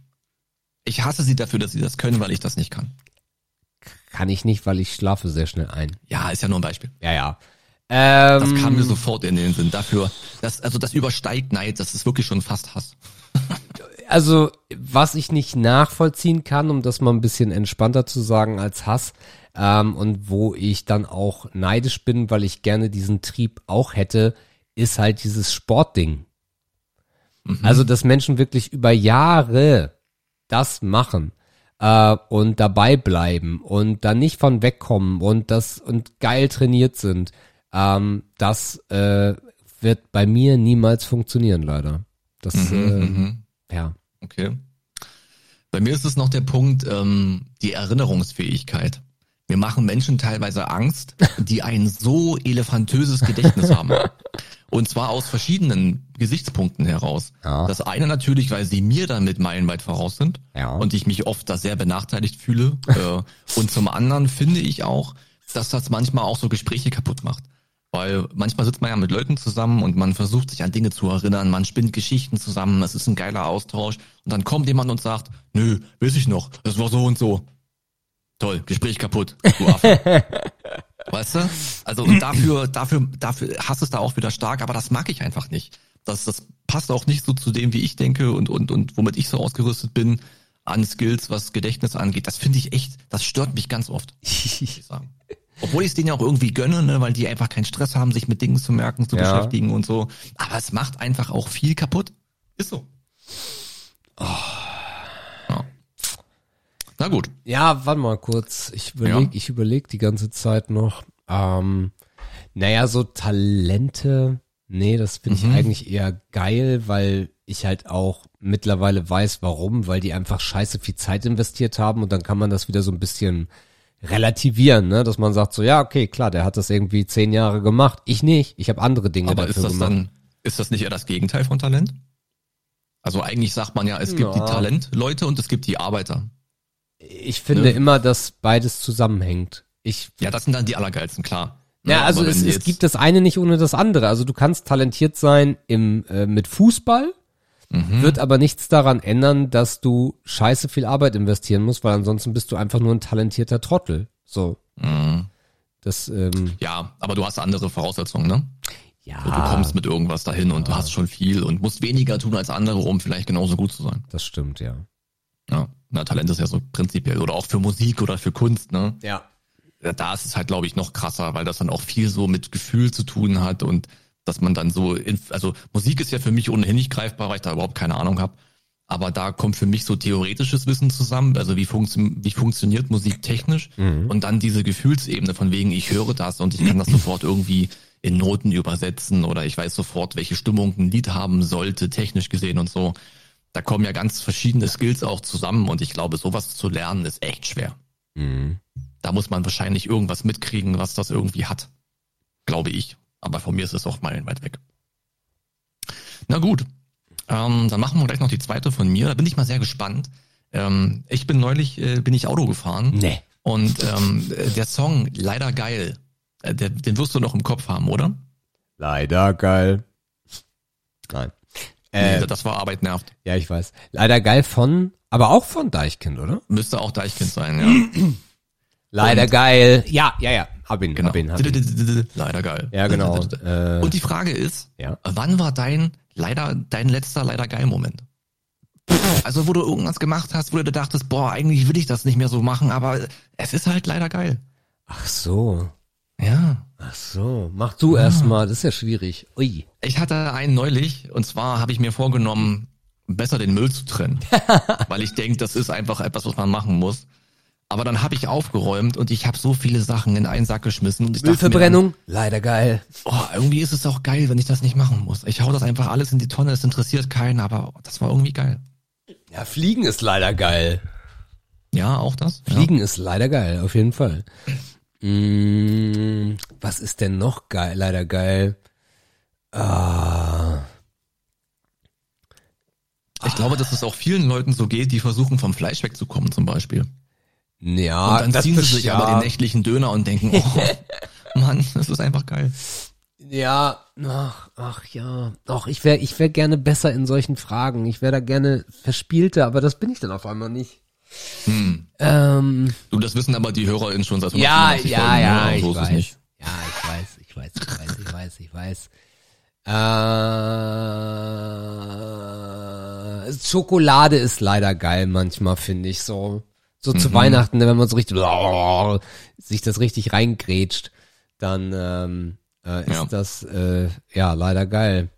Ich hasse sie dafür, dass sie das können, weil ich das nicht kann. Kann ich nicht, weil ich schlafe sehr schnell ein. Ja, ist ja nur ein Beispiel. Ja, ja. Ähm, Das kam mir sofort in den Sinn. Dafür, das, also das übersteigt Neid, das ist wirklich schon fast Hass. also was ich nicht nachvollziehen kann, um das mal ein bisschen entspannter zu sagen als Hass, ähm, und wo ich dann auch neidisch bin, weil ich gerne diesen Trieb auch hätte, ist halt dieses Sportding. Also, dass Menschen wirklich über Jahre das machen äh, und dabei bleiben und da nicht von wegkommen und das und geil trainiert sind, ähm, das äh, wird bei mir niemals funktionieren, leider. Das, äh, Mhm. ja. Okay. Bei mir ist es noch der Punkt, ähm, die Erinnerungsfähigkeit. Mir machen Menschen teilweise Angst, die ein so elefantöses Gedächtnis haben. Und zwar aus verschiedenen Gesichtspunkten heraus. Ja. Das eine natürlich, weil sie mir damit meilenweit voraus sind Ja. und ich mich oft da sehr benachteiligt fühle. äh, und zum anderen finde ich auch, dass das manchmal auch so Gespräche kaputt macht. Weil manchmal sitzt man ja mit Leuten zusammen und man versucht sich an Dinge zu erinnern, man spinnt Geschichten zusammen, es ist ein geiler Austausch und dann kommt jemand und sagt, nö, weiß ich noch, das war so und so. Toll, Gespräch kaputt, du Affe. weißt du? Also und dafür, dafür, dafür hast es da auch wieder stark, aber das mag ich einfach nicht. Das, das passt auch nicht so zu dem, wie ich denke und, und, und womit ich so ausgerüstet bin an Skills, was Gedächtnis angeht. Das finde ich echt, das stört mich ganz oft, muss ich sagen. Obwohl ich es denen ja auch irgendwie gönne, ne, weil die einfach keinen Stress haben, sich mit Dingen zu merken, zu Ja. beschäftigen und so. Aber es macht einfach auch viel kaputt. Ist so. Ja. Na gut. Ja, warte mal kurz. Ich überlege, Ja. ich überlege die ganze Zeit noch. Ähm, naja, so Talente, nee, das finde Mhm. ich eigentlich eher geil, weil ich halt auch mittlerweile weiß, warum, weil die einfach scheiße viel Zeit investiert haben und dann kann man das wieder so ein bisschen relativieren, ne? Dass man sagt so, ja, okay, klar, der hat das irgendwie zehn Jahre gemacht. Ich nicht. Ich habe andere Dinge Aber dafür ist das gemacht. dann, ist das nicht eher das Gegenteil von Talent? Also eigentlich sagt man ja, es gibt Ja. die Talentleute und es gibt die Arbeiter. ich finde ne? immer, dass beides zusammenhängt. Ich Ja, das sind dann die Allergeilsten, klar. Ja, also es, es gibt das eine nicht ohne das andere. Also du kannst talentiert sein im äh, mit Fußball, Mhm. wird aber nichts daran ändern, dass du scheiße viel Arbeit investieren musst, weil ansonsten bist du einfach nur ein talentierter Trottel. So, Mhm. das ähm, Ja, aber du hast andere Voraussetzungen, ne? ja, So, du kommst mit irgendwas dahin und du hast schon viel und musst weniger tun als andere, um vielleicht genauso gut zu sein. das stimmt ja. Ja, na, Talent ist ja so prinzipiell oder auch für Musik oder für Kunst, ne? Ja. Ja, Da ist es halt, glaube ich, noch krasser, weil das dann auch viel so mit Gefühl zu tun hat und dass man dann so, in, also Musik ist ja für mich ohnehin nicht greifbar, weil ich da überhaupt keine Ahnung habe. Aber da kommt für mich so theoretisches Wissen zusammen, also wie, funktio wie funktioniert Musik technisch und dann diese Gefühlsebene von wegen, ich höre das und ich kann das sofort irgendwie in Noten übersetzen oder ich weiß sofort, welche Stimmung ein Lied haben sollte, technisch gesehen und so. Da kommen ja ganz verschiedene Skills auch zusammen und ich glaube, sowas zu lernen ist echt schwer. Mhm. Da muss man wahrscheinlich irgendwas mitkriegen, was das irgendwie hat. Glaube ich. Aber von mir ist es auch meilenweit weg. Na gut. Ähm, dann machen wir gleich noch die zweite von mir. Da bin ich mal sehr gespannt. Ähm, ich bin neulich, äh, bin ich Auto gefahren. Nee. Und ähm, äh, der Song, leider geil, äh, der, den wirst du noch im Kopf haben, oder? Leider geil. Nein. Äh, Nee, das war Arbeit nervt. ja, ich weiß. Leider geil von, aber auch von Deichkind, oder? Müsste auch Deichkind sein, ja. Leider Und- geil. Ja, ja, ja. Hab ihn, Genau. hab ihn, hab ihn. Leider geil. Ja, genau. Äh, Und die Frage ist, Ja. wann war dein leider dein letzter leider geil Moment? Also wo du irgendwas gemacht hast, wo du dachtest, boah, eigentlich will ich das nicht mehr so machen, aber es ist halt leider geil. ach so. Ja. Ach so. Mach du erst mal. Das ist ja schwierig. Ui. Ich hatte einen neulich und zwar habe ich mir vorgenommen, besser den Müll zu trennen, weil ich denke, das ist einfach etwas, was man machen muss. Aber dann habe ich aufgeräumt und ich habe so viele Sachen in einen Sack geschmissen und ich dachte mir Müllverbrennung? Leider geil. oh, irgendwie ist es auch geil, wenn ich das nicht machen muss. Ich hau das einfach alles in die Tonne, es interessiert keinen, aber das war irgendwie geil. Ja, Fliegen ist leider geil. Ja, auch das. Ja. Fliegen ist leider geil, auf jeden Fall. Mm, was ist denn noch geil, leider geil? Ah, Ich glaube, dass es auch vielen Leuten so geht, die versuchen vom Fleisch wegzukommen zum Beispiel. Ja, Und dann das ziehen sie sich ja, aber den nächtlichen Döner und denken, oh, Mann, das ist einfach geil. Ja, ach, ach ja. Ach, ich wäre ich wär gerne besser in solchen Fragen. Ich wäre da gerne verspielter, aber das bin ich dann auf einmal nicht. Hm. Ähm, Du, das wissen aber die HörerInnen schon seit ja, 185 ja, Folgen, ja, ne? ich weiß. nicht. Ja, ich weiß, ich weiß, ich weiß, ich weiß, ich weiß. Äh, Schokolade ist leider geil manchmal, finde ich so. So Mhm. zu Weihnachten, wenn man so richtig sich das richtig reingrätscht, dann ähm, äh, ist Ja. das äh, ja leider geil.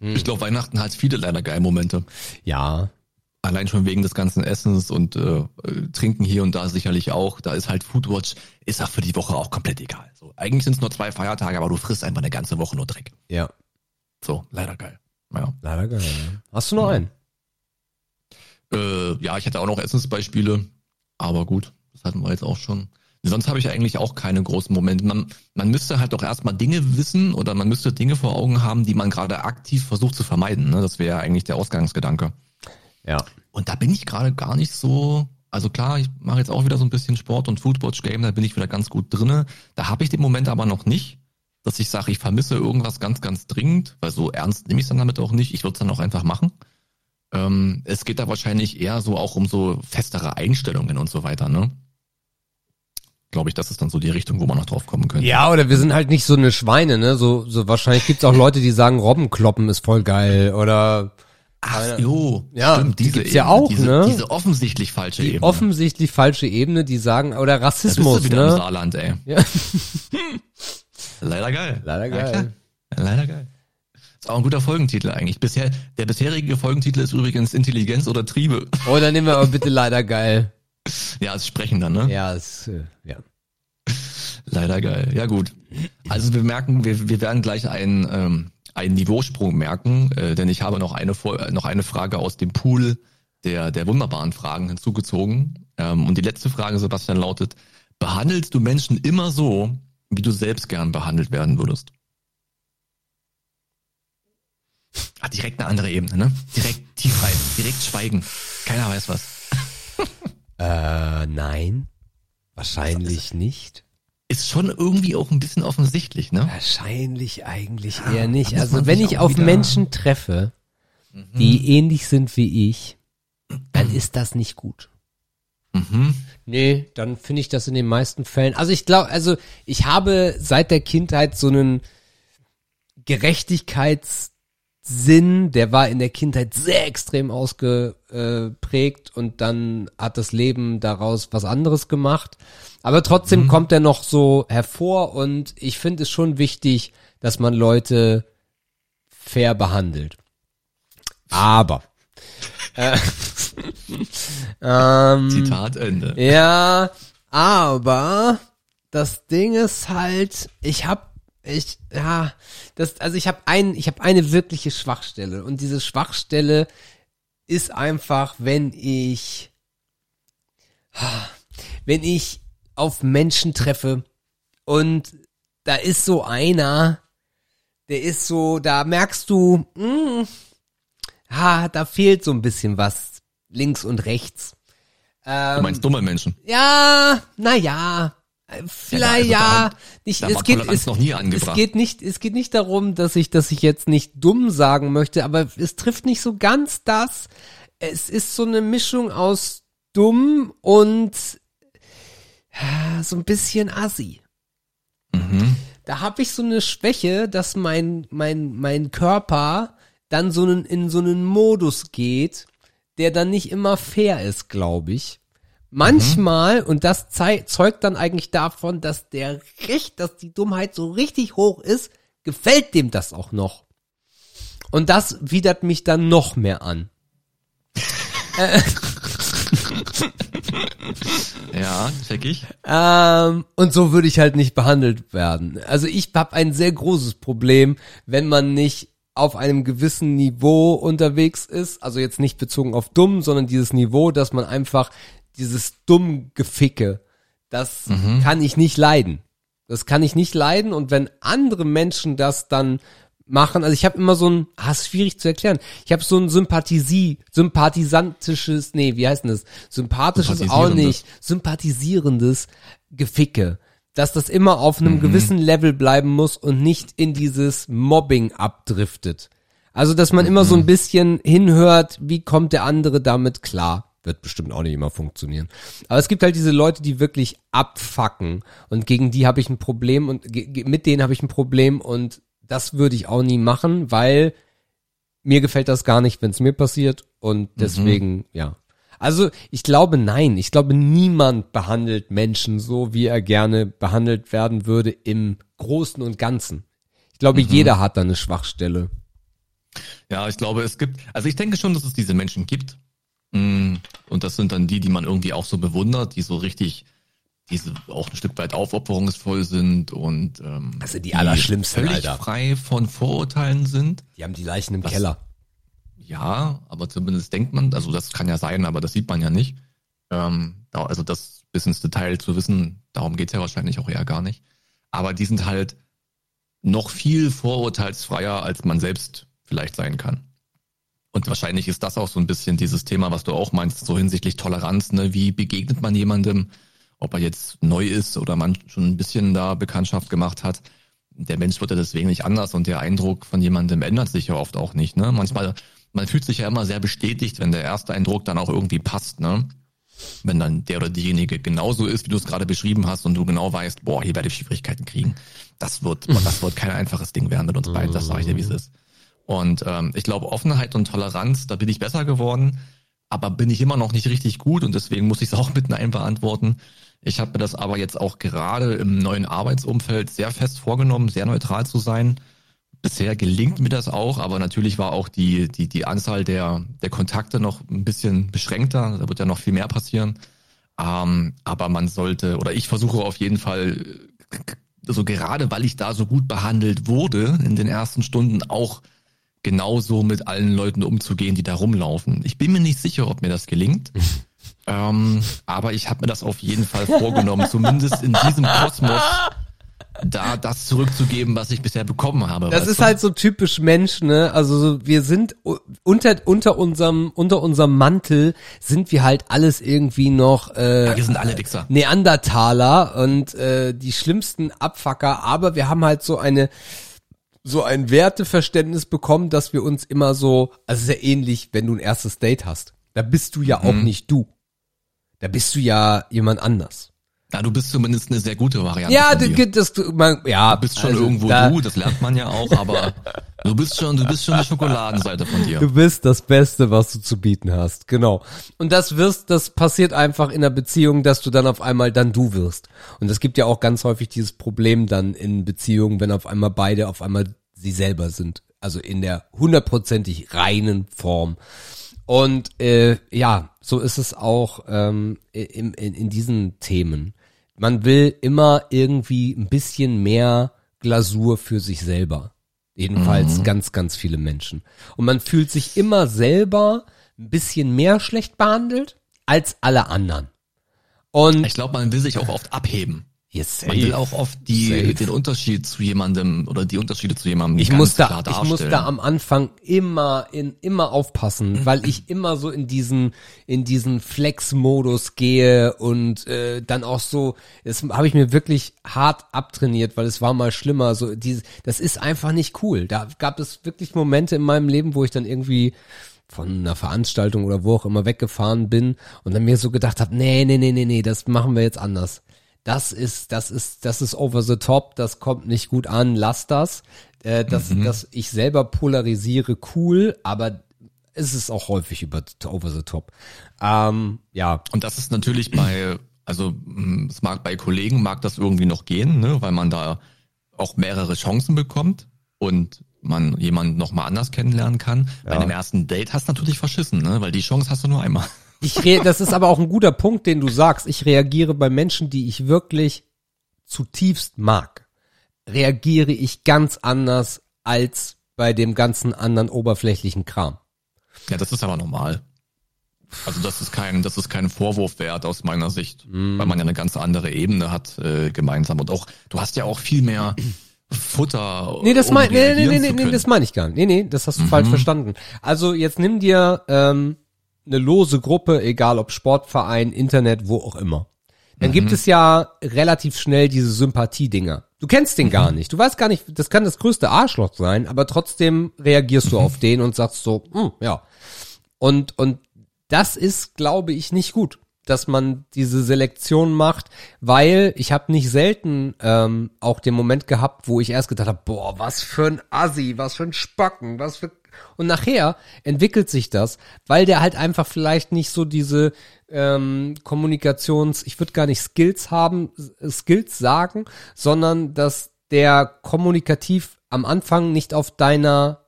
Ich glaube, Weihnachten hat viele leider geile Momente. Ja, Allein schon wegen des ganzen Essens und äh, Trinken hier und da sicherlich auch. Da ist halt Foodwatch, ist auch für die Woche auch komplett egal. So, eigentlich sind es nur zwei Feiertage, aber du frisst einfach eine ganze Woche nur Dreck. ja, So, leider geil. Ja. leider geil. ja. Hast du noch einen? Äh, ja, ich hätte auch noch Essensbeispiele, aber gut, das hatten wir jetzt auch schon. Sonst habe ich eigentlich auch keine großen Momente. Man, man müsste halt doch erstmal Dinge wissen oder man müsste Dinge vor Augen haben, die man gerade aktiv versucht zu vermeiden. Ne? Das wäre ja eigentlich der Ausgangsgedanke. Ja. Und da bin ich gerade gar nicht so Also klar, ich mache jetzt auch wieder so ein bisschen Sport und Foodwatch Game, da bin ich wieder ganz gut drinne. Da habe ich den Moment aber noch nicht, dass ich sage, ich vermisse irgendwas ganz, ganz dringend, weil so ernst nehme ich es dann damit auch nicht. Ich würde es dann auch einfach machen. Ähm, es geht da wahrscheinlich eher so auch um so festere Einstellungen und so weiter, ne? Glaube ich, das ist dann so die Richtung, wo man noch drauf kommen könnte. Ja, oder wir sind halt nicht so eine Schweine, ne? So, so wahrscheinlich gibt's auch Leute, die sagen, Robbenkloppen ist voll geil oder Ach, jo, Ja, stimmt, die diese gibt's ja Ebene, auch, diese, ne? diese offensichtlich falsche die Ebene. offensichtlich falsche Ebene, die sagen, oder da bist Rassismus, du wieder im ne? Saarland, ey. Ja. Leider geil. Leider Ja, geil. Leider geil. Ist auch ein guter Folgentitel eigentlich. Bisher, der bisherige Folgentitel ist übrigens Intelligenz oder Triebe. Oh, dann nehmen wir aber bitte leider geil. Ja, als Sprechen dann, ne? Ja, es, äh, ja. Leider geil. Ja, gut. Also wir merken, wir, wir werden gleich einen, ähm, einen Niveausprung merken, äh, denn ich habe noch eine, noch eine Frage aus dem Pool der, der wunderbaren Fragen hinzugezogen. Ähm, und die letzte Frage, Sebastian, lautet, behandelst du Menschen immer so, wie du selbst gern behandelt werden würdest? Ah, direkt eine andere Ebene, ne? Direkt tief rein, direkt schweigen. Keiner weiß was. Äh, nein. Wahrscheinlich nicht. Ist schon irgendwie auch ein bisschen offensichtlich, ne? Wahrscheinlich eigentlich eher nicht. Also wenn ich auf Menschen treffe, die ähnlich sind wie ich, dann ist das nicht gut. Mhm. Nee, dann finde ich das in den meisten Fällen. Also ich glaube, also ich habe seit der Kindheit so einen Gerechtigkeitssinn, der war in der Kindheit sehr extrem ausgeprägt und dann hat das Leben daraus was anderes gemacht. Aber trotzdem kommt er noch so hervor und ich finde es schon wichtig, dass man Leute fair behandelt. Aber äh, ähm, Zitat Ende. ja, aber das Ding ist halt, ich hab, ich, ja, das, also ich habe ein, ich habe eine wirkliche Schwachstelle und diese Schwachstelle ist einfach, wenn ich, wenn ich auf Menschen treffe und da ist so einer, der ist so, da merkst du, mh, ah, da fehlt so ein bisschen was links und rechts. Du meinst dumme Menschen. Ja, na äh, vielleicht Ja, nicht, es geht es, es geht nicht, es geht nicht darum, dass ich, dass ich jetzt nicht dumm sagen möchte, aber es trifft nicht so ganz das. Es ist so eine Mischung aus dumm und äh, so ein bisschen assi. Mhm. Da habe ich so eine Schwäche, dass mein mein mein Körper dann so einen, in so einen Modus geht, der dann nicht immer fair ist, glaube ich. Manchmal, und das zeugt dann eigentlich davon, dass der Recht, dass die Dummheit so richtig hoch ist, gefällt dem das auch noch. Und das widert mich dann noch mehr an. Ja, check ich. Ähm, und so würde ich halt nicht behandelt werden. Also ich habe ein sehr großes Problem, wenn man nicht auf einem gewissen Niveau unterwegs ist, also jetzt nicht bezogen auf dumm, sondern dieses Niveau, dass man einfach dieses dumm Geficke, das kann ich nicht leiden. Das kann ich nicht leiden und wenn andere Menschen das dann machen, also ich habe immer so ein, ah, ist schwierig zu erklären. Ich habe so ein Sympathie, sympathisantisches, nee, wie heißt denn das? Sympathisches auch nicht, sympathisierendes Geficke. Dass das immer auf einem gewissen Level bleiben muss und nicht in dieses Mobbing abdriftet. Also, dass man immer so ein bisschen hinhört, wie kommt der andere damit klar. Wird bestimmt auch nicht immer funktionieren. Aber es gibt halt diese Leute, die wirklich abfacken und gegen die habe ich ein Problem und mit denen habe ich ein Problem und das würde ich auch nie machen, weil mir gefällt das gar nicht, wenn es mir passiert und deswegen, ja. Also ich glaube nein, ich glaube niemand behandelt Menschen so, wie er gerne behandelt werden würde im Großen und Ganzen. Ich glaube, jeder hat da eine Schwachstelle. Ja, ich glaube, es gibt, also ich denke schon, dass es diese Menschen gibt. Mm, Und das sind dann die, die man irgendwie auch so bewundert, die so richtig, die so auch ein Stück weit aufopferungsvoll sind und ähm, Also die Allerschlimmsten, völlig Alter. frei von Vorurteilen sind. Die haben die Leichen im Was? Keller. Ja, aber zumindest denkt man, also das kann ja sein, aber das sieht man ja nicht. Ähm, also das bis ins Detail zu wissen, darum geht's ja wahrscheinlich auch eher gar nicht. Aber die sind halt noch viel vorurteilsfreier, als man selbst vielleicht sein kann. Und wahrscheinlich ist das auch so ein bisschen dieses Thema, was du auch meinst, so hinsichtlich Toleranz, ne? Wie begegnet man jemandem, ob er jetzt neu ist oder man schon ein bisschen da Bekanntschaft gemacht hat. Der Mensch wird ja deswegen nicht anders und der Eindruck von jemandem ändert sich ja oft auch nicht, ne? Manchmal, man fühlt sich ja immer sehr bestätigt, wenn der erste Eindruck dann auch irgendwie passt, ne? Wenn dann der oder diejenige genauso ist, wie du es gerade beschrieben hast und du genau weißt, boah, hier werde ich Schwierigkeiten kriegen. Das wird, das wird kein einfaches Ding werden mit uns beiden, das sage ich dir, wie es ist. Und ähm, ich glaube, Offenheit und Toleranz, da bin ich besser geworden, aber bin ich immer noch nicht richtig gut und deswegen muss ich es auch mit Nein beantworten. Ich habe mir das aber jetzt auch gerade im neuen Arbeitsumfeld sehr fest vorgenommen, sehr neutral zu sein. Bisher gelingt mir das auch, aber natürlich war auch die, die, die Anzahl der, der Kontakte noch ein bisschen beschränkter. Da wird ja noch viel mehr passieren. Ähm, aber man sollte, oder ich versuche auf jeden Fall, also gerade weil ich da so gut behandelt wurde in den ersten Stunden, auch genauso mit allen Leuten umzugehen, die da rumlaufen. Ich bin mir nicht sicher, ob mir das gelingt. ähm, aber ich habe mir das auf jeden Fall vorgenommen, zumindest in diesem Kosmos da das zurückzugeben, was ich bisher bekommen habe. Das ist du? halt so typisch Mensch, ne? Also wir sind unter unter unserem unter unserem Mantel sind wir halt alles irgendwie noch äh, ja, wir sind alle Wichser. Neandertaler und äh, die schlimmsten Abfacker, aber wir haben halt so eine so ein Werteverständnis bekommen, dass wir uns immer so, also sehr ähnlich, wenn du ein erstes Date hast. Da bist du ja mhm. auch nicht du. Da bist du ja jemand anders. Ja, du bist zumindest eine sehr gute Variante. Ja, das, das, man, ja. Du bist schon also, irgendwo da, du, das lernt man ja auch, aber du bist schon, du bist schon die Schokoladenseite von dir. Du bist das Beste, was du zu bieten hast, genau. Und das wirst, das passiert einfach in der Beziehung, dass du dann auf einmal dann du wirst. Und es gibt ja auch ganz häufig dieses Problem dann in Beziehungen, wenn auf einmal beide auf einmal sie selber sind. Also in der hundertprozentig reinen Form. Und äh, ja, so ist es auch ähm, in, in, in diesen Themen. Man will immer irgendwie ein bisschen mehr Glasur für sich selber. Jedenfalls mhm. ganz, ganz viele Menschen. Und man fühlt sich immer selber ein bisschen mehr schlecht behandelt als alle anderen. Und ich glaube, man will sich auch oft abheben. Yes, Man will auch oft die, safe. den Unterschied zu jemandem oder die Unterschiede zu jemandem ich muss da, Ich muss da am Anfang immer in immer aufpassen, weil ich immer so in diesen in diesen Flex-Modus gehe und äh, dann auch so, das habe ich mir wirklich hart abtrainiert, weil es war mal schlimmer. So diese, das ist einfach nicht cool. Da gab es wirklich Momente in meinem Leben, wo ich dann irgendwie von einer Veranstaltung oder wo auch immer weggefahren bin und dann mir so gedacht habe, nee, nee, nee, nee, nee, das machen wir jetzt anders das ist, das ist, das ist over the top, das kommt nicht gut an, lass das. Äh, dass, mhm. dass ich selber polarisiere, cool, aber es ist auch häufig über over the top. Ähm, ja. Und das ist natürlich bei, also hm, es mag bei Kollegen mag das irgendwie noch gehen, ne, weil man da auch mehrere Chancen bekommt und man jemanden noch mal anders kennenlernen kann. Ja. Bei einem ersten Date hast du natürlich verschissen, ne, weil die Chance hast du nur einmal. Ich re das ist aber auch ein guter Punkt, den du sagst. Ich reagiere bei Menschen, die ich wirklich zutiefst mag, reagiere ich ganz anders als bei dem ganzen anderen oberflächlichen Kram. Ja, das ist aber normal. Also das ist kein, das ist kein Vorwurf wert aus meiner Sicht, mm. weil man ja eine ganz andere Ebene hat äh, gemeinsam und auch du hast ja auch viel mehr Futter. Nee, das um mein, nee, nee, nee, nee, nee, das meine ich gar nicht. Nee, nee, das hast du mhm. falsch verstanden. Also jetzt nimm dir ähm, eine lose Gruppe, egal ob Sportverein, Internet, wo auch immer. Dann mhm. gibt es ja relativ schnell diese Sympathie-Dinger. Du kennst den mhm. gar nicht. Du weißt gar nicht, das kann das größte Arschloch sein, aber trotzdem reagierst du mhm. auf den und sagst so, hm, ja. Und, und das ist, glaube ich, nicht gut, dass man diese Selektion macht, weil ich habe nicht selten ähm, auch den Moment gehabt, wo ich erst gedacht habe, boah, was für ein Assi, was für ein Spacken, was für und nachher entwickelt sich das, weil der halt einfach vielleicht nicht so diese ähm, Kommunikations, ich würde gar nicht Skills haben, Skills sagen, sondern dass der kommunikativ am Anfang nicht auf deiner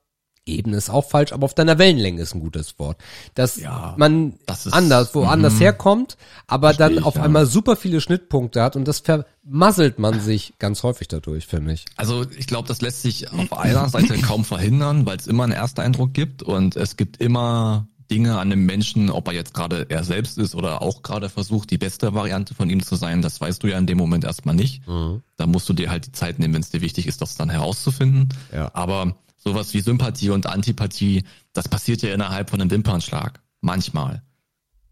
Ebene ist auch falsch, aber auf deiner Wellenlänge ist ein gutes Wort. Dass ja, man das ist, anders, woanders mm, herkommt, aber dann auf ja. einmal super viele Schnittpunkte hat und das vermasselt man sich ganz häufig dadurch, finde ich. Also ich glaube, das lässt sich auf einer Seite kaum verhindern, weil es immer einen Ersteindruck gibt und es gibt immer Dinge an dem Menschen, ob er jetzt gerade er selbst ist oder auch gerade versucht, die beste Variante von ihm zu sein, das weißt du ja in dem Moment erstmal nicht. Mhm. Da musst du dir halt die Zeit nehmen, wenn es dir wichtig ist, das dann herauszufinden. Ja. Aber sowas wie Sympathie und Antipathie, das passiert ja innerhalb von einem Wimpernschlag. Manchmal.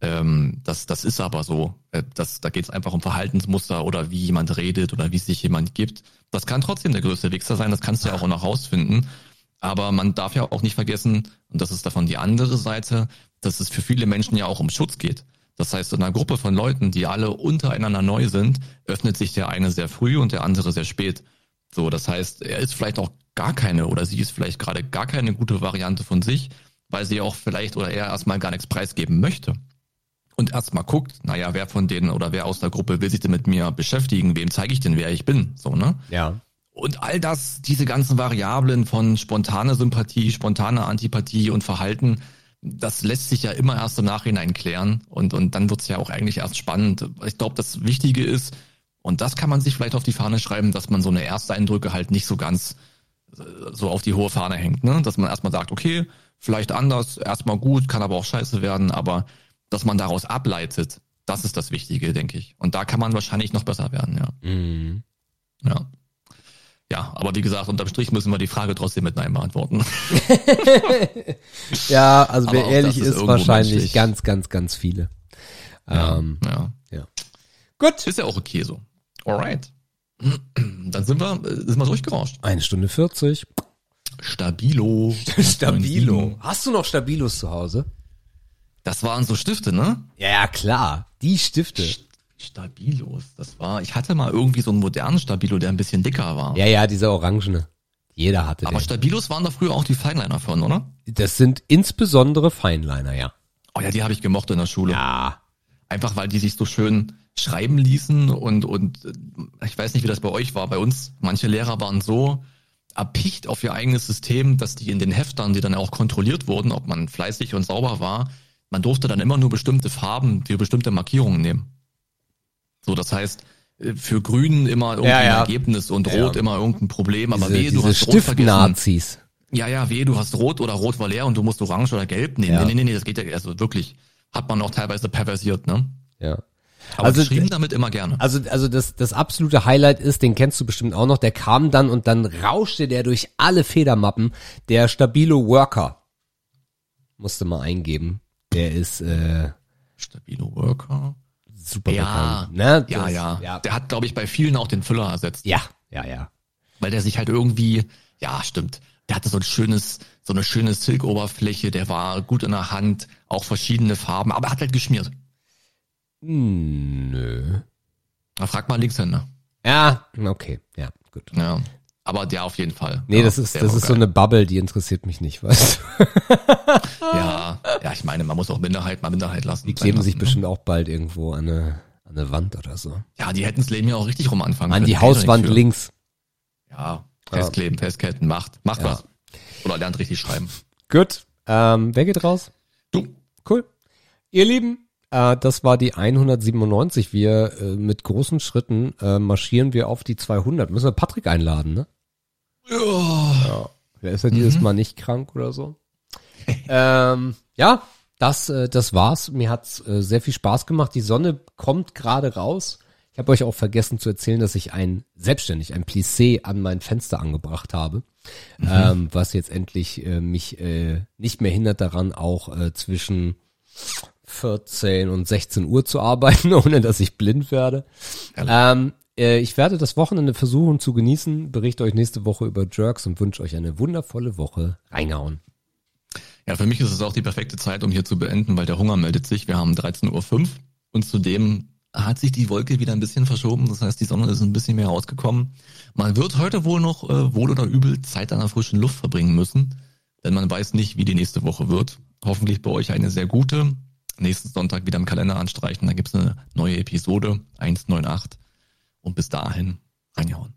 Ähm, das, das ist aber so. Äh, das, da geht es einfach um Verhaltensmuster oder wie jemand redet oder wie sich jemand gibt. Das kann trotzdem der größte Wichser sein, das kannst du ja auch noch rausfinden. Aber man darf ja auch nicht vergessen, und das ist davon die andere Seite, dass es für viele Menschen ja auch um Schutz geht. Das heißt, in einer Gruppe von Leuten, die alle untereinander neu sind, öffnet sich der eine sehr früh und der andere sehr spät. So, das heißt, er ist vielleicht auch gar keine oder sie ist vielleicht gerade gar keine gute Variante von sich, weil sie auch vielleicht oder er erstmal gar nichts preisgeben möchte. Und erstmal guckt, naja, wer von denen oder wer aus der Gruppe will sich denn mit mir beschäftigen, wem zeige ich denn, wer ich bin, so, ne? Ja. Und all das, diese ganzen Variablen von spontane Sympathie, spontane Antipathie und Verhalten, das lässt sich ja immer erst im Nachhinein klären und, und dann wird's ja auch eigentlich erst spannend. Ich glaube, das Wichtige ist, und das kann man sich vielleicht auf die Fahne schreiben, dass man so eine Ersteindrücke halt nicht so ganz so auf die hohe Fahne hängt, ne? Dass man erstmal sagt, okay, vielleicht anders, erstmal gut, kann aber auch scheiße werden, aber dass man daraus ableitet, das ist das Wichtige, denke ich. Und da kann man wahrscheinlich noch besser werden, ja. Mhm. Ja. Ja, aber wie gesagt, unterm Strich müssen wir die Frage trotzdem mit Nein beantworten. Ja, also Aber wer ehrlich ist ist, wahrscheinlich menschlich. ganz, ganz, ganz viele. Ähm, ja. ja. Gut. Ist ja auch okay so. Alright. Dann sind wir, äh, sind wir durchgerauscht. Eine Stunde 40. Stabilo. Stabilo. Hast du noch Stabilos zu Hause? Das waren so Stifte, ne? Ja, ja, klar. Die Stifte. Stabilos. Das war, ich hatte mal irgendwie so einen modernen Stabilo, der ein bisschen dicker war. Ja, ja, dieser orangene. Jeder hatte Aber den. Stabilos waren da früher auch die Feinliner von, oder? Das sind insbesondere Feinliner, ja. Oh ja, die habe ich gemocht in der Schule. Ja. Einfach weil die sich so schön schreiben ließen und, und äh, ich weiß nicht, wie das bei euch war. Bei uns, manche Lehrer waren so erpicht auf ihr eigenes System, dass die in den Heftern, die dann auch kontrolliert wurden, ob man fleißig und sauber war, man durfte dann immer nur bestimmte Farben für bestimmte Markierungen nehmen. So, das heißt, äh, für Grün immer irgendein Ja, ja. Ergebnis und Rot ja. immer irgendein Problem. Aber Diese, wehe, du hast Rot vergessen. Ja, ja, wehe, du hast Rot oder Rot war leer und du musst Orange oder Gelb nehmen. Ja. Nee, nee, nee, das geht ja, also wirklich, hat man auch teilweise perversiert, ne? Ja. Aber Also, geschrieben damit immer gerne. Also, also das, das absolute Highlight ist, den kennst du bestimmt auch noch, der kam dann und dann rauschte der durch alle Federmappen, der Stabilo Worker. Musste mal eingeben. Der ist äh, Stabilo Worker. super Ja, bekannt. Ne? ja, Das- ja, ja. Der hat, glaube ich, bei vielen auch den Füller ersetzt. Ja, ja, ja. Weil der sich halt irgendwie, ja, stimmt. Der hatte so ein schönes, so eine schöne Silkoberfläche, der war gut in der Hand, auch verschiedene Farben, aber er hat halt geschmiert. Nö. Da frag mal Linkshänder. Ja, okay, ja, gut. Ja. Aber der auf jeden Fall. Nee, ja, das ist, das ist so eine Bubble, die interessiert mich nicht, weißt du? Ja, ja, ich meine, man muss auch Minderheit mal Minderheit lassen. Die kleben sein sich lassen, ne? bestimmt auch bald irgendwo an eine, an eine Wand oder so. Ja, die hätten das Leben ja auch richtig rum anfangen An können. die Hauswand links. Ja, festkleben, festketten, macht, macht Ja. was. Oder lernt richtig schreiben. Gut. Ähm, wer geht raus? Du, Cool. Ihr Lieben, äh, das war die 197. Wir äh, mit großen Schritten äh, marschieren wir auf die 200. Müssen wir Patrick einladen, ne? ja. Der ist ja dieses Mal nicht krank oder so. ähm, ja, das, äh, das war's. Mir hat's äh, sehr viel Spaß gemacht. Die Sonne kommt gerade raus. Ich habe euch auch vergessen zu erzählen, dass ich ein selbstständig ein Plissé an mein Fenster angebracht habe, ähm, was jetzt endlich äh, mich äh, nicht mehr hindert daran, auch äh, zwischen 14 und 16 Uhr zu arbeiten, ohne dass ich blind werde. Ähm, äh, ich werde das Wochenende versuchen zu genießen, berichte euch nächste Woche über Jerks und wünsche euch eine wundervolle Woche. Reingehauen. Ja, für mich ist es auch die perfekte Zeit, um hier zu beenden, weil der Hunger meldet sich. Wir haben 13.05 Uhr und zudem hat sich die Wolke wieder ein bisschen verschoben. Das heißt, die Sonne ist ein bisschen mehr rausgekommen. Man wird heute wohl noch äh, wohl oder übel Zeit an der frischen Luft verbringen müssen, denn man weiß nicht, wie die nächste Woche wird. Hoffentlich bei euch eine sehr gute. Nächsten Sonntag wieder im Kalender anstreichen, da gibt's eine neue Episode 198 und bis dahin reingehauen.